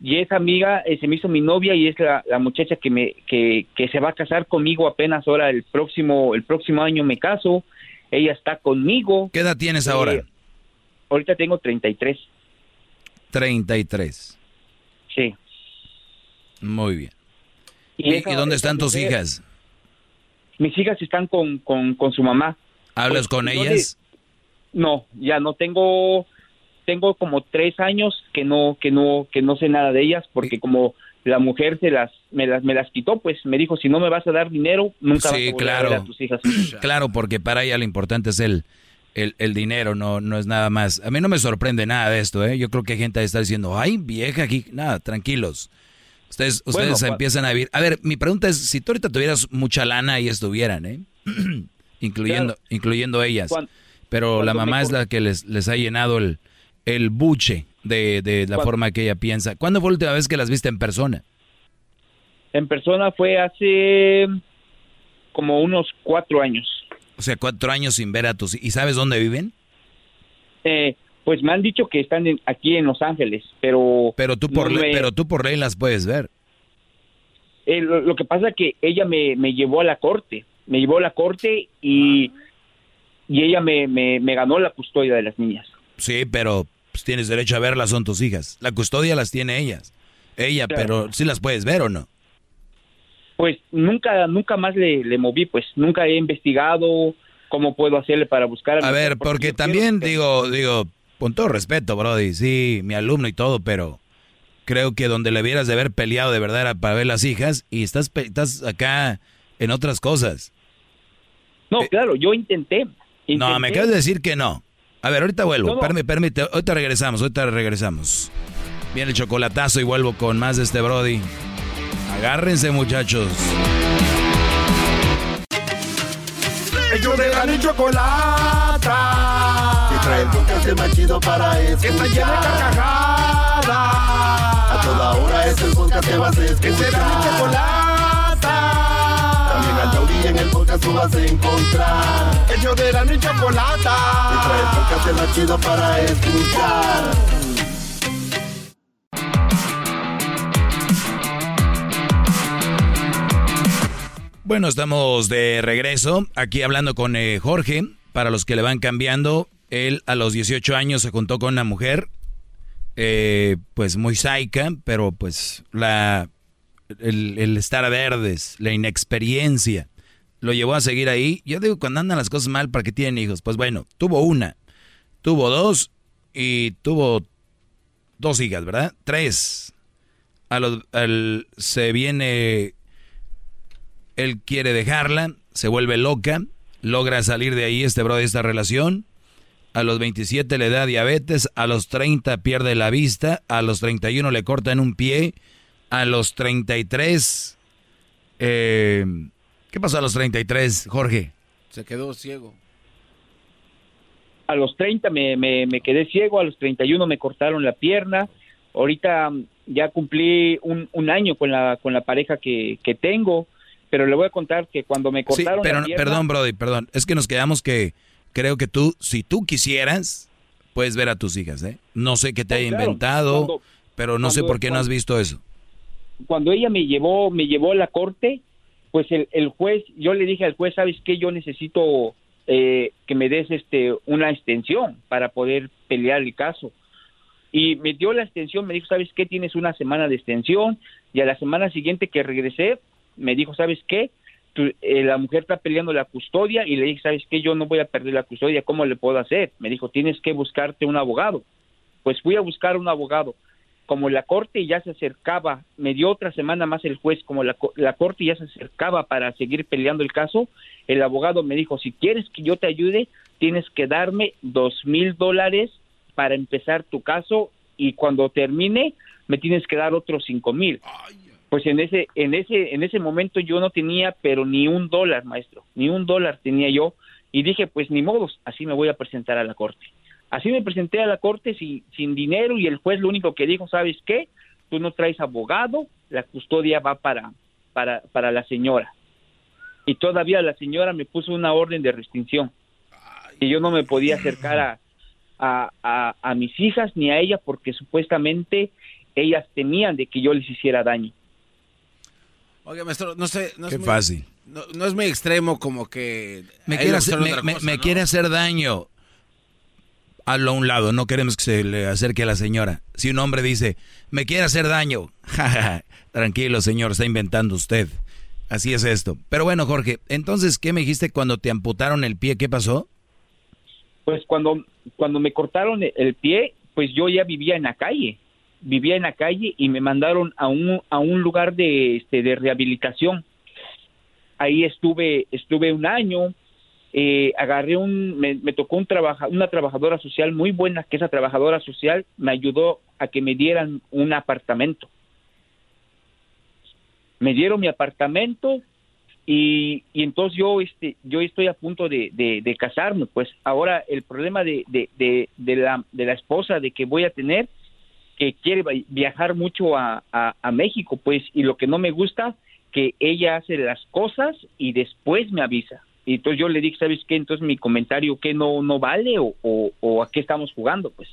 y esa amiga eh, se me hizo mi novia y es la, la muchacha que me que, que se va a casar conmigo apenas ahora el próximo el próximo año me caso ella está conmigo ¿Qué edad tienes Eh, ahora? ahorita tengo 33 33. sí Muy bien. Y ¿Y, esa- y dónde están tus hijas? mis hijas están con, con, con su mamá. ¿Hablas Pues, con ellas? no, ya no tengo, tengo como tres años que no, que no, que no sé nada de ellas porque como la mujer se las, me las, me las quitó, pues me dijo si no me vas a dar dinero nunca vas Sí, a volver a ver claro. a tus hijas. *clears throat* Claro, porque para ella lo importante es el, el, el dinero, no, no es nada más. A mí no me sorprende nada de esto, ¿eh? Yo creo que hay gente que está diciendo, ay, vieja aquí. Nada, tranquilos. Ustedes, ustedes empiezan a vivir. A ver, mi pregunta es, si tú ahorita tuvieras mucha lana y estuvieran, ¿eh? *clears throat* incluyendo, Claro. incluyendo ellas. Pero la mamá es la que les, les ha llenado el, el buche de, de la forma que ella piensa. ¿Cuándo fue la última vez que las viste en persona? En persona fue hace como unos cuatro años. O sea, cuatro años sin ver a tus... ¿Y sabes dónde viven? Eh, pues me han dicho que están en- aquí en Los Ángeles, pero Pero tú por, no me- pero tú por ley las puedes ver. Eh, lo, lo que pasa es que ella me, me llevó a la corte, me llevó a la corte y, y ella me, me, me ganó la custodia de las niñas. Sí, pero pues, tienes derecho a verlas, son tus hijas. La custodia las tiene ellas. Ella, Claro. pero sí las puedes ver o no. Pues nunca, nunca más le, le moví, pues nunca he investigado cómo puedo hacerle para buscar. A ver, porque también digo, digo, con todo respeto, Brody, sí, mi alumno y todo, pero creo que donde le hubieras de haber peleado de verdad era para ver las hijas y estás, estás acá en otras cosas. No, claro, yo intenté, No, me acabas de decir que no. A ver, ahorita vuelvo. Permíteme, permite, ahorita regresamos, ahorita regresamos. Viene el chocolatazo y vuelvo con más de este Brody. Agárrense, muchachos. Ellos de la ni chocolata. Trae el podcast más chido para escuchar. Que está llena de carcajadas. A toda hora es el podcast que vas a escuchar. Que será mi chocolata. También al taurí en el podcast tú vas a encontrar. Ellos de la ni chocolata. Que trae el podcast más chido para escuchar. Bueno, estamos de regreso aquí hablando con eh, Jorge. Para los que le van cambiando, él a los 18 años se juntó con una mujer, eh, pues muy saica, pero pues la el, estar a verdes, la inexperiencia, lo llevó a seguir ahí. Yo digo, cuando andan las cosas mal, ¿para qué tienen hijos? Pues bueno, tuvo una, tuvo dos y tuvo dos hijas, ¿verdad? Tres. Al, se viene él quiere dejarla, se vuelve loca, logra salir de ahí este bro de esta relación. A los 27 le da diabetes, a los 30 pierde la vista, a los 31 le cortan un pie, a los 33... Eh, ¿Qué pasó a los 33, Jorge? Se quedó ciego. A los 30 me, me, quedé ciego, a los 31 me cortaron la pierna. Ahorita ya cumplí un, un año con la, con la pareja que, que tengo pero le voy a contar que cuando me cortaron sí, pero, perdón, Brody, perdón. Es que nos quedamos que creo que tú, si tú quisieras, puedes ver a tus hijas, ¿eh? No sé qué te haya inventado, pero no sé por qué no has visto eso. Cuando ella me llevó, me llevó a la corte, pues el, el juez, yo le dije al juez, ¿sabes qué? Yo necesito eh, que me des este una extensión para poder pelear el caso. Y me dio la extensión, me dijo, ¿sabes qué? Tienes una semana de extensión. Y a la semana siguiente que regresé, me dijo, ¿sabes qué? Eh, la mujer está peleando la custodia y le dije, ¿sabes qué? Yo no voy a perder la custodia, ¿cómo le puedo hacer? Me dijo, tienes que buscarte un abogado. Pues fui a buscar un abogado. Como la corte ya se acercaba, me dio otra semana más el juez, como la, la corte ya se acercaba para seguir peleando el caso, el abogado me dijo, si quieres que yo te ayude, tienes que darme dos mil dólares para empezar tu caso y cuando termine me tienes que dar otros cinco mil pues en ese en ese en ese momento yo no tenía pero ni un dólar maestro ni un dólar tenía yo. Y dije pues ni modos así me voy a presentar a la corte. Así me presenté a la corte sin, sin dinero y el juez lo único que dijo sabes qué tú no traes abogado la custodia va para para para la señora. Y todavía la señora me puso una orden de restricción. Que yo no me podía acercar a a, a, a mis hijas ni a ella porque supuestamente ellas temían de que yo les hiciera daño Oye, maestro, no sé. No Qué es muy, fácil. No, es muy extremo como que. Me, quiere hacer, me, quiere hacer daño. Hazlo a un lado, no queremos que se le acerque a la señora. Si un hombre dice, me quiere hacer daño, *laughs* tranquilo señor, está inventando usted. Así es esto. Pero bueno, Jorge, entonces, ¿qué me dijiste cuando te amputaron el pie? ¿Qué pasó? Pues cuando, cuando me cortaron el pie, pues yo ya vivía en la calle vivía en la calle y me mandaron a un, a un lugar de, este, de rehabilitación. Ahí estuve, estuve un año, eh, agarré un, me, tocó un trabaja, una trabajadora social muy buena, que esa trabajadora social me ayudó a que me dieran un apartamento. Me dieron mi apartamento y, y entonces yo, este, yo estoy a punto de, de, casarme. Pues ahora el problema de, de, de, la, de la esposa de que voy a tener que quiere viajar mucho a, a, México, pues, y lo que no me gusta, que ella hace las cosas y después me avisa. Y entonces yo le dije, ¿sabes qué? Entonces mi comentario, ¿qué no, no vale o, o, a qué estamos jugando? Pues.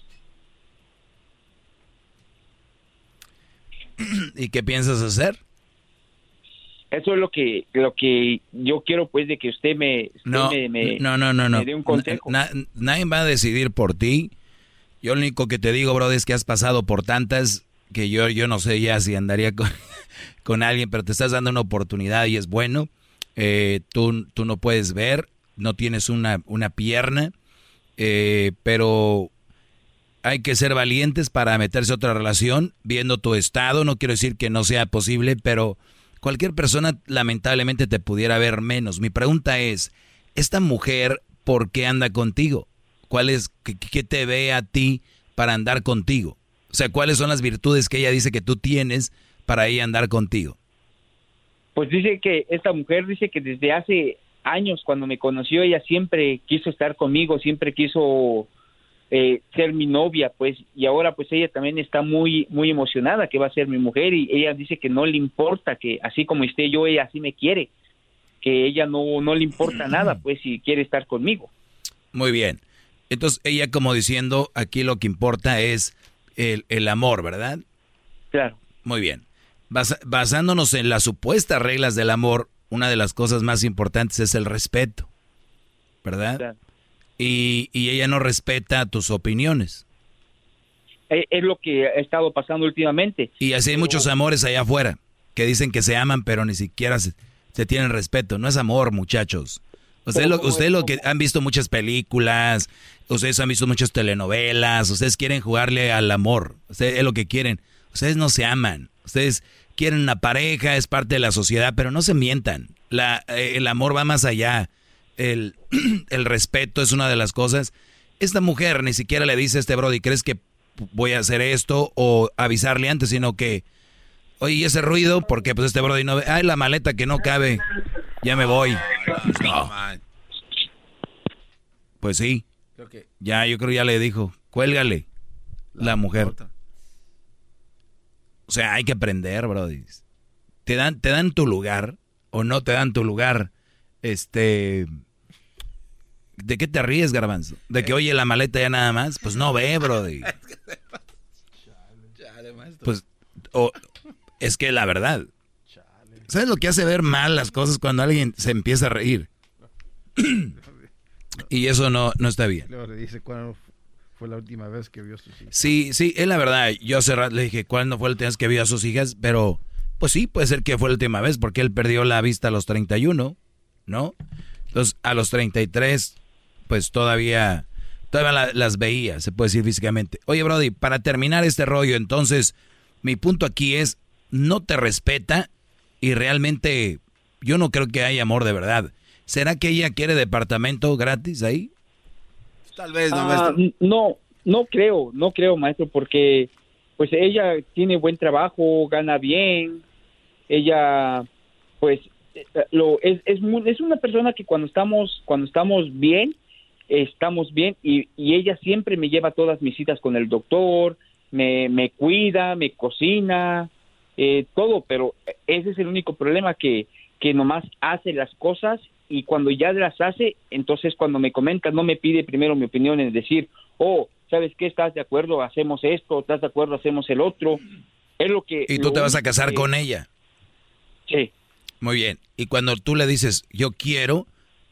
*clears throat* ¿Y qué piensas hacer? Eso es lo que lo que yo quiero pues de que usted me no, me, no, no, no, dé un consejo. nadie va a decidir por ti yo lo único que te digo, bro, es que has pasado por tantas que yo, yo no sé ya si andaría con, *laughs* con alguien, pero te estás dando una oportunidad y es bueno. Eh, tú, tú no puedes ver, no tienes una, una pierna, eh, pero hay que ser valientes para meterse a otra relación, viendo tu estado. No quiero decir que no sea posible, pero cualquier persona lamentablemente te pudiera ver menos. Mi pregunta es, ¿esta mujer por qué anda contigo. ¿Cuál es, qué, te ve a ti para andar contigo? O sea, ¿cuáles son las virtudes que ella dice que tú tienes para ella andar contigo? Pues dice que esta mujer dice que desde hace años cuando me conoció ella siempre quiso estar conmigo, siempre quiso eh, ser mi novia, pues, y ahora pues ella también está muy, muy emocionada que va a ser mi mujer y ella dice que no le importa, que así como esté yo, ella así me quiere, que ella no, no le importa nada, pues, si quiere estar conmigo. Muy bien. Entonces ella como diciendo, aquí lo que importa es el, el amor, ¿verdad? Claro. Muy bien. basándonos en las supuestas reglas del amor, una de las cosas más importantes es el respeto, ¿verdad? Claro y, ella no respeta tus opiniones. Eh, es lo que ha estado pasando últimamente. Y así hay muchos amores allá afuera que dicen que se aman, pero ni siquiera se, tienen respeto. No es amor, muchachos. Ustedes lo, usted lo que han visto muchas películas, ustedes han visto muchas telenovelas, ustedes quieren jugarle al amor, ustedes es lo que quieren. Ustedes no se aman, ustedes quieren una pareja, es parte de la sociedad, pero no se mientan. La, eh, el amor va más allá el, *clears throat* el respeto es una de las cosas. Esta mujer ni siquiera le dice a este Brody, ¿crees que voy a hacer esto o avisarle antes? Sino que, oye, ese ruido? Porque pues este Brody no ve, ay, la maleta que no cabe, ya me voy. Pues sí. Ya, yo creo ya le dijo, cuélgale la mujer. O sea, hay que aprender, Brody. Te dan, te dan tu lugar o no te dan tu lugar. Este, ¿De qué te ríes, Garbanzo? ¿De que oye la maleta ya nada más? Pues no ve, brody. *laughs* Pues, es que la verdad. ¿Sabes lo que hace ver mal las cosas cuando alguien se empieza a reír? *clears throat* y eso no, no está bien. dice cuándo fue la última vez que vio a sus hijas. Sí, sí, es la verdad. Yo hace rato le dije cuándo fue la última vez que vio a sus hijas, pero pues sí, puede ser que fue la última vez porque él perdió la vista a los 31, ¿no? Entonces, a los 33 pues todavía, todavía las veía, se puede decir físicamente. Oye, Brody, para terminar este rollo, entonces, mi punto aquí es, no te respeta y realmente yo no creo que haya amor de verdad. ¿Será que ella quiere departamento gratis ahí? Tal vez, no, ah, no, no creo, no creo, maestro, porque pues ella tiene buen trabajo, gana bien, ella pues eh, lo es, es, es una persona que cuando estamos cuando estamos bien estamos bien y, ella siempre me lleva todas mis citas con el doctor, me, me cuida, me cocina, eh, todo, pero ese es el único problema que, que nomás hace las cosas y cuando ya las hace, entonces cuando me comenta, no me pide primero mi opinión en decir, oh, ¿sabes qué? ¿Estás de acuerdo? Hacemos esto, ¿estás de acuerdo? Hacemos el otro. Es lo que... ¿Y tú te vas a casar con ella? Sí. Muy bien. Y cuando tú le dices, yo quiero,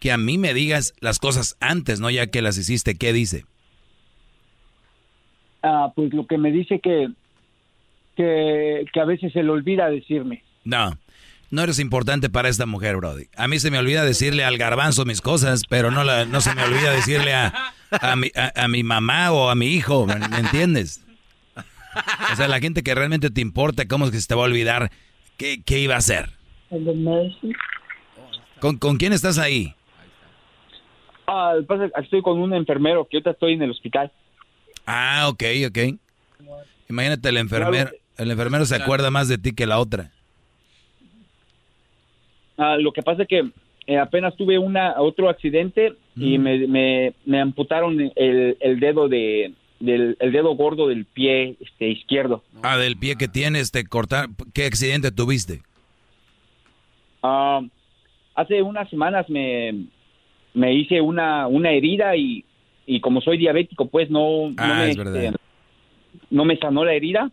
que a mí me digas las cosas antes, no ya que las hiciste. ¿Qué dice? Ah, pues lo que me dice que, que, a veces se le olvida decirme. No, no eres importante para esta mujer, Brody. A mí se me olvida decirle al garbanzo mis cosas, pero no, la, no se me olvida decirle a, a, mi, a, mi mamá o a mi hijo, ¿me, entiendes? O sea, la gente que realmente te importa, ¿cómo es que se te va a olvidar qué, qué iba a hacer? ¿Con, ¿Con quién estás ahí? Ah, estoy con un enfermero que ahorita estoy en el hospital. Ah, ok, ok. Imagínate el enfermero, el enfermero se acuerda más de ti que la otra. Ah, lo que pasa es que eh, apenas tuve una otro accidente y mm. me, me, amputaron el, el dedo de del el dedo gordo del pie este izquierdo. Ah, del pie que tienes, te cortar. ¿Qué accidente tuviste? Ah, hace unas semanas me me hice una, una herida y, y como soy diabético, pues no, no, ah, me, este, no me sanó la herida.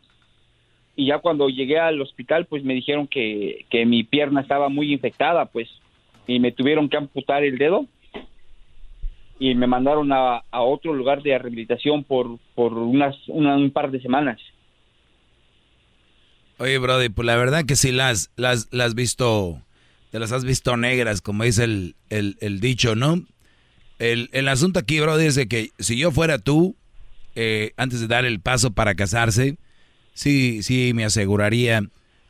Y ya cuando llegué al hospital, pues me dijeron que, que mi pierna estaba muy infectada, pues, y me tuvieron que amputar el dedo y me mandaron a, a otro lugar de rehabilitación por, por unas, un par de semanas. Oye, Brody, pues la verdad que sí las, las, las visto te las has visto negras, como dice el, el, dicho, ¿no? El, el, asunto aquí, bro, dice que si yo fuera tú, eh, antes de dar el paso para casarse, sí, sí me aseguraría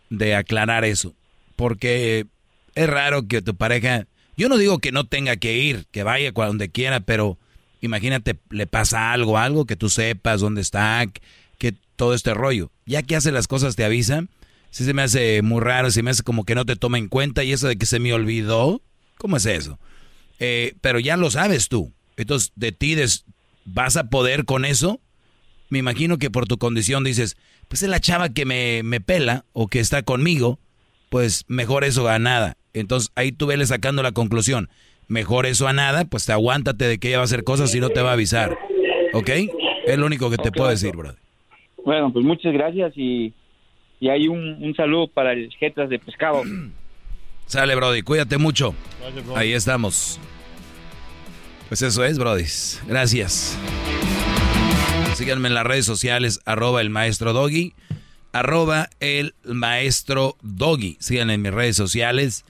de aclarar eso. Porque es raro que tu pareja... Yo no digo que no tenga que ir, que vaya donde quiera, pero imagínate, le pasa algo, algo que tú sepas dónde está, que todo este rollo. Ya que hace las cosas te avisa. Si se me hace muy raro, se me hace como que no te toma en cuenta y eso de que se me olvidó, ¿cómo es eso? Eh, pero ya lo sabes tú. Entonces, de ti vas a poder con eso. Me imagino que por tu condición dices, pues es la chava que me, me pela o que está conmigo, pues mejor eso a nada. Entonces ahí tú vele sacando la conclusión. Mejor eso a nada, pues te aguántate de que ella va a hacer cosas y no te va a avisar. ¿Ok? Es lo único que te puedo decir, brother. Bueno, pues muchas gracias y, y hay un, un saludo para el Jetas de Pescado. *clears throat* Sale, Brody, cuídate mucho. Ahí estamos. Pues eso es, Brody. Gracias. Síganme en las redes sociales, arroba el maestro Doggy, arroba el maestro Doggy. Síganme en mis redes sociales.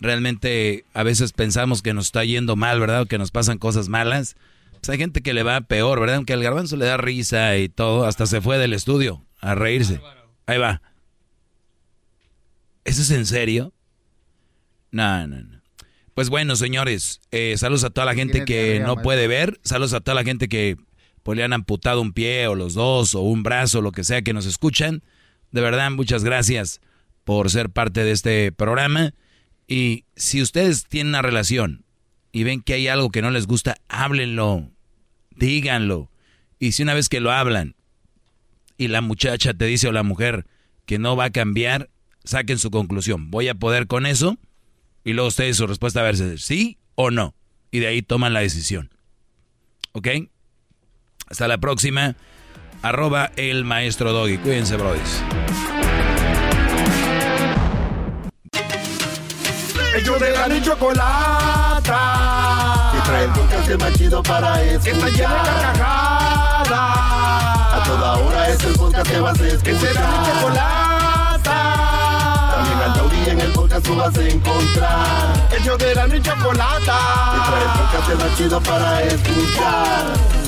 Realmente a veces pensamos que nos está yendo mal, ¿verdad? O que nos pasan cosas malas. Pues hay gente que le va peor, ¿verdad? Aunque al garbanzo le da risa y todo, hasta se fue del estudio a reírse. Ahí va. ¿Eso es en serio? No, no, no. Pues bueno, señores, eh, saludos a toda la gente que no puede ver, saludos a toda la gente que pues, le han amputado un pie o los dos o un brazo, lo que sea que nos escuchan. De verdad, muchas gracias por ser parte de este programa. Y si ustedes tienen una relación y ven que hay algo que no les gusta, háblenlo, díganlo. Y si una vez que lo hablan y la muchacha te dice o la mujer que no va a cambiar, saquen su conclusión. ¿Voy a poder con eso? Y luego ustedes su respuesta a ver si sí o no. Y de ahí toman la decisión. ¿Ok? Hasta la próxima. Arroba el maestro Doggy. Cuídense, brodis. Ellos de la ni chocolata. Que trae el podcast más chido para escuchar. Que está llena de carcajadas. A toda hora es el podcast que vas a escuchar. Que será mi chocolata en el podcast tú vas a encontrar. El de la chocolata. Y trae el podcast chido para escuchar.